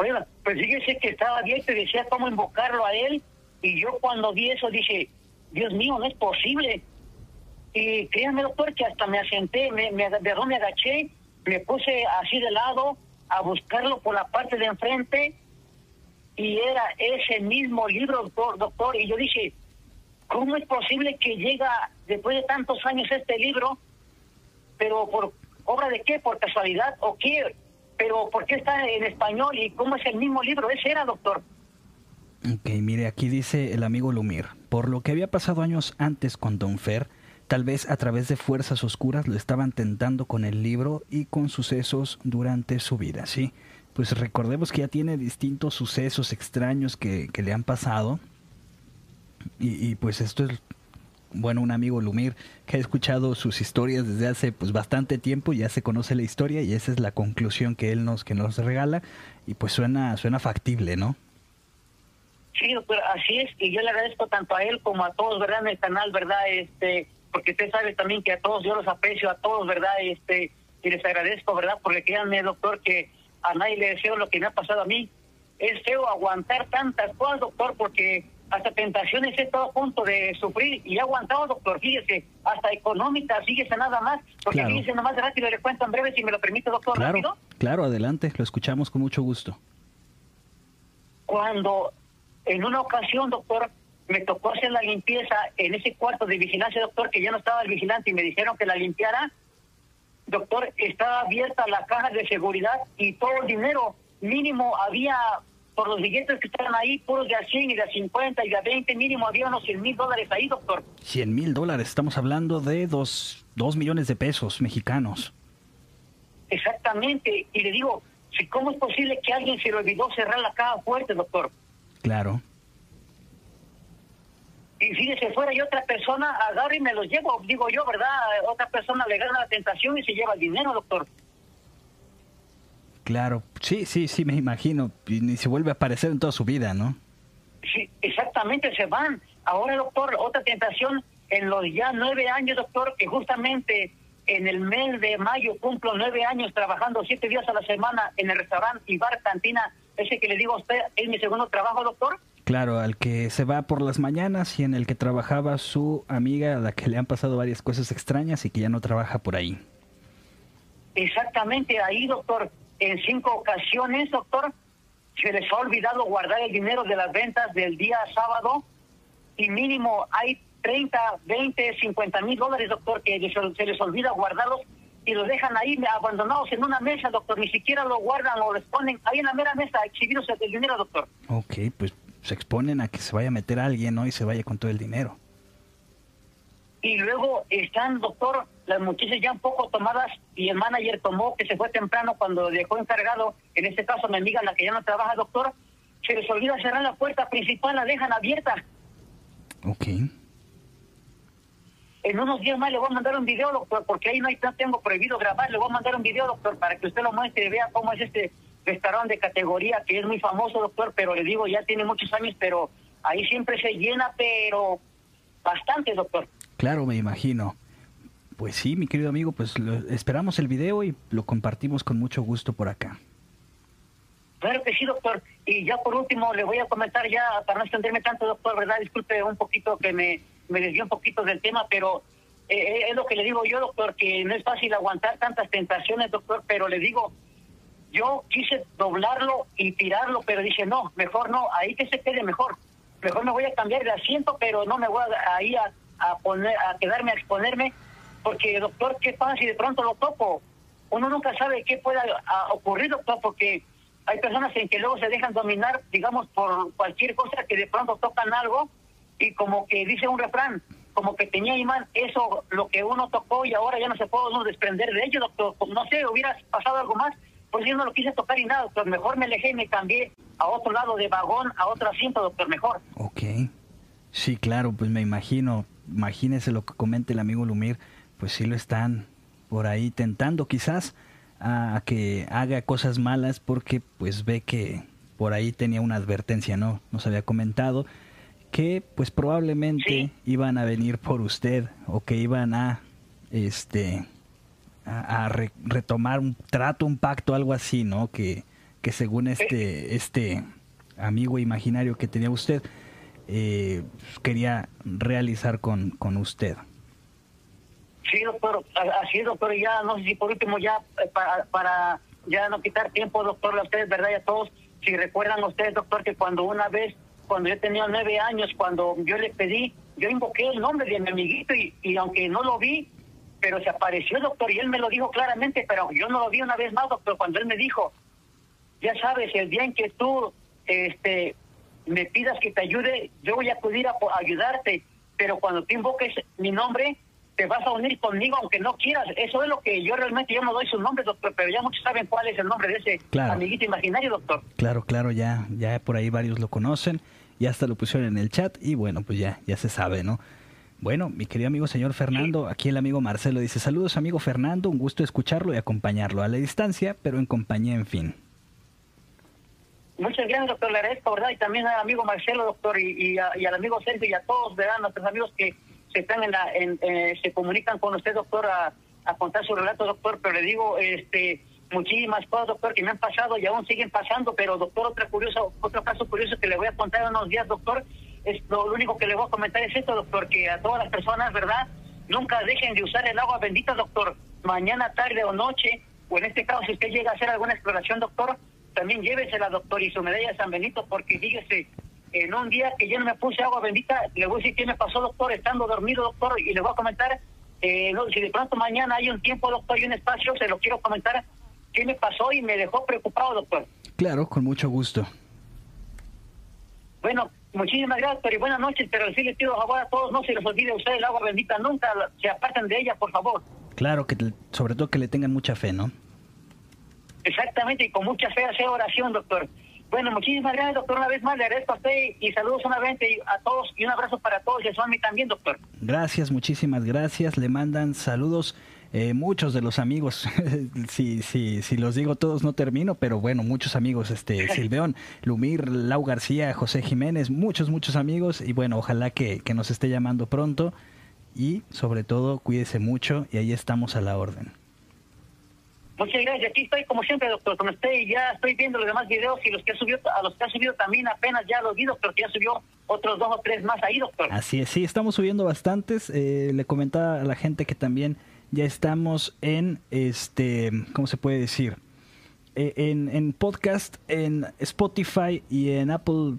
Bueno, pues fíjese que estaba abierto y decía cómo invocarlo a él. Y yo cuando vi eso dije, Dios mío, no es posible. Y créanme, doctor, que hasta me asenté, me, me, me agaché, me puse así de lado a buscarlo por la parte de enfrente. Y era ese mismo libro, doctor, doctor. Y yo dije, ¿cómo es posible que llega después de tantos años este libro, pero por obra de qué, por casualidad o qué? Pero ¿por qué está en español y cómo es el mismo libro? Ese era, doctor. Ok, mire, aquí dice el amigo Lumir, por lo que había pasado años antes con Don Fer, tal vez a través de fuerzas oscuras lo estaban tentando con el libro y con sucesos durante su vida, ¿sí? Pues recordemos que ya tiene distintos sucesos extraños que, que le han pasado y, y, pues esto es, bueno, un amigo Lumir que ha escuchado sus historias desde hace pues bastante tiempo, ya se conoce la historia y esa es la conclusión que él nos, que nos regala y pues suena, suena factible, ¿no? Sí, doctor, así es, y yo le agradezco tanto a él como a todos, ¿verdad? En el canal, ¿verdad? Este, porque usted sabe también que a todos yo los aprecio, a todos, ¿verdad? Este, y les agradezco, ¿verdad? Porque créanme, doctor, que a nadie le deseo lo que me ha pasado a mí. Es feo aguantar tantas cosas, doctor, porque hasta tentaciones he estado a punto de sufrir y he aguantado, doctor, fíjese, hasta económica, fíjese nada más, porque Claro. fíjese nomás rápido, le cuento en breve, si me lo permite, doctor, Claro, rápido. claro, adelante, lo escuchamos con mucho gusto. cuando en una ocasión, doctor, me tocó hacer la limpieza en ese cuarto de vigilancia, doctor, que ya no estaba el vigilante y me dijeron que la limpiara. Doctor, estaba abierta la caja de seguridad y todo el dinero mínimo había, por los billetes que estaban ahí, puros de a 100 y de a 50 y de a 20, mínimo había unos 100 mil dólares ahí, doctor. 100 mil dólares, estamos hablando de dos, dos millones de pesos mexicanos. Exactamente. Y le digo, ¿cómo es posible que alguien se le olvidó cerrar la caja fuerte, doctor? Claro, Y fíjese, fuera y otra persona agarra y me los llevo, digo yo, ¿verdad? Otra persona le gana la tentación y se lleva el dinero, doctor. claro, sí, sí, sí, me imagino, y ni se vuelve a aparecer en toda su vida, ¿no? Sí, exactamente, se van. Ahora, doctor, otra tentación en los ya nueve años, doctor, que justamente en el mes de mayo cumplo nueve años trabajando siete días a la semana en el restaurante y bar cantina, ese que le digo a usted es mi segundo trabajo, doctor. Claro, al que se va por las mañanas y en el que trabajaba su amiga, a la que le han pasado varias cosas extrañas y que ya no trabaja por ahí. Exactamente, ahí, doctor, en cinco ocasiones, doctor, se les ha olvidado guardar el dinero de las ventas del día sábado y mínimo hay 30, 20, 50 mil dólares, doctor, que se les olvida guardarlos y los dejan ahí abandonados en una mesa, doctor, ni siquiera lo guardan o les ponen ahí en la mera mesa exhibidos el dinero, doctor. Ok, pues se exponen a que se vaya a meter alguien, ¿no? Y se vaya con todo el dinero. Y luego están, doctor, las muchachas ya un poco tomadas y el manager tomó que se fue temprano cuando dejó encargado, en este caso mi amiga, la que ya no trabaja, doctor, se les olvida cerrar la puerta principal, la dejan abierta. Ok, En unos días más le voy a mandar un video, doctor, porque ahí no, hay, no tengo prohibido grabar, le voy a mandar un video, doctor, para que usted lo muestre y vea cómo es este restaurante de categoría, que es muy famoso, doctor, pero le digo, ya tiene muchos años, pero ahí siempre se llena, pero bastante, doctor. claro, me imagino. Pues sí, mi querido amigo, pues lo- esperamos el video y lo compartimos con mucho gusto por acá. Claro que sí, doctor. Y ya por último le voy a comentar ya, para no extenderme tanto, doctor, ¿verdad? Disculpe un poquito que me, me desvió un poquito del tema, pero eh, es lo que le digo yo, doctor, que no es fácil aguantar tantas tentaciones, doctor, pero le digo, yo quise doblarlo y tirarlo, pero dije, no, mejor no, ahí que se quede mejor. Mejor me voy a cambiar de asiento, pero no me voy a, ahí a, a poner, a quedarme a exponerme, porque, doctor, ¿qué pasa si de pronto lo toco? Uno nunca sabe qué pueda a- ocurrir, doctor, porque hay personas en que luego se dejan dominar, digamos, por cualquier cosa que de pronto tocan algo y como que dice un refrán, como que tenía imán, eso lo que uno tocó y ahora ya no se puede uno desprender de ello, doctor. No sé, hubiera pasado algo más, pues yo no lo quise tocar y nada, doctor. Mejor me alejé y me cambié a otro lado de vagón, a otro asiento, doctor, mejor. Ok. Sí, claro, pues me imagino, imagínese lo que comenta el amigo Lumir, pues sí lo están por ahí tentando quizás a, que haga cosas malas porque pues ve que por ahí tenía una advertencia, ¿no? Nos había comentado que pues probablemente Sí. iban a venir por usted o que iban a este a, a re- retomar un trato, un pacto, algo así, ¿no? Que, que según este, este amigo imaginario que tenía usted, eh, quería realizar con, con usted. Sí, doctor, así es, doctor, y ya no sé si por último ya eh, para, para ya no quitar tiempo, doctor, a ustedes, ¿verdad? Y a todos, si recuerdan ustedes, doctor, que cuando una vez, cuando yo tenía nueve años, cuando yo le pedí yo invoqué el nombre de mi amiguito y, y aunque no lo vi, pero se apareció, doctor, y él me lo dijo claramente, pero yo no lo vi una vez más, doctor, cuando él me dijo, ya sabes, el día en que tú este, me pidas que te ayude, yo voy a acudir a, a ayudarte, pero cuando tú invoques mi nombre, te vas a unir conmigo aunque no quieras. Eso es lo que yo realmente, yo no doy su nombre, doctor, pero ya muchos saben cuál es el nombre de ese Claro. amiguito imaginario, doctor. Claro, claro, ya, ya por ahí varios lo conocen, ya hasta lo pusieron en el chat y bueno, pues ya, ya se sabe, ¿no? Bueno, mi querido amigo señor Fernando, aquí el amigo Marcelo dice, saludos amigo Fernando, un gusto escucharlo y acompañarlo a la distancia, pero en compañía, en fin. Muchas gracias, doctor, le agradezco, ¿verdad? Y también al amigo Marcelo, doctor, y, y, a- y al amigo Sergio y a todos, ¿verdad? Nuestros amigos que se están en la, en, eh, se comunican con usted, doctor, a, a contar su relato, doctor, pero le digo, este, muchísimas cosas, doctor, que me han pasado y aún siguen pasando, pero, doctor, otra curioso, otro caso curioso que le voy a contar en unos días, doctor, es lo, lo único que le voy a comentar es esto, doctor, que a todas las personas, ¿verdad? Nunca dejen de usar el agua bendita, doctor, mañana, tarde o noche, o en este caso, si usted llega a hacer alguna exploración, doctor, también llévesela, doctor, y su medalla de San Benito, porque fíjese, en un día que yo no me puse agua bendita, le voy a decir qué me pasó, doctor, estando dormido, doctor, y le voy a comentar, eh, no, si de pronto mañana hay un tiempo, doctor, y un espacio, se lo quiero comentar, qué me pasó y me dejó preocupado, doctor. Claro, con mucho gusto. Bueno, muchísimas gracias, y buenas noches, pero sí les pido favor a todos, no se les olvide usar el agua bendita, nunca se aparten de ella, por favor. Claro que sobre todo que le tengan mucha fe, ¿no? Exactamente, y con mucha fe hacer oración, doctor. Bueno, muchísimas gracias, doctor, una vez más, le agradezco a usted y saludos una vez a todos y un abrazo para todos y a mí también, doctor. Gracias, muchísimas gracias. Le mandan saludos eh, muchos de los amigos. si, si, si los digo todos no termino, pero bueno, muchos amigos. Este Silveón, Lumir, Lau García, José Jiménez, muchos, muchos amigos. Y bueno, ojalá que, que nos esté llamando pronto. Y sobre todo, cuídese mucho y ahí estamos a la orden. Muchas gracias, aquí estoy como siempre, doctor, con usted y ya estoy viendo los demás videos y los que ha subido, a los que ha subido también apenas ya los vi, doctor, que ya subió otros dos o tres más ahí, doctor. Así es, sí, estamos subiendo bastantes. Eh, le comentaba a la gente que también ya estamos en, este, ¿cómo se puede decir? Eh, en, en podcast, en Spotify y en Apple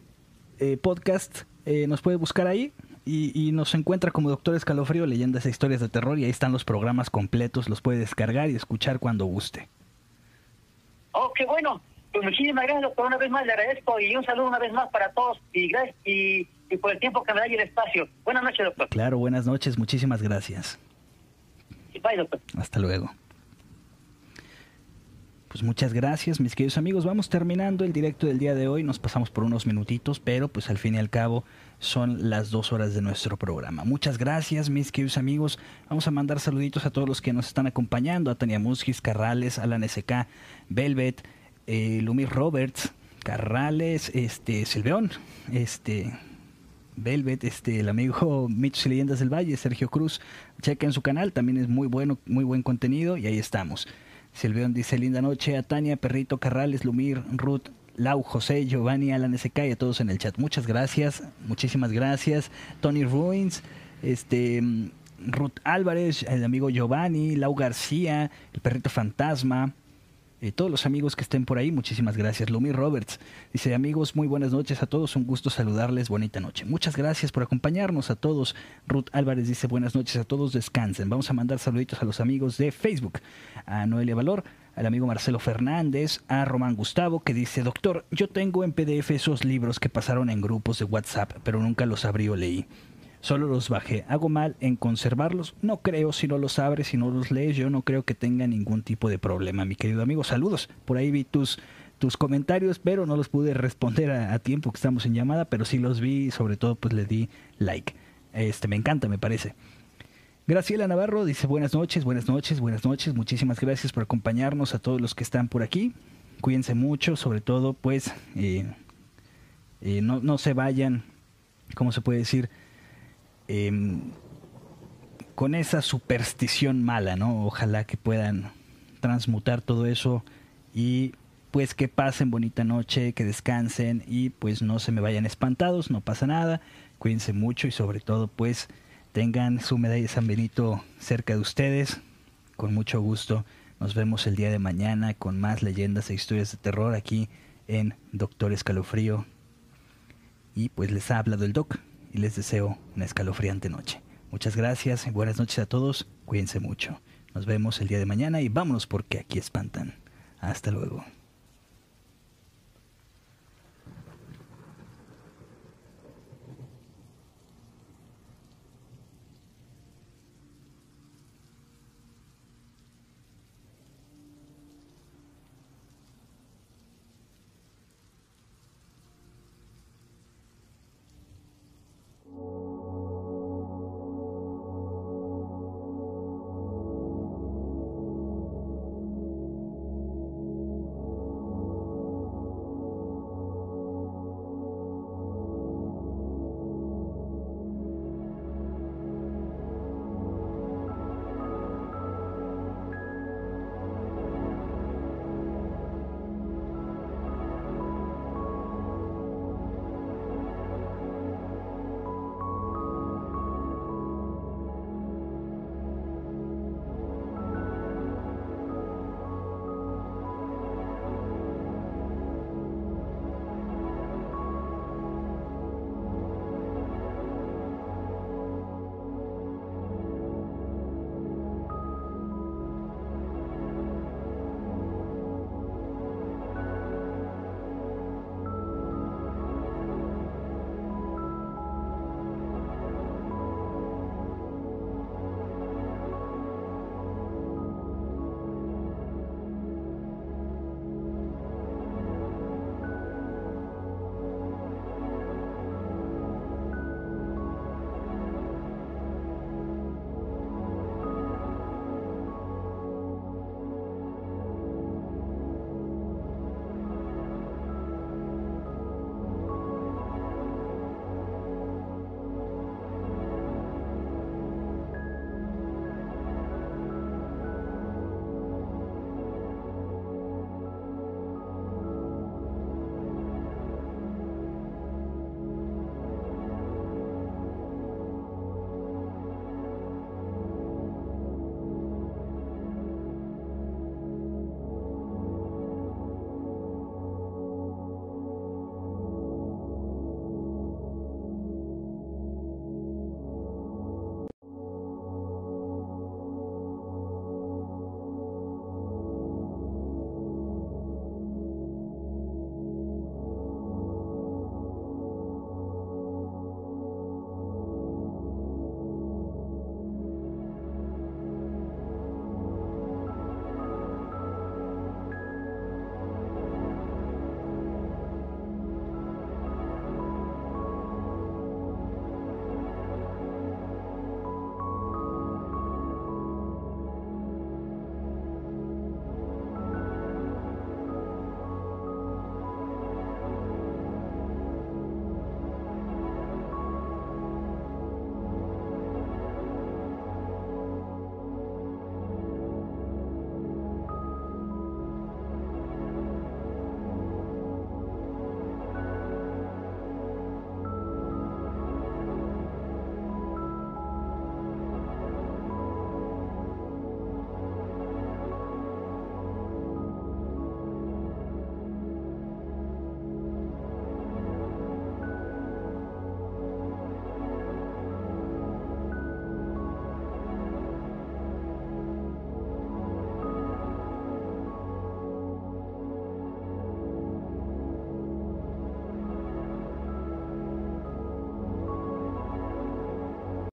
eh, Podcast. Eh, nos puede buscar ahí y, y nos encuentra como Doctor Escalofrío, leyendas e historias de terror. Y ahí están los programas completos, los puede descargar y escuchar cuando guste. Oh, qué bueno. Pues muchísimas gracias, doctor, una vez más le agradezco y un saludo una vez más para todos y gracias y, y por el tiempo que me da y el espacio. Buenas noches, doctor. Claro, buenas noches, muchísimas gracias. Doctor. Hasta luego. Pues muchas gracias, mis queridos amigos. Vamos terminando el directo del día de hoy. Nos pasamos por unos minutitos, pero pues al fin y al cabo son las dos horas de nuestro programa. Muchas gracias, mis queridos amigos. Vamos a mandar saluditos a todos los que nos están acompañando. A Tania Musgis, Carrales, Alan SK, Velvet, eh, Lumir Roberts, Carrales, este, Silveón, este, Velvet, este, el amigo Mitch Leyendas del Valle, Sergio Cruz, chequen su canal, también es muy bueno, muy buen contenido y ahí estamos. Silveón dice linda noche a Tania, Perrito, Carrales, Lumir, Ruth, Lau, José, Giovanni, Alan SK y a todos en el chat. Muchas gracias, muchísimas gracias. Tony Ruins, este, mm, Ruth Álvarez, el amigo Giovanni, Lau García, el Perrito Fantasma, eh, todos los amigos que estén por ahí, muchísimas gracias. Lumi Roberts dice, amigos, muy buenas noches a todos, un gusto saludarles, bonita noche. Muchas gracias por acompañarnos a todos. Ruth Álvarez dice, buenas noches a todos, descansen. Vamos a mandar saluditos a los amigos de Facebook, a Noelia Valor, al amigo Marcelo Fernández, a Román Gustavo, que dice, doctor, yo tengo en PDF esos libros que pasaron en grupos de WhatsApp, pero nunca los abrí o leí. Solo los bajé. ¿Hago mal en conservarlos? No creo. Si no los abres, si no los lees, yo no creo que tenga ningún tipo de problema, mi querido amigo. Saludos. Por ahí vi tus, tus comentarios, pero no los pude responder a, tiempo que estamos en llamada, pero sí los vi y sobre todo pues le di like. Este, me encanta, me parece. Graciela Navarro dice buenas noches, buenas noches, buenas noches. Muchísimas gracias por acompañarnos a todos los que están por aquí. Cuídense mucho, sobre todo pues eh, eh, no, no se vayan, ¿cómo se puede decir? Em, con esa superstición mala, ¿no? Ojalá que puedan transmutar todo eso y pues que pasen bonita noche, que descansen y pues no se me vayan espantados, no pasa nada, cuídense mucho y sobre todo pues tengan su medalla de San Benito cerca de ustedes, con mucho gusto. Nos vemos el día de mañana con más leyendas e historias de terror aquí en Doctor Escalofrío. Y pues les ha hablado el Doc y les deseo una escalofriante noche. Muchas gracias y buenas noches a todos. Cuídense mucho. Nos vemos el día de mañana y vámonos porque aquí espantan. Hasta luego.